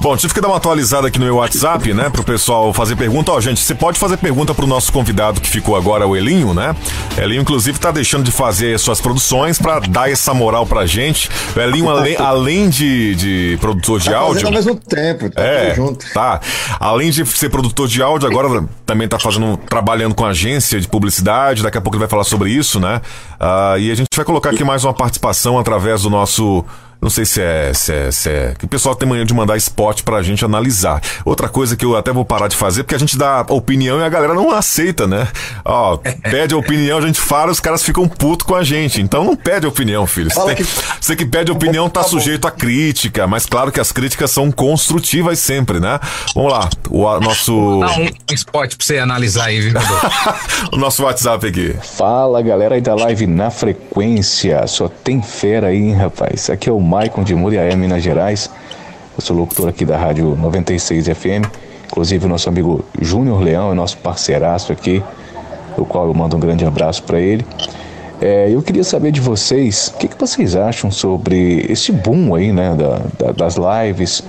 Bom, tive que dar uma atualizada aqui no meu WhatsApp, né, pro pessoal fazer pergunta. Ó, gente, você pode fazer pergunta pro nosso convidado que ficou agora, o Elinho, né? Elinho, inclusive, tá deixando de fazer suas produções para dar essa moral pra gente. O Elinho, além, além de, de produtor de tá áudio. ao mesmo tempo, tá é, junto. Tá. Além de ser produtor de áudio, agora também tá fazendo, trabalhando com agência de publicidade. Daqui a pouco ele vai falar sobre isso, né? Uh, e a gente vai colocar aqui mais uma participação através do nosso não sei se é, se é, se é. Que o pessoal tem manhã de mandar spot pra gente analisar. Outra coisa que eu até vou parar de fazer, porque a gente dá opinião e a galera não aceita, né? Ó, pede a opinião, a gente fala, os caras ficam putos com a gente. Então não pede opinião, filho. Você, tem, que... você que pede opinião tá sujeito a crítica, mas claro que as críticas são construtivas sempre, né? Vamos lá, o nosso. Dá um spot pra você analisar aí, viu, O nosso WhatsApp aqui. Fala galera aí da live na frequência. Só tem fera aí, hein, rapaz. Aqui é o Maicon de Muriaé, Minas Gerais. Eu sou locutor aqui da Rádio 96 FM. Inclusive o nosso amigo Júnior Leão é nosso parceiraço aqui, o qual eu mando um grande abraço para ele. É, eu queria saber de vocês, o que, que, vocês acham sobre esse boom aí, né, da, da, das lives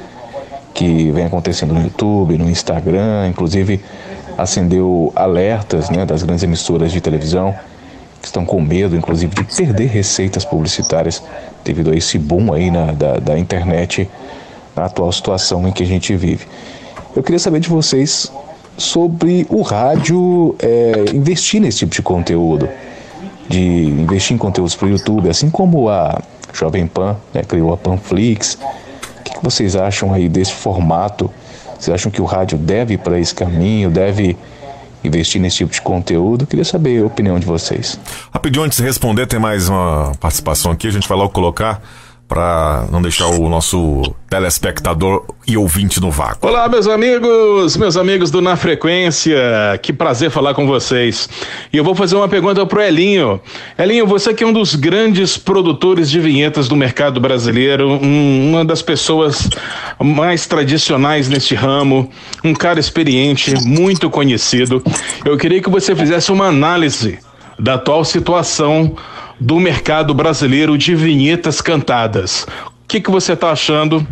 que vem acontecendo no YouTube, no Instagram, inclusive acendeu alertas, né, das grandes emissoras de televisão que estão com medo, inclusive, de perder receitas publicitárias devido a esse boom aí na, da, da internet na atual situação em que a gente vive. Eu queria saber de vocês sobre o rádio é, investir nesse tipo de conteúdo, de investir em conteúdos para o YouTube, assim como a Jovem Pan né, criou a Panflix. O que, que vocês acham aí desse formato? Vocês acham que o rádio deve para esse caminho, deve investir nesse tipo de conteúdo. Queria saber a opinião de vocês. Rapidinho, antes de responder, tem mais uma participação aqui, a gente vai logo colocar para não deixar o nosso telespectador e ouvinte no vácuo. Olá, meus amigos, meus amigos do Na Frequência, que prazer falar com vocês. E eu vou fazer uma pergunta pro Elinho. Elinho, você que é um dos grandes produtores de vinhetas do mercado brasileiro, um, uma das pessoas mais tradicionais neste ramo, um cara experiente, muito conhecido. Eu queria que você fizesse uma análise da atual situação do mercado brasileiro de vinhetas cantadas. O que, que você está achando,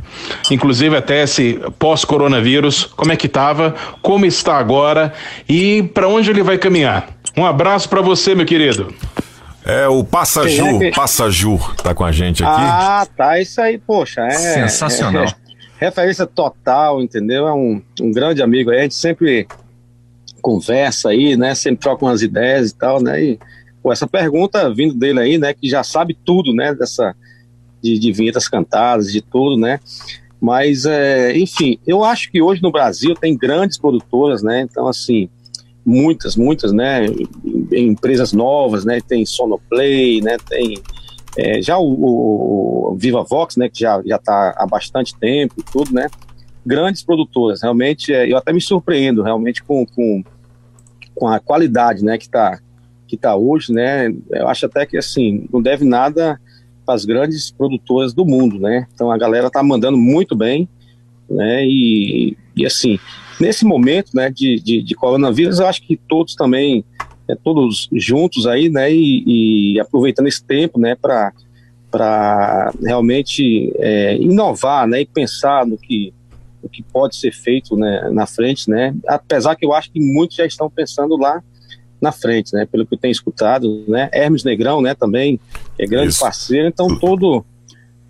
inclusive até esse pós-coronavírus, como é que estava, como está agora e para onde ele vai caminhar? Um abraço para você, meu querido. É o Passaju, é que... Passaju tá com a gente aqui. Ah, tá, isso aí, poxa, é sensacional. É, é, referência total, entendeu? É um, um grande amigo aí, a gente sempre conversa aí, né? Sempre troca umas ideias e tal, né? E Pô, essa pergunta vindo dele aí, né, que já sabe tudo, né, dessa de, de vinhetas cantadas, de tudo, né? Mas, é, enfim, eu acho que hoje no Brasil tem grandes produtoras, né? Então, assim, muitas, muitas, né? Empresas novas, né? Tem Sonoplay, né? Tem é, já o, o, Viva Vox, né? Que já já está há bastante tempo tudo, né? Grandes produtoras, realmente, é, eu até me surpreendo, realmente, com, com, com a qualidade, né? Que está que está hoje, né? Eu acho até que assim não deve nada para as grandes produtoras do mundo, né? Então a galera está mandando muito bem, né? E, e assim nesse momento, né? De, de, de coronavírus, eu acho que todos também, é, todos juntos aí, né? E, e aproveitando esse tempo, né? Para para realmente é, inovar, né? E pensar no que o que pode ser feito né, na frente, né? Apesar que eu acho que muitos já estão pensando lá na frente, né? Pelo que eu tenho escutado, né? Hermes Negrão, né? Também é grande Isso. parceiro, então todo,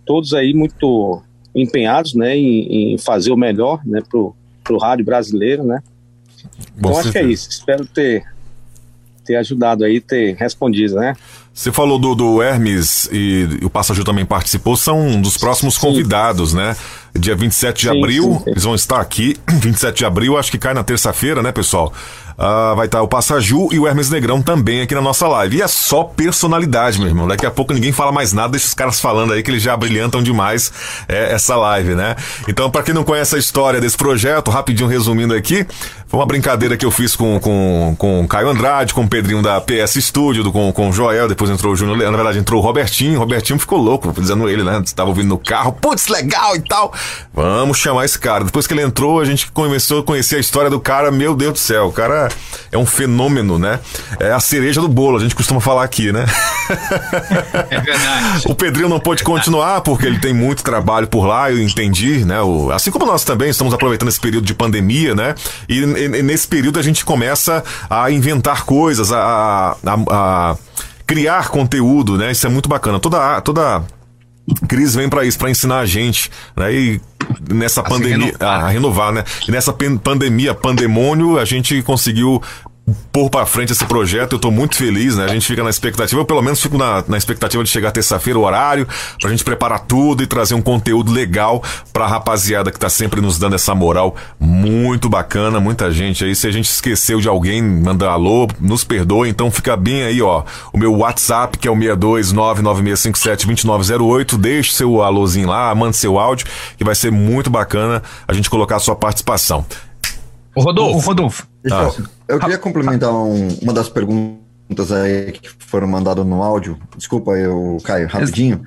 todos aí muito empenhados, né? Em, em fazer o melhor, né? Pro, pro rádio brasileiro, né? Então acho que é isso. Espero ter ter ajudado aí, ter respondido, né? Você falou do, do Hermes e, e o Passagil também participou, são um dos próximos sim. convidados, né? Dia 27 de sim, abril, sim, eles vão estar aqui. 27 de abril, acho que cai na terça-feira, né, pessoal? Uh, vai estar o Passaju e o Hermes Negrão também aqui na nossa live. E é só personalidade, meu irmão. Daqui a pouco ninguém fala mais nada, deixa os caras falando aí que eles já brilhantam demais é, essa live, né? Então, para quem não conhece a história desse projeto, rapidinho resumindo aqui, foi uma brincadeira que eu fiz com, com, com o Caio Andrade, com o Pedrinho da PS Studio, com, com o Joel, depois entrou o Júnior, na verdade entrou o Robertinho, o Robertinho ficou louco, dizendo ele, né? Estava ouvindo no carro, putz, legal e tal. Vamos chamar esse cara. Depois que ele entrou, a gente começou a conhecer a história do cara, meu Deus do céu, o cara é um fenômeno, né? É a cereja do bolo, a gente costuma falar aqui, né? É verdade. o Pedrinho não pôde continuar porque ele tem muito trabalho por lá, eu entendi, né? O, assim como nós também estamos aproveitando esse período de pandemia, né? E nesse período a gente começa a inventar coisas, a, a, a, criar conteúdo, né? Isso é muito bacana. Toda, toda Cris vem para isso, para ensinar a gente, né? E nessa a pandemia, renovar. a renovar, né? E nessa pandemia, pandemônio, a gente conseguiu pôr para frente esse projeto. Eu tô muito feliz, né? A gente fica na expectativa, eu pelo menos fico na, na expectativa de chegar terça-feira, o horário, pra gente preparar tudo e trazer um conteúdo legal pra rapaziada que tá sempre nos dando essa moral muito bacana, muita gente aí. Se a gente esqueceu de alguém, manda alô, nos perdoe, então fica bem aí, ó. O meu WhatsApp, que é o 62996572908, deixe seu alôzinho lá, mande seu áudio, que vai ser muito bacana a gente colocar a sua participação. O Rodolfo. O Rodolfo. Ah. Eu queria complementar um, uma das perguntas aí que foram mandadas no áudio. Desculpa, eu, Caio, rapidinho.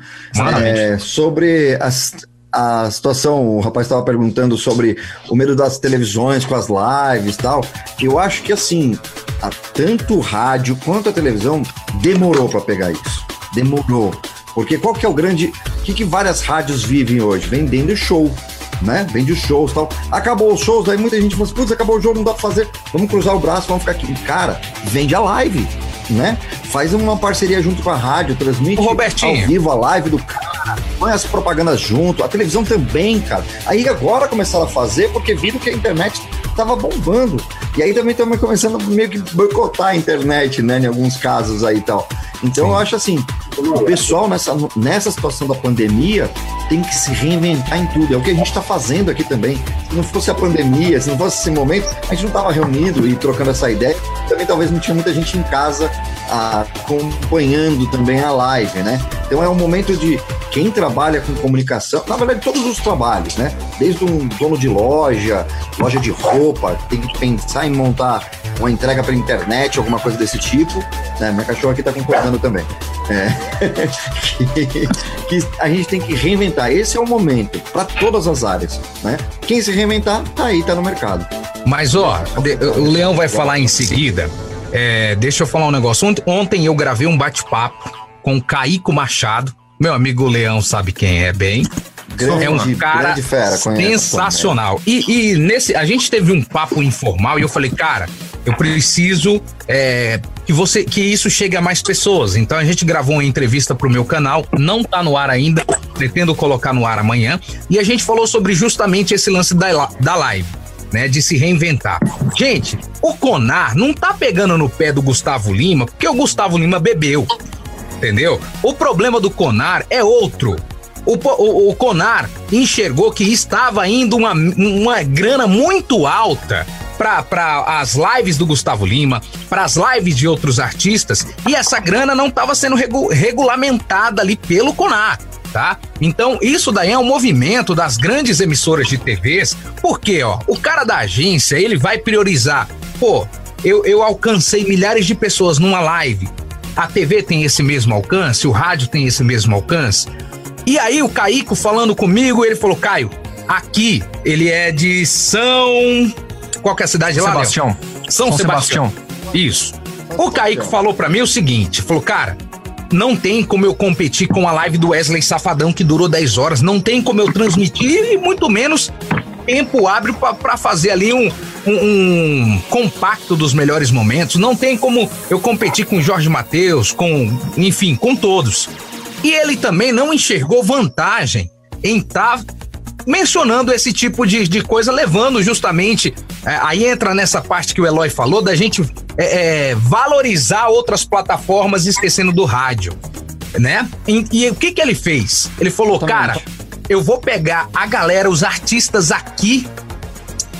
É, sobre as, a situação, o rapaz estava perguntando sobre o medo das televisões com as lives e tal. Eu acho que assim, a, tanto o rádio quanto a televisão demorou para pegar isso. Demorou. Porque qual que é o grande. O que, que várias rádios vivem hoje? Vendendo show né? Vende os shows tal. Acabou os shows, aí muita gente fala assim, putz, acabou o jogo, não dá pra fazer. Vamos cruzar o braço, vamos ficar aqui. Cara, vende a live, né? Faz uma parceria junto com a rádio, transmite ao vivo a live do cara, põe as propagandas junto, a televisão também, cara. Aí agora começaram a fazer porque viram que a internet tava bombando. E aí também estamos começando meio que boicotar a internet, né? Em alguns casos aí e tal. Então Sim. eu acho assim, o pessoal nessa, nessa situação da pandemia tem que se reinventar em tudo. É o que a gente está fazendo aqui também. Se não fosse a pandemia, se não fosse esse momento, a gente não estava reunido e trocando essa ideia. Também talvez não tinha muita gente em casa acompanhando também a live, né? Então é um momento de quem trabalha com comunicação, na verdade todos os trabalhos, né? Desde um dono de loja, loja de roupa, tem que pensar em montar uma entrega pela internet, alguma coisa desse tipo. Né? Minha cachorra aqui está concordando também. É. que, que, a gente tem que reinventar. Esse é o momento para todas as áreas. Né? Quem se reinventar, tá aí, tá no mercado. Mas ó, o Leão vai falar em seguida. É, deixa eu falar um negócio. Ontem, ontem eu gravei um bate-papo com o Caíco Machado. Meu amigo Leão sabe quem é bem. Grande, é um cara fera, sensacional. E, e, nesse, a gente teve um papo informal e eu falei, cara, eu preciso é, que você que isso chegue a mais pessoas. Então a gente gravou uma entrevista pro meu canal, não tá no ar ainda, pretendo colocar no ar amanhã. E a gente falou sobre justamente esse lance da, da live. Né, de se reinventar. Gente, o Conar não tá pegando no pé do Gustavo Lima, porque o Gustavo Lima bebeu. Entendeu? O problema do Conar é outro. O, o, o, Conar enxergou que estava indo uma, uma grana muito alta para as lives do Gustavo Lima, para as lives de outros artistas, e essa grana não estava sendo regu regulamentada ali pelo Conar. Tá? Então, isso daí é um movimento das grandes emissoras de TVs, porque, ó, o cara da agência, ele vai priorizar, pô, eu, eu alcancei milhares de pessoas numa live, a TV tem esse mesmo alcance, o rádio tem esse mesmo alcance. E aí o Caico falando comigo, ele falou: Caio, aqui ele é de São qual que é a cidade lá? Sebastião. São, São Sebastião. Sebastião. Isso. O Kaique falou para mim o seguinte: falou, cara, não tem como eu competir com a live do Wesley Safadão que durou 10 horas, não tem como eu transmitir e muito menos tempo hábil para fazer ali um, um, um, compacto dos melhores momentos. Não tem como eu competir com Jorge Matheus, com, enfim, com todos. E ele também não enxergou vantagem em estar tá mencionando esse tipo de, de coisa, levando justamente. É, aí entra nessa parte que o Eloy falou, da gente é, é, valorizar outras plataformas esquecendo do rádio. Né? E, e, o que, que ele fez? Ele falou, cara, eu vou pegar a galera, os artistas aqui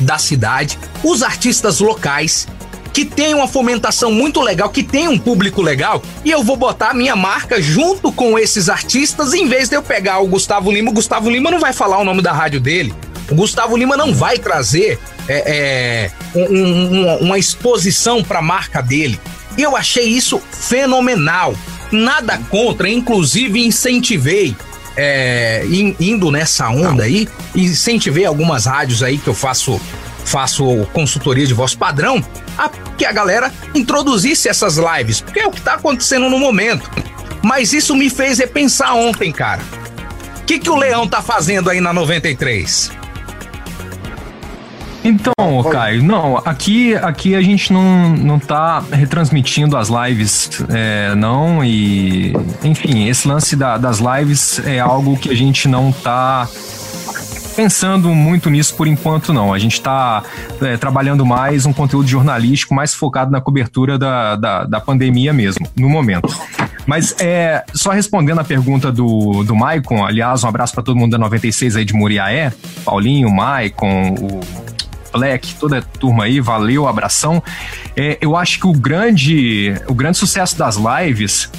da cidade, os artistas locais, que tem uma fomentação muito legal, que tem um público legal, e eu vou botar a minha marca junto com esses artistas, em vez de eu pegar o Gustavo Lima. O Gustavo Lima não vai falar o nome da rádio dele. O Gustavo Lima não vai trazer é, é, um, um, uma exposição para a marca dele. E eu achei isso fenomenal. Nada contra, inclusive incentivei é, indo nessa onda aí, incentivei algumas rádios aí que eu faço faço consultoria de voz padrão, a, que a galera introduzisse essas lives, porque é o que está acontecendo no momento. Mas isso me fez repensar ontem, cara. O que, que o Leão tá fazendo aí na 93? Então, Caio, não, aqui, aqui a gente não, não tá retransmitindo as lives, é, não, e enfim, esse lance da, das lives é algo que a gente não tá pensando muito nisso por enquanto, não. A gente está é, trabalhando mais um conteúdo jornalístico mais focado na cobertura da, da, da pandemia mesmo, no momento. Mas é, só respondendo a pergunta do, do Maicon, aliás, um abraço para todo mundo da 96 aí de Muriaé, Paulinho, Maicon, o Black, toda a turma aí, valeu, abração. É, eu acho que o grande, o grande sucesso das lives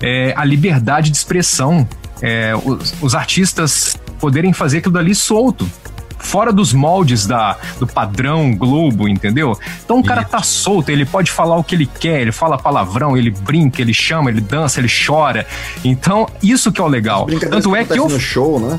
é a liberdade de expressão. É, os, os artistas poderem fazer aquilo dali solto fora dos moldes da, do padrão Globo, entendeu? Então o cara tá solto, ele pode falar o que ele quer, ele fala palavrão, ele brinca, ele chama, ele dança, ele chora. Então, isso que é o legal. Tanto é que eu. No show, né?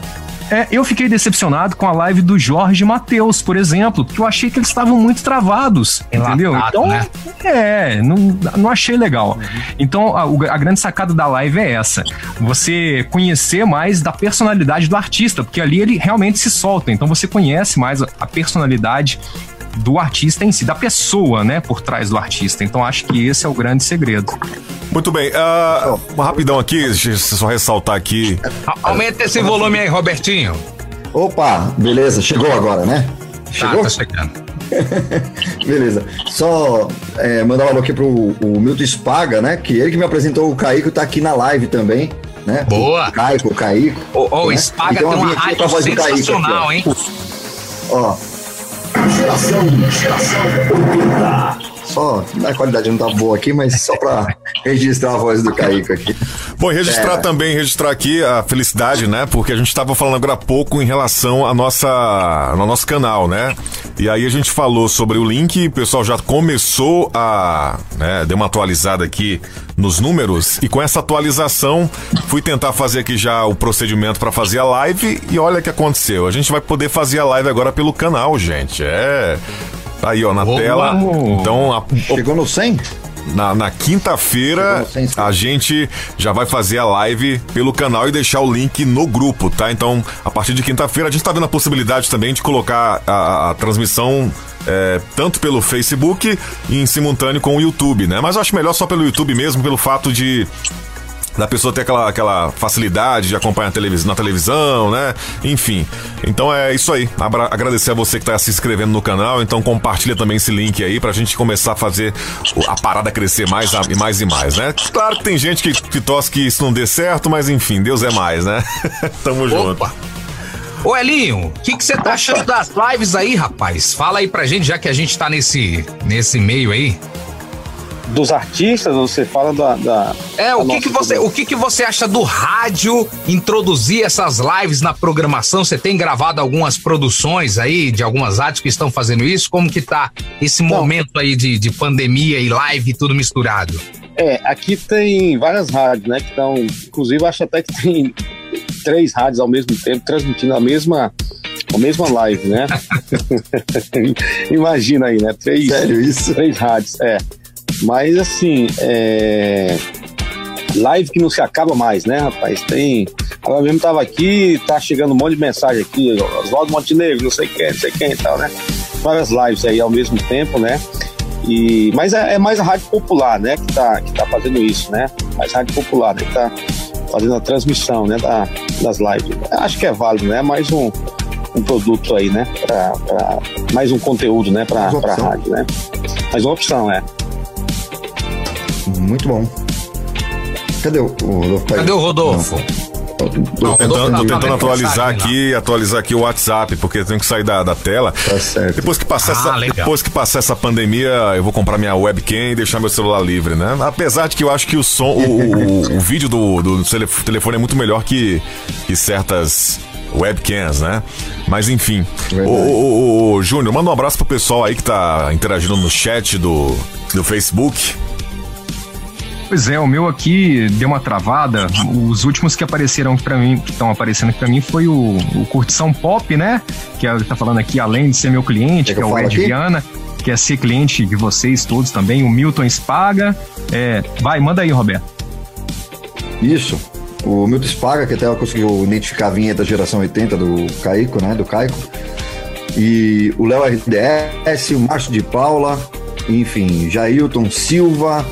É, eu fiquei decepcionado com a live do Jorge Matheus, por exemplo, porque eu achei que eles estavam muito travados, entendeu? Então, né? é, não, não achei legal. Uhum. Então, a, a, grande sacada da live é essa: você conhecer mais da personalidade do artista, porque ali ele realmente se solta, então você conhece mais a, a personalidade do artista em si, da pessoa, né, por trás do artista. Então acho que esse é o grande segredo. Muito bem, uh, rapidão aqui, só ressaltar aqui. Aumenta esse volume aí, Robertinho. Opa, beleza, chegou agora, né? Chegou? Tá, tá chegando. Beleza. Só é, mandar um alô aqui pro o Milton Spaga, né? Que ele que me apresentou o Caíco tá aqui na live também. Né? Boa. O Caico, o Caíco. Ô, o né? Spaga E tem uma rádio Caíco aqui, sensacional, ó. hein? Ó. Geração, geração 80. Só a qualidade não tá boa aqui, mas só pra registrar a voz do Caíco aqui. Bom, e registrar É. também, registrar aqui a felicidade, né? Porque a gente estava falando agora há pouco em relação à nossa, ao nosso canal, né? E aí a gente falou sobre o link, o pessoal já começou a, né, deu uma atualizada aqui nos números e com essa atualização fui tentar fazer aqui já o procedimento para fazer a live e olha o que aconteceu. A gente vai poder fazer a live agora pelo canal, gente. É Tá aí, ó, na tela. Então, a, Chegou no 100? na, na quinta-feira a gente já vai fazer a live pelo canal e deixar o link no grupo, tá? Então, a partir de quinta-feira a gente tá vendo a possibilidade também de colocar a, a transmissão é, tanto pelo Facebook e em simultâneo com o YouTube, né? Mas eu acho melhor só pelo YouTube mesmo, pelo fato de da pessoa ter aquela, aquela facilidade de acompanhar a televis na televisão, né? Enfim. Então é isso aí. Abra agradecer a você que tá se inscrevendo no canal. Então compartilha também esse link aí pra gente começar a fazer o- a parada crescer mais a- e mais e mais, né? Claro que tem gente que, que torce que isso não dê certo, mas enfim, Deus é mais, né? Tamo junto. Ô Elinho, o que que você tá achando das lives aí, rapaz? Fala aí pra gente, já que a gente tá nesse, nesse meio aí. Dos artistas, você fala da. da É, o da que, que você, o que, que você acha do rádio introduzir essas lives na programação? Você tem gravado algumas produções aí de algumas rádios que estão fazendo isso? Como que tá esse momento aí de, de pandemia e live tudo misturado? É, aqui tem várias rádios, né? Que estão. Inclusive, acho até que tem três rádios ao mesmo tempo transmitindo a mesma. A mesma live, né? Imagina aí, né? Três, Sério isso? Três rádios, é. Mas assim, é. Live que não se acaba mais, né, rapaz? Tem. Agora mesmo tava aqui, tá chegando um monte de mensagem aqui, Oswaldo Montenegro, não sei quem, não sei quem e tal, né? Várias lives aí ao mesmo tempo, né? E, mas é, é mais a rádio popular, né, que tá, que tá fazendo isso, né? Mais rádio popular, né, que tá fazendo a transmissão, né, da, das lives. Acho que é válido, né? Mais um, um produto aí, né? Pra, pra- mais um conteúdo, né, pra opção. rádio, né? Mais uma opção, é. Muito bom. Cadê o, o Rodolfo? Cadê o Rodolfo? Tô tentando, tô tentando atualizar aqui, atualizar aqui o WhatsApp, porque eu tenho que sair da, da tela. Tá certo. Depois que passar Ah, essa, legal. depois que passar essa pandemia, eu vou comprar minha webcam e deixar meu celular livre, né? Apesar de que eu acho que o som, o, o- o vídeo do, do tele- telefone é muito melhor que, que certas webcams, né? Mas enfim. Ô, ô, ô, ô, Júnior, manda um abraço pro pessoal aí que tá interagindo no chat do, do Facebook. Pois é, o meu aqui deu uma travada. Os últimos que apareceram pra mim, que estão aparecendo aqui pra mim, foi o, o Curtição Pop, né? Que é, tá falando aqui, além de ser meu cliente, que que é eu o Ed aqui? Viana, que é ser cliente de vocês todos também, o Milton Spaga. É, vai, manda aí, Roberto. Isso. O Milton Spaga, que até ela conseguiu identificar a vinheta da geração 80 do Caico, né? Do Caico. E o Léo RDS, o Márcio de Paula, enfim, Jailton Silva,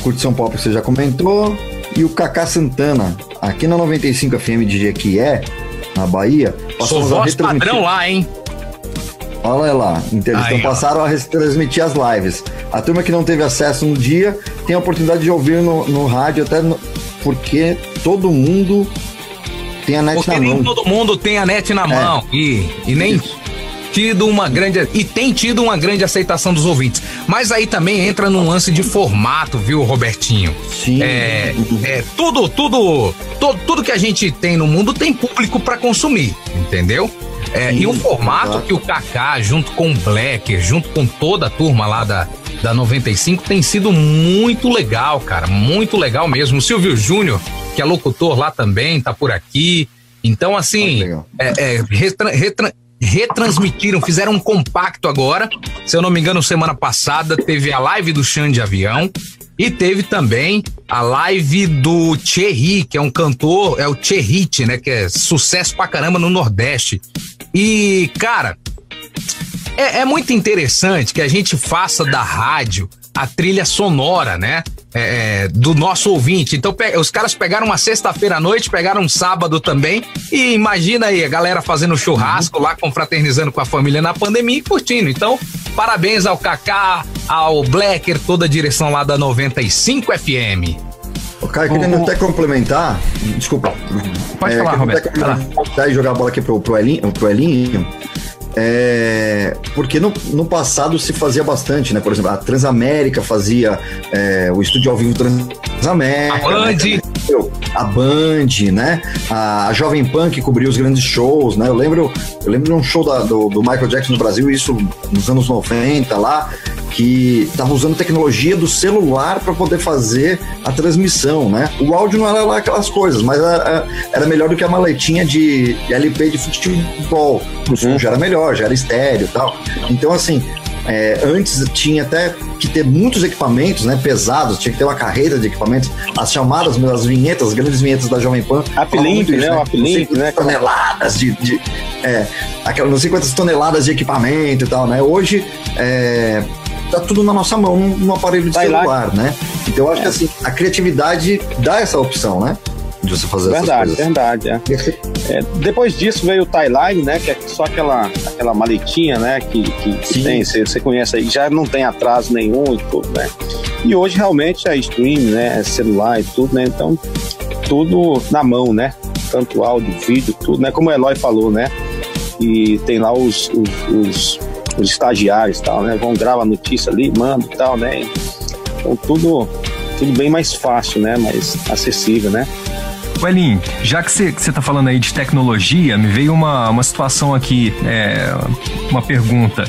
Curtição Pop que você já comentou, e o Kaká Santana, aqui na 95 FM de Jequié, na Bahia. Sou passamos a voz retransmitir- padrão lá, hein? Olha lá, então Aí, então ó. passaram a retransmitir as lives. A turma que não teve acesso no dia tem a oportunidade de ouvir no, no rádio, até no- porque todo mundo tem a net Porque na nem mão. todo mundo tem a net na É. mão e, e nem tido uma grande e tem tido uma grande aceitação dos ouvintes. Mas aí também entra num lance de formato, viu, Robertinho? Sim. É, é tudo, tudo, tudo, tudo que a gente tem no mundo tem público pra consumir, entendeu? É, e o formato que o Kaká, junto com o Blacker, junto com toda a turma lá da, da 95, tem sido muito legal, cara. Muito legal mesmo. O Silvio Júnior, que é locutor lá também, tá por aqui. Então, assim, é, é, retra- retra- retransmitiram, fizeram um compacto agora. Se eu não me engano, semana passada teve a live do Xande de Avião. E teve também a live do Thierry, que é um cantor, é o Thierry, né? Que é sucesso pra caramba no Nordeste. E, cara, é, é muito interessante que a gente faça da rádio a trilha sonora, né? É, é, do nosso ouvinte. Então, pe- os caras pegaram uma sexta-feira à noite, pegaram um sábado também, e imagina aí a galera fazendo churrasco lá, confraternizando com a família na pandemia e curtindo. Então, parabéns ao Kaká, ao Blacker, toda a direção lá da 95 FM. O Caio, querendo até complementar, desculpa. Pode falar, querendo Roberto. até complementar e jogar a bola aqui pro, pro, Elinho, pro Elinho. É, porque no, no passado se fazia bastante, né? Por exemplo, a Transamérica fazia é, o estúdio ao vivo Transamérica. A Band. Né? A Band, né? A, a Jovem Pan que cobria os grandes shows, né? Eu lembro, eu lembro de um show da- do, do Michael Jackson no Brasil, isso nos anos 90 lá, que tava usando tecnologia do celular para poder fazer a transmissão, né? O áudio não era lá aquelas coisas, mas era, era melhor do que a maletinha de, de LP de futebol. O som já era melhor, já era estéreo e tal. Então, assim, é, antes tinha até que ter muitos equipamentos, né, pesados, tinha que ter uma carreira de equipamentos, as chamadas, as vinhetas, as grandes vinhetas da Jovem Pan. Uplink, né, uplink, né, quantas Toneladas de, de é, aquela, não sei quantas toneladas de equipamento e tal, né? Hoje é, tá tudo na nossa mão, num, num aparelho de Vai lá. celular, né? Então eu acho que assim, a criatividade dá essa opção, né? De você fazer Verdade, essas coisas. verdade. É. É, depois disso veio o Timeline, né? Que é só aquela, aquela maletinha, né? Que, que, que tem, você, você conhece aí, já não tem atraso nenhum e tudo, né? E hoje realmente é stream, né? É celular e tudo, né? Então, tudo na mão, né? Tanto áudio, vídeo, tudo, né? Como o Eloy falou, né? E tem lá os, os, os, os estagiários tal, né? Vão gravar a notícia ali, mandam e tal, né? Então tudo, tudo bem mais fácil, né? Mais acessível, né? Welin, já que você está falando aí de tecnologia, me veio uma, uma situação aqui, é, uma pergunta.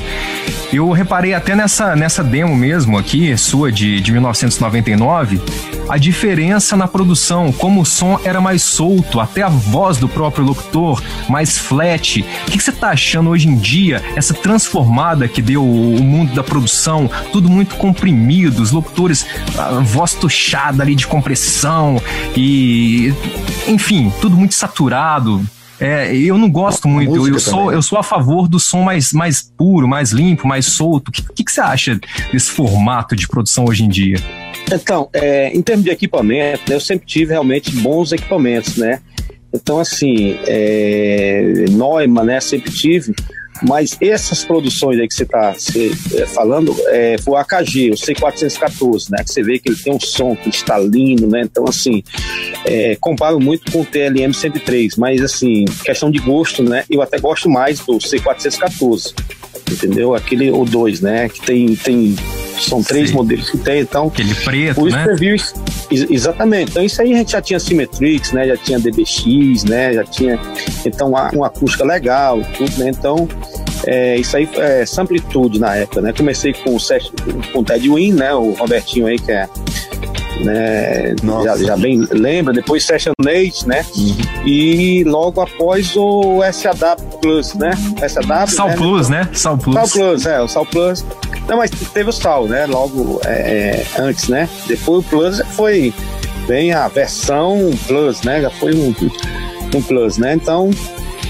Eu reparei até nessa, nessa demo mesmo aqui, sua de, de 1999, a diferença na produção, como o som era mais solto, até a voz do próprio locutor mais flat. O que você está achando hoje em dia, essa transformada que deu o mundo da produção, tudo muito comprimido, os locutores, a voz tuchada ali de compressão e enfim, tudo muito saturado. É, eu não gosto muito. Eu, eu sou, eu sou a favor do som mais, mais puro, mais limpo, mais solto. O que, que, que você acha desse formato de produção hoje em dia? Então, é, em termos de equipamento, né, eu sempre tive realmente bons equipamentos, né? Então, assim, é, Neumann, né, sempre tive, mas essas produções aí que você está falando, é, foi o AKG, o C414, né, que você vê que ele tem um som cristalino, né, então, assim, é, comparo muito com o TLM 103, mas, assim, questão de gosto, né, eu até gosto mais do C414, entendeu? Aquele, o 2, né, que tem, tem são três Sim. modelos que tem, então. Aquele preto, por isso né? que eu vi isso- ex- exatamente. Então isso aí a gente já tinha Symmetrix, né? Já tinha DBX, né? Já tinha então uma, acústica legal, tudo, né? Então é, isso aí é Samplitude na época, né? Comecei com o Sesc- com o Ted Win, né? O Robertinho aí que é né, já, já bem lembra, depois Session Nate, né? E logo após o SAW Plus, né? SAW, Sal né? Plus, né? Sal Plus. Sal Plus, é, o Sal Plus. Não, mas teve o Sal, né? Logo é, é, antes, né? Depois o Plus foi bem a versão Plus, né? Já foi um, um Plus, né? Então,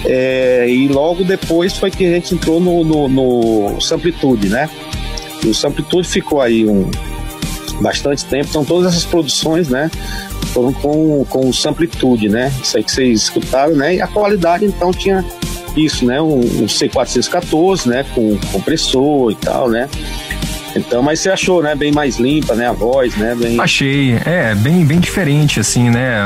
é, e logo depois foi que a gente entrou no, no, no Samplitude, né? E o Samplitude ficou aí um bastante tempo. Então, todas essas produções, né? Foram com, com o Samplitude, né? Isso aí que vocês escutaram, né? E a qualidade, então, tinha isso, né? Um, um C414, né? Com compressor e tal, né? Então, mas você achou, né? Bem mais limpa, né? A voz, né? Bem... Achei, é, bem, bem diferente, assim, né?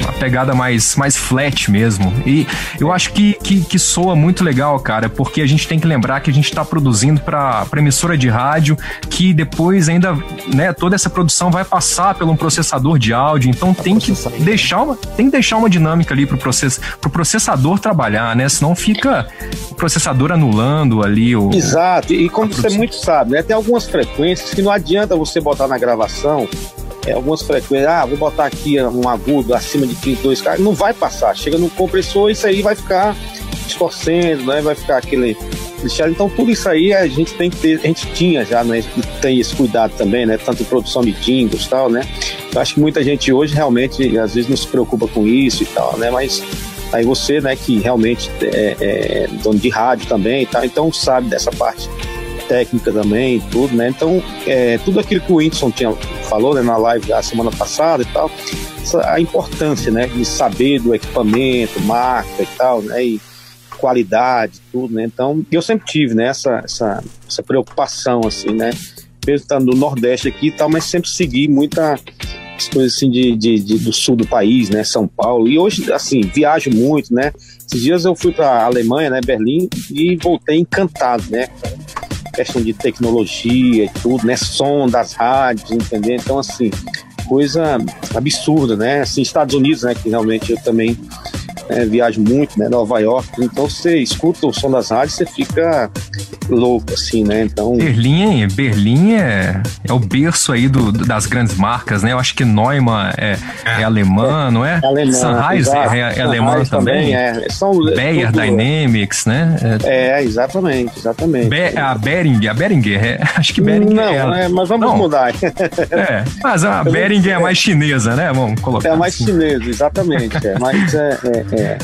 Uma pegada mais, mais flat mesmo. E eu acho que, que, que soa muito legal, cara, porque a gente tem que lembrar que a gente tá produzindo pra, pra emissora de rádio, que depois ainda, né, toda essa produção vai passar por um processador de áudio, então tem que deixar uma, tem que deixar uma dinâmica ali pro, process, pro processador trabalhar, né? Senão fica o processador anulando ali o. Exato, e como você muito sabe, né? Tem algumas frequências que não adianta você botar na gravação. É, algumas frequências, ah, vou botar aqui um agudo acima de 32 k não vai passar. Chega no compressor, isso aí vai ficar distorcendo, né? Vai ficar aquele. Então, tudo isso aí a gente tem que ter, a gente tinha já, né? Tem esse cuidado também, né? Tanto em produção de jingles e tal, né? Eu acho que muita gente hoje realmente, às vezes, não se preocupa com isso e tal, né? Mas aí você, né, que realmente é, é dono de rádio também e tal, então sabe dessa parte técnica também, tudo, né? Então, é, tudo aquilo que o Whindersson tinha falou né, na live da semana passada e tal, a importância, né, de saber do equipamento, marca e tal, né? E, qualidade, tudo, né? Então, eu sempre tive, né, essa, essa, essa preocupação, assim, né? Mesmo estando no Nordeste aqui e tal, mas sempre segui muita as coisas assim de, de, de, do sul do país, né, São Paulo. E hoje, assim, viajo muito, né? Esses dias eu fui para Alemanha, né, Berlim, e voltei encantado, né? Questão de tecnologia e tudo, né? Som das rádios, entendeu? Então, assim, coisa absurda, né? Assim, Estados Unidos, né? Que realmente eu também é, viajo muito, né? Nova York. Então você escuta o som das rádios, você fica louco, assim, né? Então. Berlim, Berlim é, é o berço aí do, das grandes marcas, né? Eu acho que Neumann é, é alemã, não é? é alemã, Sennheiser é, é alemã também. É. São, Bayer tudo, Dynamics, né? É, exatamente, exatamente. Be, a Behringer, a Behringer, é, acho que Behringer não, é. É, mas vamos não. mudar. É, mas a Behringer é mais chinesa, né? Vamos colocar. É mais assim. chinesa, exatamente. É, mas é, é, é.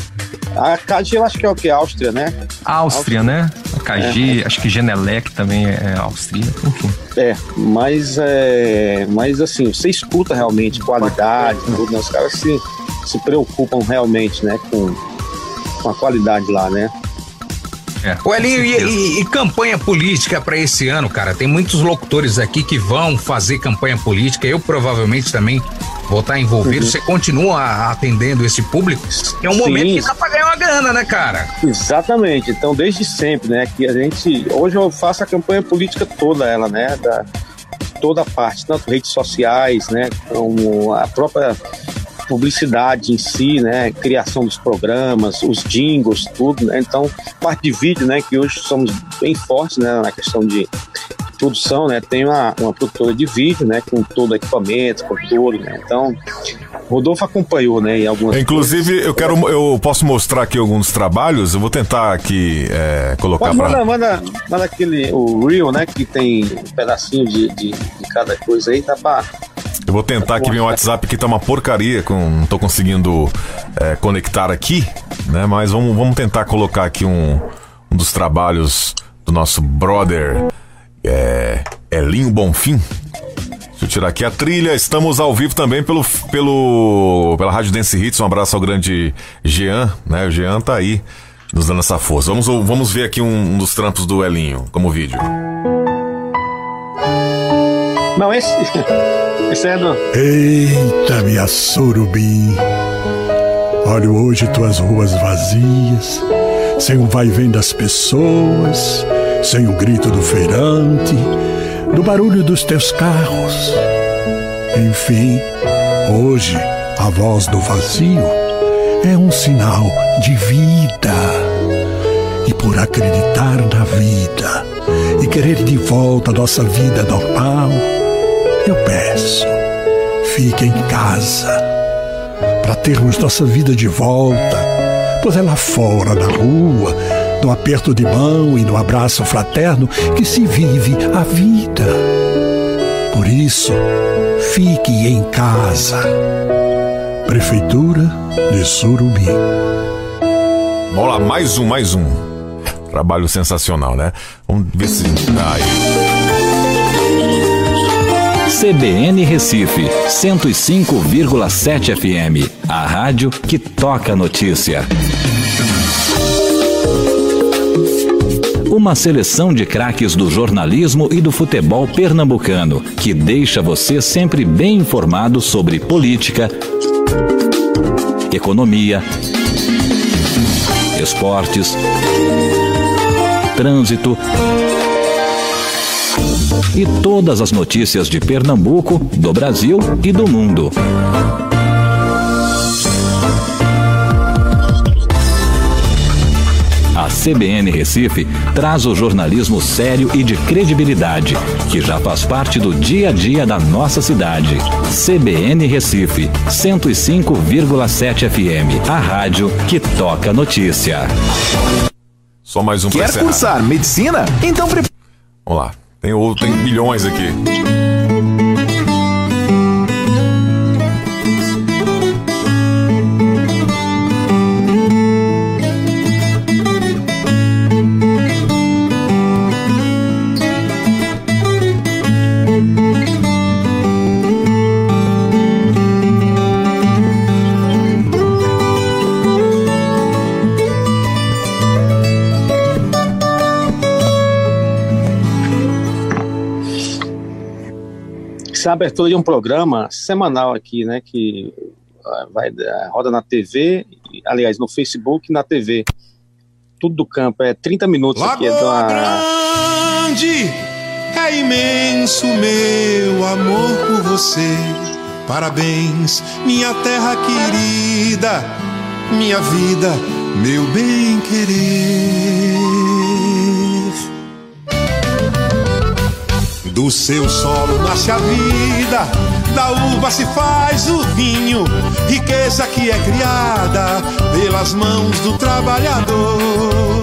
A KG, eu acho que é o que? Áustria, né? Áustria, né? A KG, é. acho que Genelec também é austríaca, enfim. É, mas, é, mas assim, você escuta realmente qualidade, tudo, né? Os caras se, se preocupam realmente, né, com, com a qualidade lá, né? É, o Elinho, e, e, e, campanha política para esse ano, cara? Tem muitos locutores aqui que vão fazer campanha política. Eu provavelmente também vou estar envolvido. Uhum. Você continua atendendo esse público? É um Sim. momento que dá para ganhar uma grana, né, cara? Exatamente. Então, desde sempre, né? Que a gente. Hoje eu faço a campanha política toda, ela, né? Da, toda a parte, tanto redes sociais, né? Como a própria publicidade em si, né, criação dos programas, os jingles, tudo, né? Então, parte de vídeo, né, que hoje somos bem fortes, né, na questão de produção, né? Tem uma, uma produtora de vídeo, né, com todo o equipamento, com tudo, né? Então, Rodolfo acompanhou, né, em algumas Inclusive, coisas. eu quero eu posso mostrar aqui alguns trabalhos, eu vou tentar aqui é, colocar Pode, pra... manda, manda, manda aquele o reel, né, que tem um pedacinho de, de, de cada coisa aí, tá pra eu vou tentar aqui, meu WhatsApp aqui tá uma porcaria, com, não tô conseguindo é, conectar aqui, né? Mas vamos, vamos tentar colocar aqui um, um dos trabalhos do nosso brother é, Elinho Bonfim. Deixa eu tirar aqui a trilha. Estamos ao vivo também pelo, pelo, pela Rádio Dance Hits. Um abraço ao grande Jean, né? O Jean tá aí nos dando essa força. Vamos, vamos ver aqui um, um dos trampos do Elinho como vídeo. Não, esse. Esse é do. Eita, minha surubim. Olho hoje tuas ruas vazias, sem o vai vem das pessoas, sem o grito do feirante, do barulho dos teus carros. Enfim, hoje a voz do vazio é um sinal de vida. E por acreditar na vida e querer de volta a nossa vida normal, eu peço, fique em casa, para termos nossa vida de volta, pois é lá fora, na rua, no aperto de mão e no abraço fraterno que se vive a vida. Por isso, fique em casa. Prefeitura de Surubim. Vamos lá, mais um, mais um. Trabalho sensacional, né? Vamos ver se. Aí. CBN Recife, 105,7 FM. A rádio que toca notícia. Uma seleção de craques do jornalismo e do futebol pernambucano, que deixa você sempre bem informado sobre política, economia, esportes, trânsito e todas as notícias de Pernambuco, do Brasil e do mundo. CBN Recife traz o jornalismo sério e de credibilidade, que já faz parte do dia a dia da nossa cidade. CBN Recife, 105,7 FM, a rádio que toca notícia. Só mais um Quer cursar medicina? Então prepare. Vamos lá. Tem, outro, tem milhões aqui. Isso é a abertura de um programa semanal aqui, né? Que ah, vai ah, roda na TV, aliás, no Facebook e na TV. Tudo do campo, é 30 minutos aqui. É uma... grande, é imenso meu amor por você. Parabéns, minha terra querida, minha vida, meu bem querer. Do seu solo nasce a vida, da uva se faz o vinho, riqueza que é criada pelas mãos do trabalhador.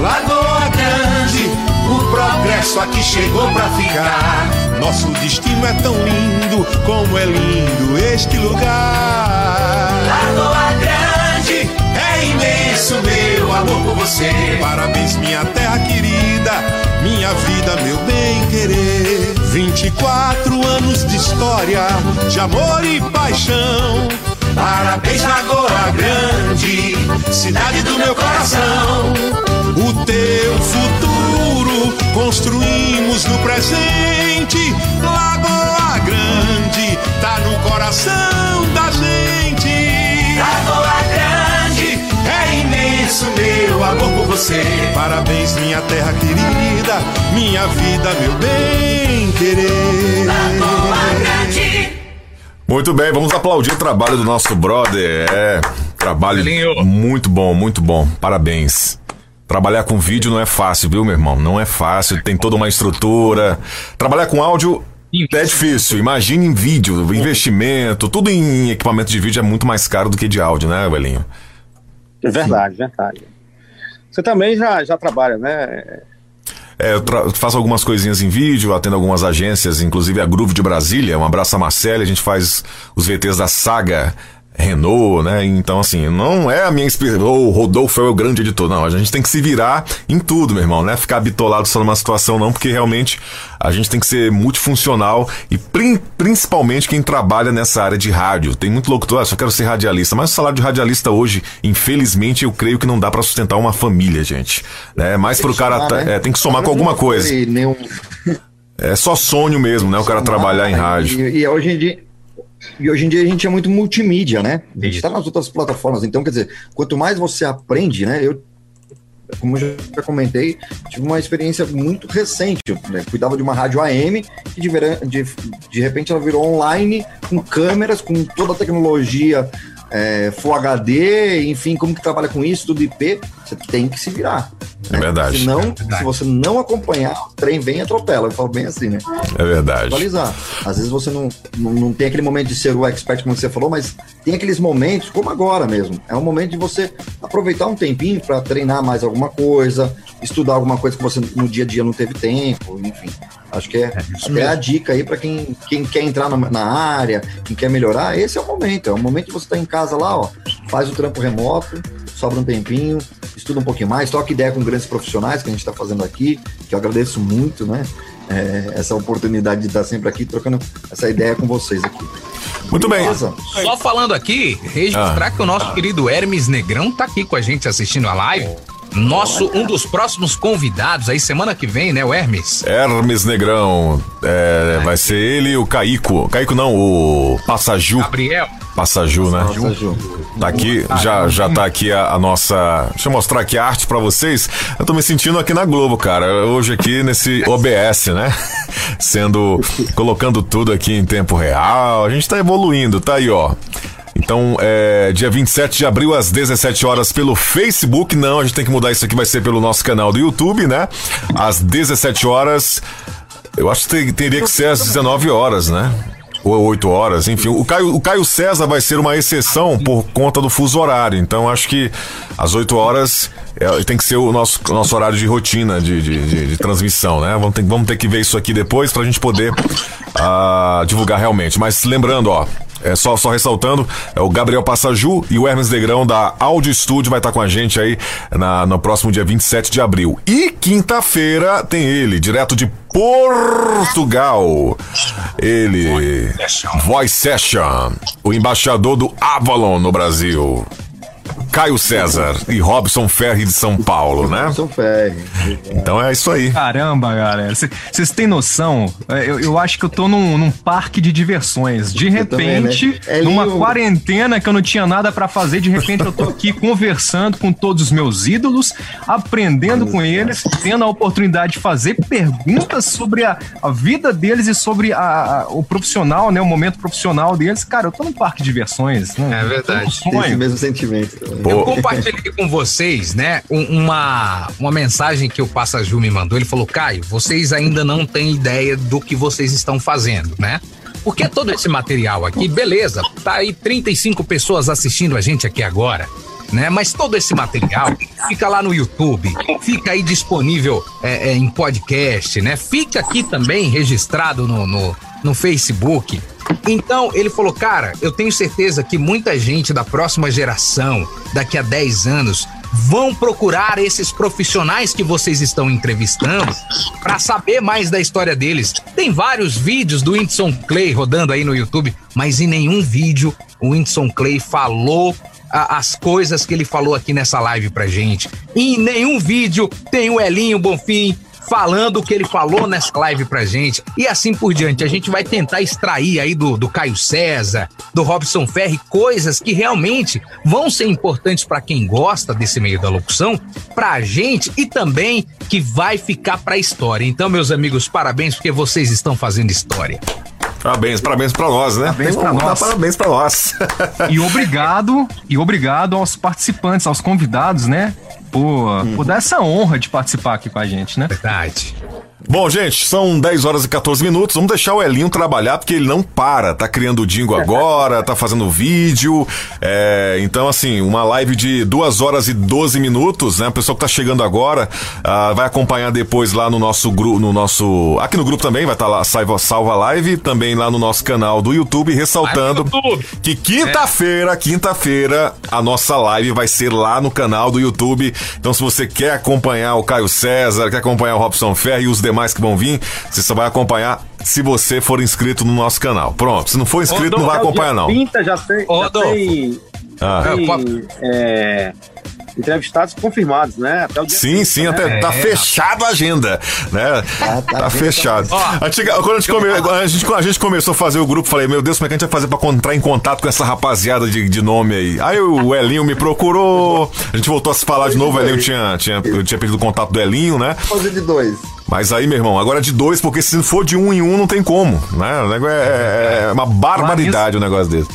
Lagoa Grande, o progresso aqui chegou pra ficar. Nosso destino é tão lindo como é lindo este lugar. Lagoa Grande, é imenso meu amor por você. Parabéns, minha terra querida, minha vida, meu bem querer. 24 anos de história, de amor e paixão. Parabéns, Lagoa Grande, cidade do meu coração. O teu futuro construímos no presente. Lagoa Grande tá no coração da gente. Lagoa imenso meu amor por você. Parabéns, minha terra querida, minha vida, meu bem querer. Muito bem, vamos aplaudir o trabalho do nosso brother. É, trabalho muito bom, muito bom. Parabéns. Trabalhar com vídeo não é fácil, viu, meu irmão? Não é fácil, tem toda uma estrutura. Trabalhar com áudio é difícil. Imagine em vídeo, investimento, tudo em equipamento de vídeo é muito mais caro do que de áudio, né, Belinho? É verdade, verdade. Você também já, já trabalha, né? É, eu faço algumas coisinhas em vídeo, atendo algumas agências, inclusive a Groove de Brasília. Um abraço a Marcela, a gente faz os VTs da saga Renault, né? Então, assim, não é a minha experiência. O Rodolfo é o grande editor. Não, a gente tem que se virar em tudo, meu irmão, né? Ficar bitolado só numa situação, não, porque realmente a gente tem que ser multifuncional e prin- principalmente quem trabalha nessa área de rádio. Tem muito locutor, ah, só quero ser radialista, mas o salário de radialista hoje, infelizmente, eu creio que não dá pra sustentar uma família, gente. Né? Mais pro cara. somar, tá- né? é, tem que somar com alguma coisa. Nenhum- É só sonho mesmo, né? O cara trabalhar em rádio. E, e hoje em dia. E hoje em dia a gente é muito multimídia, né? A gente está nas outras plataformas. Então, quer dizer, quanto mais você aprende, né? Eu, como eu já comentei, tive uma experiência muito recente. Eu né, cuidava de uma rádio AM e de, de, de repente ela virou online, com câmeras, com toda a tecnologia é, Full HD, enfim, como que trabalha com isso, tudo IP, você tem que se virar. É verdade. Senão, se você não acompanhar, o trem vem e atropela. Eu falo bem assim, né? É verdade. Atualizar. Às vezes você não, não, não tem aquele momento de ser o expert, como você falou, mas tem aqueles momentos, como agora mesmo. É um momento de você aproveitar um tempinho para treinar mais alguma coisa, estudar alguma coisa que você no dia a dia não teve tempo, enfim. Acho que é, até a dica aí para quem, quem quer entrar na, na área, quem quer melhorar, esse é o momento. É o momento de você estar em casa lá, ó, faz o trampo remoto, sobra um tempinho, estuda um pouquinho mais, troca ideia com grandes profissionais que a gente está fazendo aqui, que eu agradeço muito, né? é, essa oportunidade de estar sempre aqui trocando essa ideia com vocês aqui. Muito bem. Beleza? Só falando aqui, registrar que o nosso querido Hermes Negrão tá aqui com a gente assistindo a live. Nosso, um dos próximos convidados aí, semana que vem, né, o Hermes? Hermes Negrão. é, vai ser ele e o Caico. Caico não, o Passaju. Gabriel. Passaju, né? Passaju. Tá aqui, já, já tá aqui a, a nossa. Deixa eu mostrar aqui a arte pra vocês. Eu tô me sentindo aqui na Globo, cara. Hoje aqui nesse OBS, né? Sendo. colocando tudo aqui em tempo real. A gente tá evoluindo, tá aí, ó. Então, é, dia 27 de abril, às 17 horas, pelo Facebook. Não, a gente tem que mudar isso aqui, vai ser pelo nosso canal do YouTube, né? Às 17 horas. Eu acho que te- teria que ser às 19 horas, né? Ou 8 horas, enfim. O Caio, o Caio César vai ser uma exceção por conta do fuso horário. Então, acho que às 8 horas é, tem que ser o nosso, nosso horário de rotina de, de, de- de transmissão, né? Vamos ter, vamos ter que ver isso aqui depois pra gente poder ah, divulgar realmente. Mas lembrando, ó. É só, só ressaltando, é o Gabriel Passaju e o Hermes Negrão da Audio Studio vai estar com a gente aí na, no próximo dia 27 de abril. E quinta-feira tem ele, direto de Portugal. Ele, Voice Session, o embaixador do Avalon no Brasil. Caio César e Robson Ferri de São Paulo, né? Robson Ferri. Então é isso aí. Caramba, galera. Vocês têm noção? É, eu, eu, acho que eu tô num, num parque de diversões. De repente, também, né? é numa lindo. quarentena que eu não tinha nada para fazer, de repente eu tô aqui conversando com todos os meus ídolos, aprendendo com eles, tendo a oportunidade de fazer perguntas sobre a, a vida deles e sobre a, a, o profissional, né? O momento profissional deles. Cara, eu tô num parque de diversões, né? É verdade. Um Esse mesmo sentimento. Eu compartilhei com vocês, né, uma, uma mensagem que o Passa me mandou. Ele falou: Caio, vocês ainda não têm ideia do que vocês estão fazendo, né? Porque todo esse material aqui, beleza, tá aí 35 pessoas assistindo a gente aqui agora. Né? Mas todo esse material fica lá no YouTube, fica aí disponível é, é, em podcast, né? Fica aqui também registrado no, no, no Facebook. Então, ele falou, cara, eu tenho certeza que muita gente da próxima geração, daqui a 10 anos, vão procurar esses profissionais que vocês estão entrevistando para saber mais da história deles. Tem vários vídeos do Whindersson Clay rodando aí no YouTube, mas em nenhum vídeo o Whindersson Clay falou as coisas que ele falou aqui nessa live pra gente. em nenhum vídeo tem o Elinho Bonfim falando o que ele falou nessa live pra gente e assim por diante. A gente vai tentar extrair aí do, do Caio César, do Robson Ferri, coisas que realmente vão ser importantes para quem gosta desse meio da locução, pra gente e também que vai ficar pra história. Então, meus amigos, parabéns porque vocês estão fazendo história. Parabéns, parabéns para nós, né? Parabéns para nós. Parabéns para nós. e obrigado, e obrigado aos participantes, aos convidados, né? Por, por dar essa honra de participar aqui com a gente, né? Verdade. Bom, gente, são 10 horas e 14 minutos. Vamos deixar o Elinho trabalhar, porque ele não para. Tá criando o Dingo agora, tá fazendo vídeo. É, então, assim, uma live de 2 horas e 12 minutos, né? O pessoal que tá chegando agora uh, vai acompanhar depois lá no nosso grupo, no nosso. Aqui no grupo também, vai estar tá lá, salva, salva live, também lá no nosso canal do YouTube, ressaltando YouTube. que quinta-feira, é. quinta-feira, a nossa live vai ser lá no canal do YouTube. Então, se você quer acompanhar o Caio César, quer acompanhar o Robson Ferri e os demais demais que vão vir, você só vai acompanhar se você for inscrito no nosso canal. Pronto, se não for inscrito, Ô, não vai acompanhar, não. 30 já tem. Ô, já tem, ah. tem é, entrevistados confirmados, né? Até o dia sim, sim, né? até tá é. fechado a agenda, né? Ah, tá, tá fechado. Antiga, quando a gente, come, a, gente, a gente começou a fazer o grupo, falei, meu Deus, como é que a gente vai fazer pra entrar em contato com essa rapaziada de, de nome aí? Aí o Elinho me procurou, a gente voltou a se falar de novo, o Elinho tinha, tinha, eu tinha pedido o contato do Elinho, né? Fazer de dois. Mas aí, meu irmão, agora de dois, porque se for de um em um, não tem como, né? É, é, é uma barbaridade o negócio desse.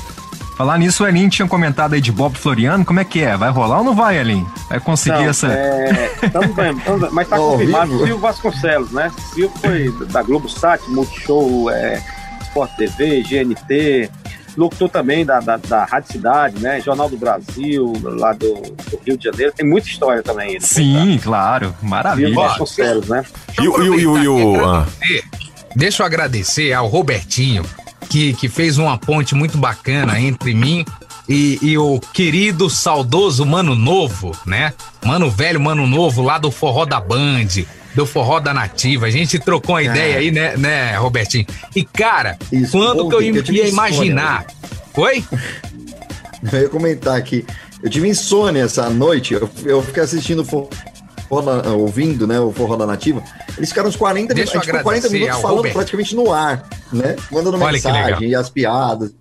Falar nisso, o Elin tinha comentado aí de Bob Floriano, como é que é? Vai rolar ou não vai, Elin? Vai conseguir não, essa. É, tamo bem, tamo bem, mas tá oh, confirmado o Silvio Vasconcelos, né? Silvio foi da Globo Sat, Multishow, é, Sport TV, GNT, locutor também da, da, da Rádio Cidade, né? Jornal do Brasil, lá do, do Rio de Janeiro. Tem muita história também. Sim, claro. Maravilha. Vasconcelos, né? E o. Ah. Deixa eu agradecer ao Robertinho que, que fez uma ponte muito bacana entre mim e, e, o querido, saudoso Mano Novo, né? Mano Velho, Mano Novo, lá do Forró da Band, do Forró da Nativa. A gente trocou uma é. ideia aí, né, né, Robertinho? E, cara, Isso, quando que eu, eu ia imaginar. Oi? Eu ia comentar aqui. Eu tive insônia essa noite. Eu, eu fiquei assistindo forró ouvindo, né, o forró da nativa, eles ficaram uns 40 minutos, tipo, 40 minutos falando praticamente no ar, né? Mandando Olha mensagem e as piadas.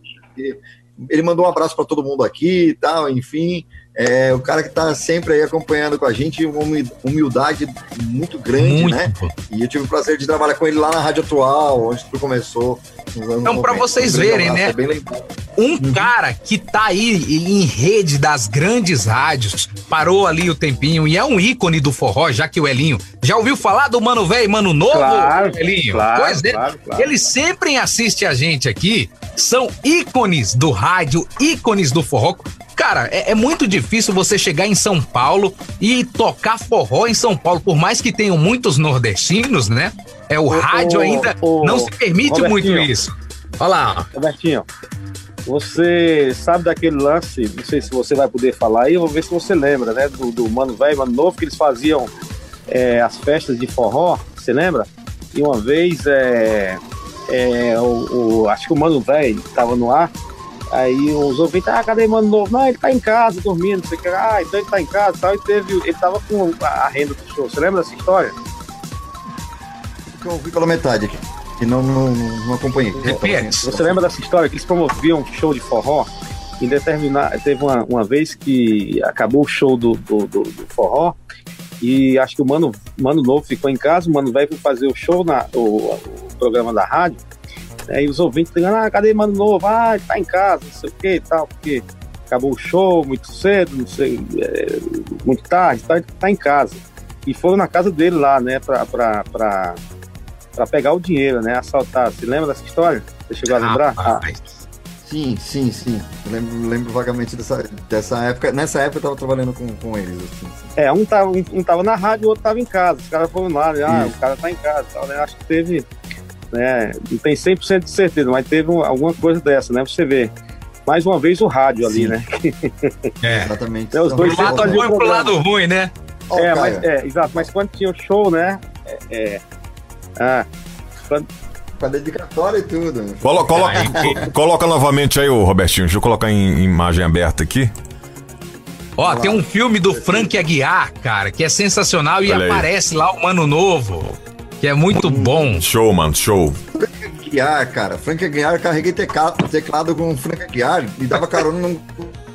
Ele mandou um abraço para todo mundo aqui e tal, enfim. É, o cara que está sempre aí acompanhando com a gente, uma humildade muito grande, muito né? E eu tive o prazer de trabalhar com ele lá na Rádio Atual, onde tudo começou. Então, para vocês verem, né? Um uhum. cara que tá aí em rede das grandes rádios, parou ali o tempinho e é um ícone do forró, já que o Elinho já ouviu falar do Mano Velho e Mano Novo, claro, Elinho? Claro, pois é, claro, claro. ele sempre assiste a gente aqui, são ícones do rádio, ícones do forró. Cara, é, é, muito difícil você chegar em São Paulo e tocar forró em São Paulo, por mais que tenham muitos nordestinos, né? É o, o rádio ainda o, não se permite muito isso. Olha lá. Robertinho, você sabe daquele lance, não sei se você vai poder falar aí, eu vou ver se você lembra, né? Do, do Mano Velho, Mano Novo, que eles faziam é, as festas de forró, você lembra? E uma vez, é, é, o, o acho que o Mano Velho estava no ar, Aí os ouvintes, ah, cadê Mano Novo? Não, ele tá em casa dormindo, não sei o que. Ah, então ele tá em casa e tal. E teve, ele tava com a renda do show. Você lembra dessa história? Eu ouvi pela metade aqui. E não, não, não acompanhei. Você lembra dessa história que eles promoviam um show de forró? Em determinar, teve uma, uma vez que acabou o show do, do, do, do forró e acho que o Mano, Mano Novo ficou em casa, o Mano Velho foi fazer o show, na, o, o programa da rádio. Aí os ouvintes ligando, ah, cadê Mano Novo? Ah, ele tá em casa, não sei o que e tal, porque acabou o show muito cedo, não sei, é, muito tarde, tá, tá em casa. E foram na casa dele lá, né, pra, pra, pra, pra pegar o dinheiro, né, assaltar. Você lembra dessa história? Você chegou a lembrar? Ah, Sim, sim, sim. Lembro, lembro vagamente dessa, dessa época. Nessa época eu tava trabalhando com, com eles. Assim, sim. É, um tava, um, um tava na rádio, o outro tava em casa. Os caras foram lá, né? Ah, o cara tá em casa. Tal, né? Acho que teve. Né? Não tem 100% de certeza, mas teve um, alguma coisa dessa, né? Você vê. Mais uma vez o rádio ali, né? É. Exatamente. É, os dois pro lado bom e pro lado ruim, né? É, mas, é, exato. Mas quando tinha o show, né? É. é ah, quando, com a dedicatória e tudo. Colo, coloca, coloca novamente aí, o Robertinho. Deixa eu colocar em imagem aberta aqui. Ó, tem um filme do Frank Aguiar, cara, que é sensacional e Olha aí. aparece lá o Mano Novo, que é muito bom. Show, mano, show. Frank Aguiar, cara. Frank Aguiar, carreguei teclado, teclado com o Frank Aguiar e dava carona num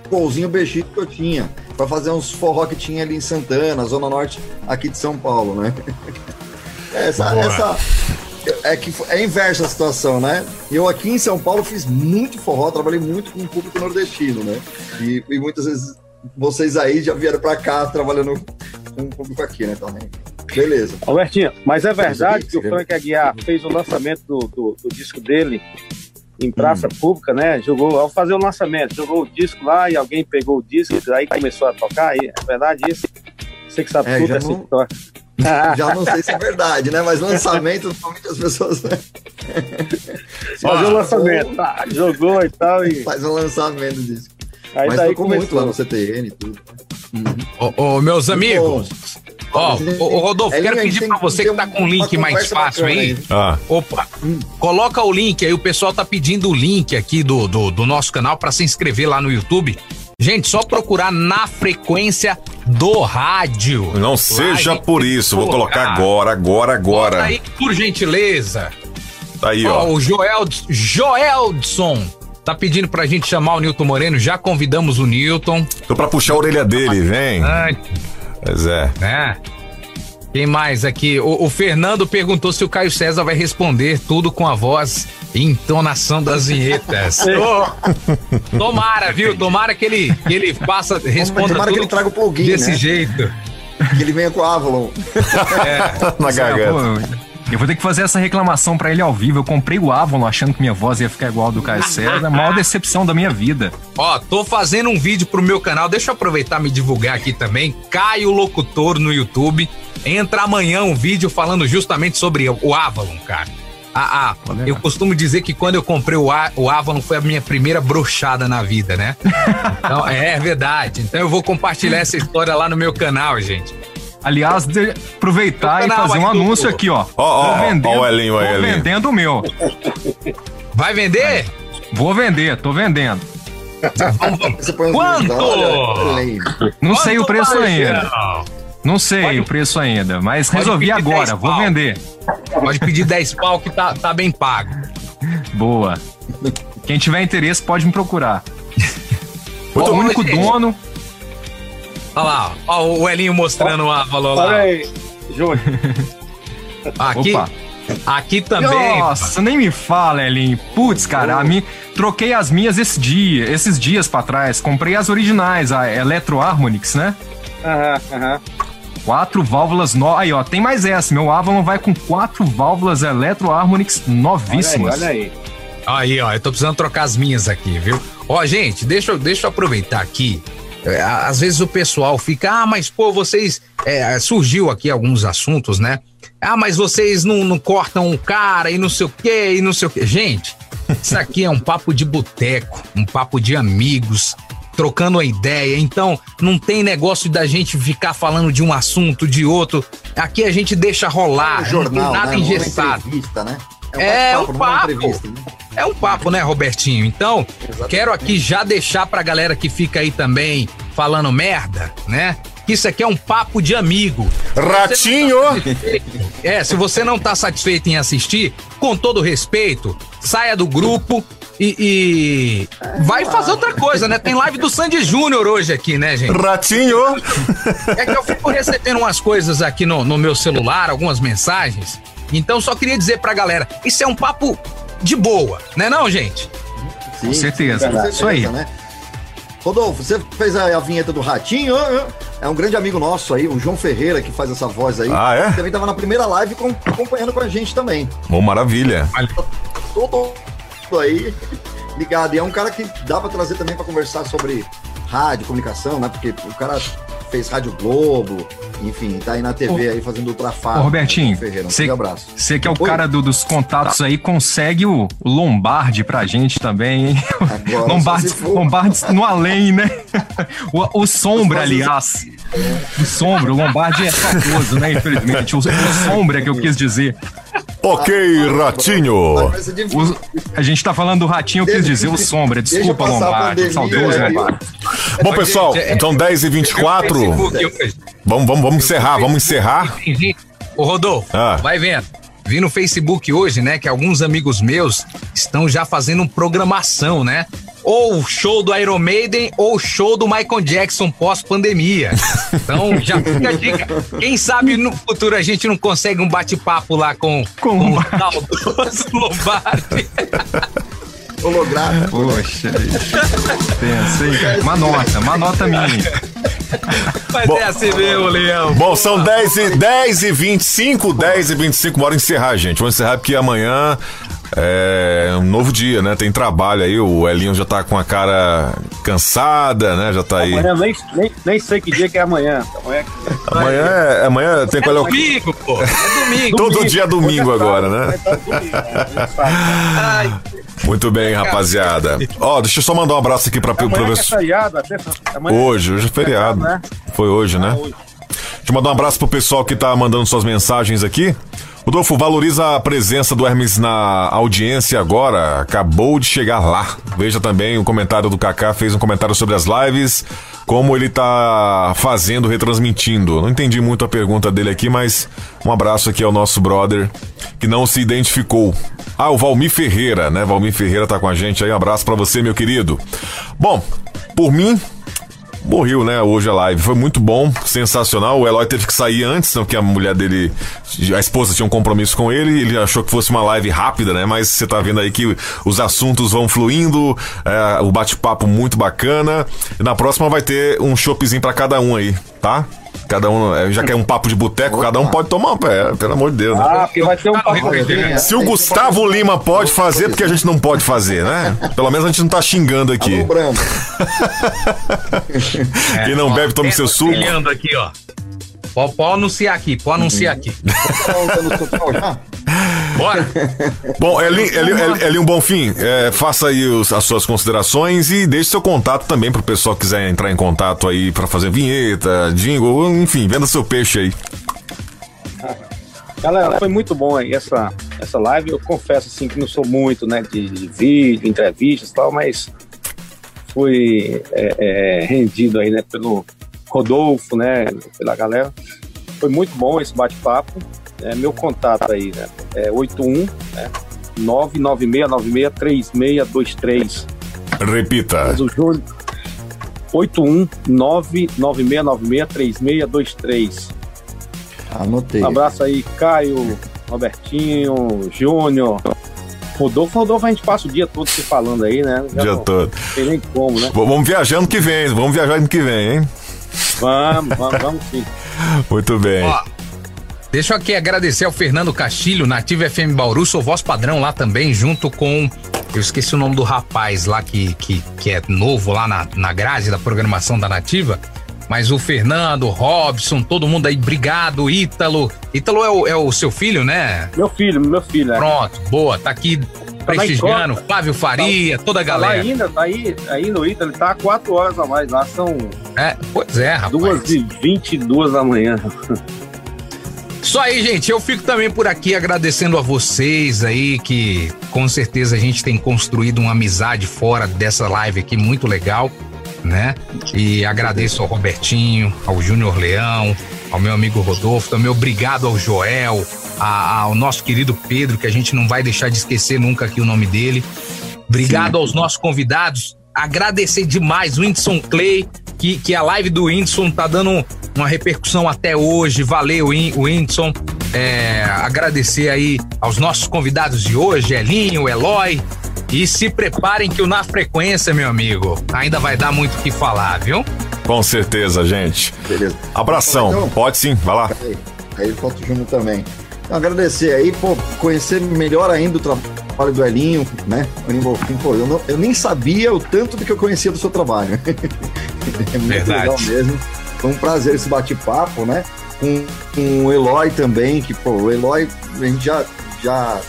golzinho bexito que eu tinha. Pra fazer uns forró que tinha ali em Santana, Zona Norte, aqui de São Paulo, né? Essa, Boa. essa, é que é inversa a situação, né? Eu aqui em São Paulo fiz muito forró, trabalhei muito com o público nordestino, né? E, e muitas vezes vocês aí já vieram pra cá trabalhando com o público aqui, né? Também. Beleza. Albertinho, mas é verdade que o Frank Aguiar fez o lançamento do, do, do disco dele em praça pública, né? Jogou, ao fazer o lançamento, jogou o disco lá e alguém pegou o disco e aí começou a tocar. E é verdade isso? Você que sabe É, tudo já dessa não- história. Já não sei se é verdade, né? Mas lançamento, normalmente as pessoas. né? Fazer o lançamento, tá, jogou e tal. E... Faz um lançamento disso. Aí Mas daí tocou muito começou. lá no CTN e tudo. Ô, ô, meus amigos, ó, ô, Rodolfo, É, quero pedir que você que tá com o link mais fácil aí. Ah. Opa, coloca o link aí, o pessoal tá pedindo o link aqui do, do, do nosso canal pra se inscrever lá no YouTube. Gente, só procurar na frequência do rádio. Não seja Live por isso. Vou colocar colocar. agora, agora, Bota agora. aí, por gentileza. Tá aí, Ó, ó. o Joel, Joeldson tá pedindo pra gente chamar o Nilton Moreno. Já convidamos o Nilton. Tô pra puxar a orelha dele, vem. Pois é. né? Quem mais aqui? O, o Fernando perguntou se o Caio César vai responder tudo com a voz e entonação das vinhetas. Ô, tomara, viu? Tomara que ele, que ele faça, responda Tomara que ele traga o plugin, desse né? jeito. Que ele venha com o Avalon. Na Pô, garganta. Eu vou ter que fazer essa reclamação pra ele ao vivo. Eu comprei o Avalon achando que minha voz ia ficar igual a do Caio César. Maior decepção da minha vida. Ó, tô fazendo um vídeo pro meu canal, deixa eu aproveitar e me divulgar aqui também. Caio Locutor no YouTube. Entra amanhã um vídeo falando justamente sobre o Avalon, cara. Ah, ah, eu costumo dizer que quando eu comprei o, A- o Avalon foi a minha primeira brochada na vida, né? Então, é verdade. Então eu vou compartilhar essa história lá no meu canal, gente. Aliás, de- aproveitar e fazer um anúncio aqui, ó. Ó, ó, ó, o Elinho aí, tô Elinho. vendendo o meu. Vai vender? Vou vender, tô vendendo. Você põe uns Quanto? Olha, olha, Não sei o Quanto preço ainda. Não sei o preço ainda, mas Pode resolvi pedir agora, 10 vou pau. vender. Pode pedir 10 pau que tá, tá bem pago. Boa. Quem tiver interesse pode me procurar. Muito o único gente. dono. Olha lá, ó, o Elinho mostrando o Avalon lá. Olha aí, Júnior. Aqui, Opa. aqui também. Nossa, nem me fala, Elinho. Putz, cara, a mim, troquei as minhas esse dia, esses dias pra trás. Comprei as originais, a Electro Harmonix, né? Aham, aham. Quatro válvulas no... Aí, ó, tem mais essa. Meu Avalon vai com quatro válvulas Electro Harmonix novíssimas. Olha aí, olha aí. Aí, ó, eu tô precisando trocar as minhas aqui, viu? Ó, gente, deixa, deixa eu aproveitar aqui. É, às vezes o pessoal fica, ah, mas pô, vocês. é, surgiu aqui alguns assuntos, né? Ah, mas vocês não, não cortam o cara e não sei o quê, e não sei o quê. Gente, isso aqui é um papo de boteco, um papo de amigos, trocando a ideia. Então, não tem negócio da gente ficar falando de um assunto, de outro. Aqui a gente deixa rolar, É um jornal, nada né? É engessado. entrevista, né? É um não é uma papo. entrevista, né? É um papo, né, Robertinho? Então, quero aqui já deixar pra galera que fica aí também falando merda, né? Que isso aqui é um papo de amigo. Ratinho! É, se você não tá satisfeito em assistir, com todo respeito, saia do grupo e, e vai fazer outra coisa, né? Tem live do Sandy Júnior hoje aqui, né, gente? Ratinho! É que eu fico recebendo umas coisas aqui no, no meu celular, algumas mensagens. Então só queria dizer pra galera, isso é um papo de boa, né não, gente? Sim, Com certeza, com isso aí. Né? Rodolfo, você fez a, a vinheta do Ratinho, é um grande amigo nosso aí, o João Ferreira, que faz essa voz aí. Ah, é? Também tava na primeira live com- acompanhando com a gente também. Bom, maravilha. Todo mundo aí ligado. E é um cara que dá pra trazer também pra conversar sobre rádio, comunicação, né? Porque o cara fez Rádio Globo, enfim, tá aí na TV aí fazendo ultrafar. Ô, Robertinho, Ferreira, um você grande abraço. você que é o Oi? cara do- dos contatos aí, consegue o, Lombardi pra gente também, hein? Agora, Lombardi. Lombardi no além, né? O, o Sombra, aliás. O Sombra, o Lombardi é famoso, né? Infelizmente. O, o Sombra que eu quis dizer. Ok, Ratinho. O- a gente tá falando do Ratinho, eu quis dizer o Sombra. Desculpa, Lombardi. Saudoso? Lombardi. Bom, pessoal, então 10 e 24 Vamos, vamos, vamos encerrar, vamos encerrar. Ô, Rodolfo, Ah. vai vendo. Vi no Facebook hoje, né, que alguns amigos meus estão já fazendo programação, né? Ou show do Iron Maiden ou show do Michael Jackson pós-pandemia. Então, já fica a dica. Quem sabe no futuro a gente não consegue um bate-papo lá com, com, o saudoso Lombardi. Holográfico. Poxa, pensa, hein? Uma nota, uma nota minha. Mas Bom- é assim mesmo, Leão. Bom, são 10 e, 10 e 25, 10 e 25, bora encerrar, gente. Vamos encerrar porque amanhã é um novo dia, né? Tem trabalho aí, o Elinho já tá com a cara cansada, né? Já tá aí. Amanhã nem, nem, nem sei que dia que é amanhã. Amanhã, Amanhã, é- amanhã tem É qual é o- domingo, pô. É domingo. Todo dia é domingo agora, né? Ai, Muito bem, rapaziada. Ó, deixa eu só mandar um abraço aqui pra, é professor. feriado, até, amanhã Hoje, hoje é feriado. né? Foi hoje, né? Deixa eu mandar um abraço pro pessoal que tá mandando suas mensagens aqui. Rodolfo, valoriza a presença do Hermes na audiência agora. Acabou de chegar lá. Veja também o comentário do Kaká, fez um comentário sobre as lives, como ele tá fazendo, retransmitindo. Não entendi muito a pergunta dele aqui, mas um abraço aqui ao nosso brother que não se identificou. Ah, o Valmir Ferreira, né? Valmir Ferreira tá com a gente aí. Um abraço pra você, meu querido. Bom, por mim, Morreu, né, hoje a live. Foi muito bom, sensacional. O Eloy teve que sair antes, né, porque a mulher dele, a esposa tinha um compromisso com ele. Ele achou que fosse uma live rápida, né? Mas você tá vendo aí que os assuntos vão fluindo, é, o bate-papo muito bacana. E na próxima vai ter um choppzinho pra cada um aí, tá? Cada um, é, já que é um papo de boteco, cada um pode tomar, é, pelo amor de Deus, né? Ah, porque vai ter um papo Se o Gustavo Lima pode fazer, porque a gente não pode fazer, né? Pelo menos a gente não tá xingando aqui. Quem não bebe, tome seu suco. Aqui, ó. Pode, pode anunciar aqui, pode anunciar aqui. Bora. Bom, Eli, Eli, Eli, Eli um bom fim. É, faça aí os- as suas considerações e deixe seu contato também para o pessoal que quiser entrar em contato aí para fazer vinheta, jingle, enfim, venda seu peixe aí. Galera, foi muito bom aí essa, essa live. Eu confesso assim que não sou muito, né, de, de vídeo, entrevistas e tal, mas fui é, é, rendido aí, né, pelo Rodolfo, né, pela galera. Foi muito bom esse bate-papo. É, meu contato aí, né, é 81, né, 996963623. Repita. Mas o Júlio 81 996963623. Anotei. Um abraço aí, Caio, Robertinho, Júnior. Rodolfo, Rodolfo, a gente passa o dia todo se falando aí, né? Já Dia não todo. tem nem como, né? Vamos viajar ano que vem, vamos viajar ano que vem, hein? Vamos, vamos, vamos sim. Muito bem. Ó, deixa eu aqui agradecer ao Fernando Castilho, Nativa FM Bauru, sou voz padrão lá também, junto com. Eu esqueci o nome do rapaz lá que, que, que é novo lá na, na grade da programação da Nativa. Mas o Fernando, o Robson, todo mundo aí, obrigado, Ítalo. Ítalo é o, é o seu filho, né? Meu filho, meu filho. É. Pronto, boa, tá aqui prestigiando, escola. Flávio Faria, toda a Tá galera. ainda, tá aí, aí no Ita, ele tá há quatro horas a mais lá, são É, pois é, rapaz. duas e vinte e duas da manhã. Isso aí, gente. Eu fico também por aqui agradecendo a vocês aí, que com certeza a gente tem construído uma amizade fora dessa live aqui muito legal, né? E agradeço ao Robertinho, ao Júnior Leão, ao meu amigo Rodolfo, também obrigado ao Joel, a, ao nosso querido Pedro, que a gente não vai deixar de esquecer nunca aqui o nome dele. Obrigado Sim. aos nossos convidados. Agradecer demais o Whindersson Clay, que, que a live do Whindersson tá dando uma repercussão até hoje. Valeu, Whindersson. É, agradecer aí aos nossos convidados de hoje, Elinho, Eloy. E se preparem que o Na Frequência, meu amigo, ainda vai dar muito o que falar, viu? Com certeza, gente. Beleza. Abração. Então, Pode sim, vai lá. Aí, aí falta o Júnior também. Então, agradecer aí, pô, conhecer melhor ainda o trabalho do Elinho, né? O pô, eu, não, eu nem sabia o tanto do que eu conhecia do seu trabalho. é muito Verdade. legal mesmo. Foi um prazer esse bate-papo, né? Com, com o Eloy também, que, pô, o Eloy, a gente já, já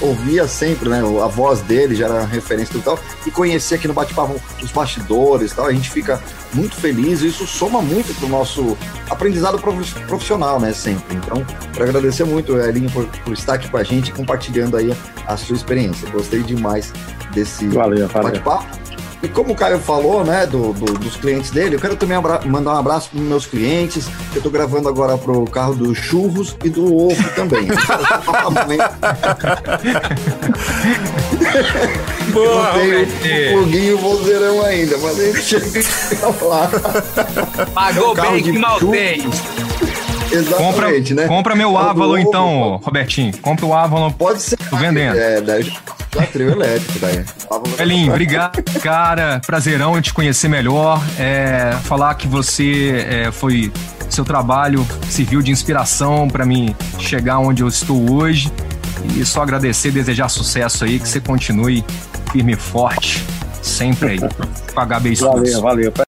ouvia sempre, né? A voz dele já era referência e tal. E conhecer aqui no bate-papo os bastidores e tal. A gente fica muito feliz e isso soma muito pro nosso aprendizado profissional, né? Sempre. Então, quero agradecer muito, Elinho, por, por estar aqui com a gente, compartilhando aí a sua experiência. Gostei demais desse bate-papo. E como o Caio falou, né, do, do, dos clientes dele, eu quero também mandar um abraço para meus clientes, eu tô gravando agora pro carro do churros e do ovo também. Boa, não o foguinho vozeirão ainda, mas gente chega lá. Pagou bem, que mal tem. Exatamente, compra, né? Compra meu Avalon então, Robertinho. Compra o Avalon. Pode ser. Tô vendendo. É, da trio elétrico, daí. Elinho, obrigado, cara. Prazerão te conhecer melhor. É, falar que você é, foi. Seu trabalho serviu de inspiração para mim chegar onde eu estou hoje. E só agradecer, desejar sucesso aí, que você continue firme e forte, sempre aí, com a HB Valeu, valeu.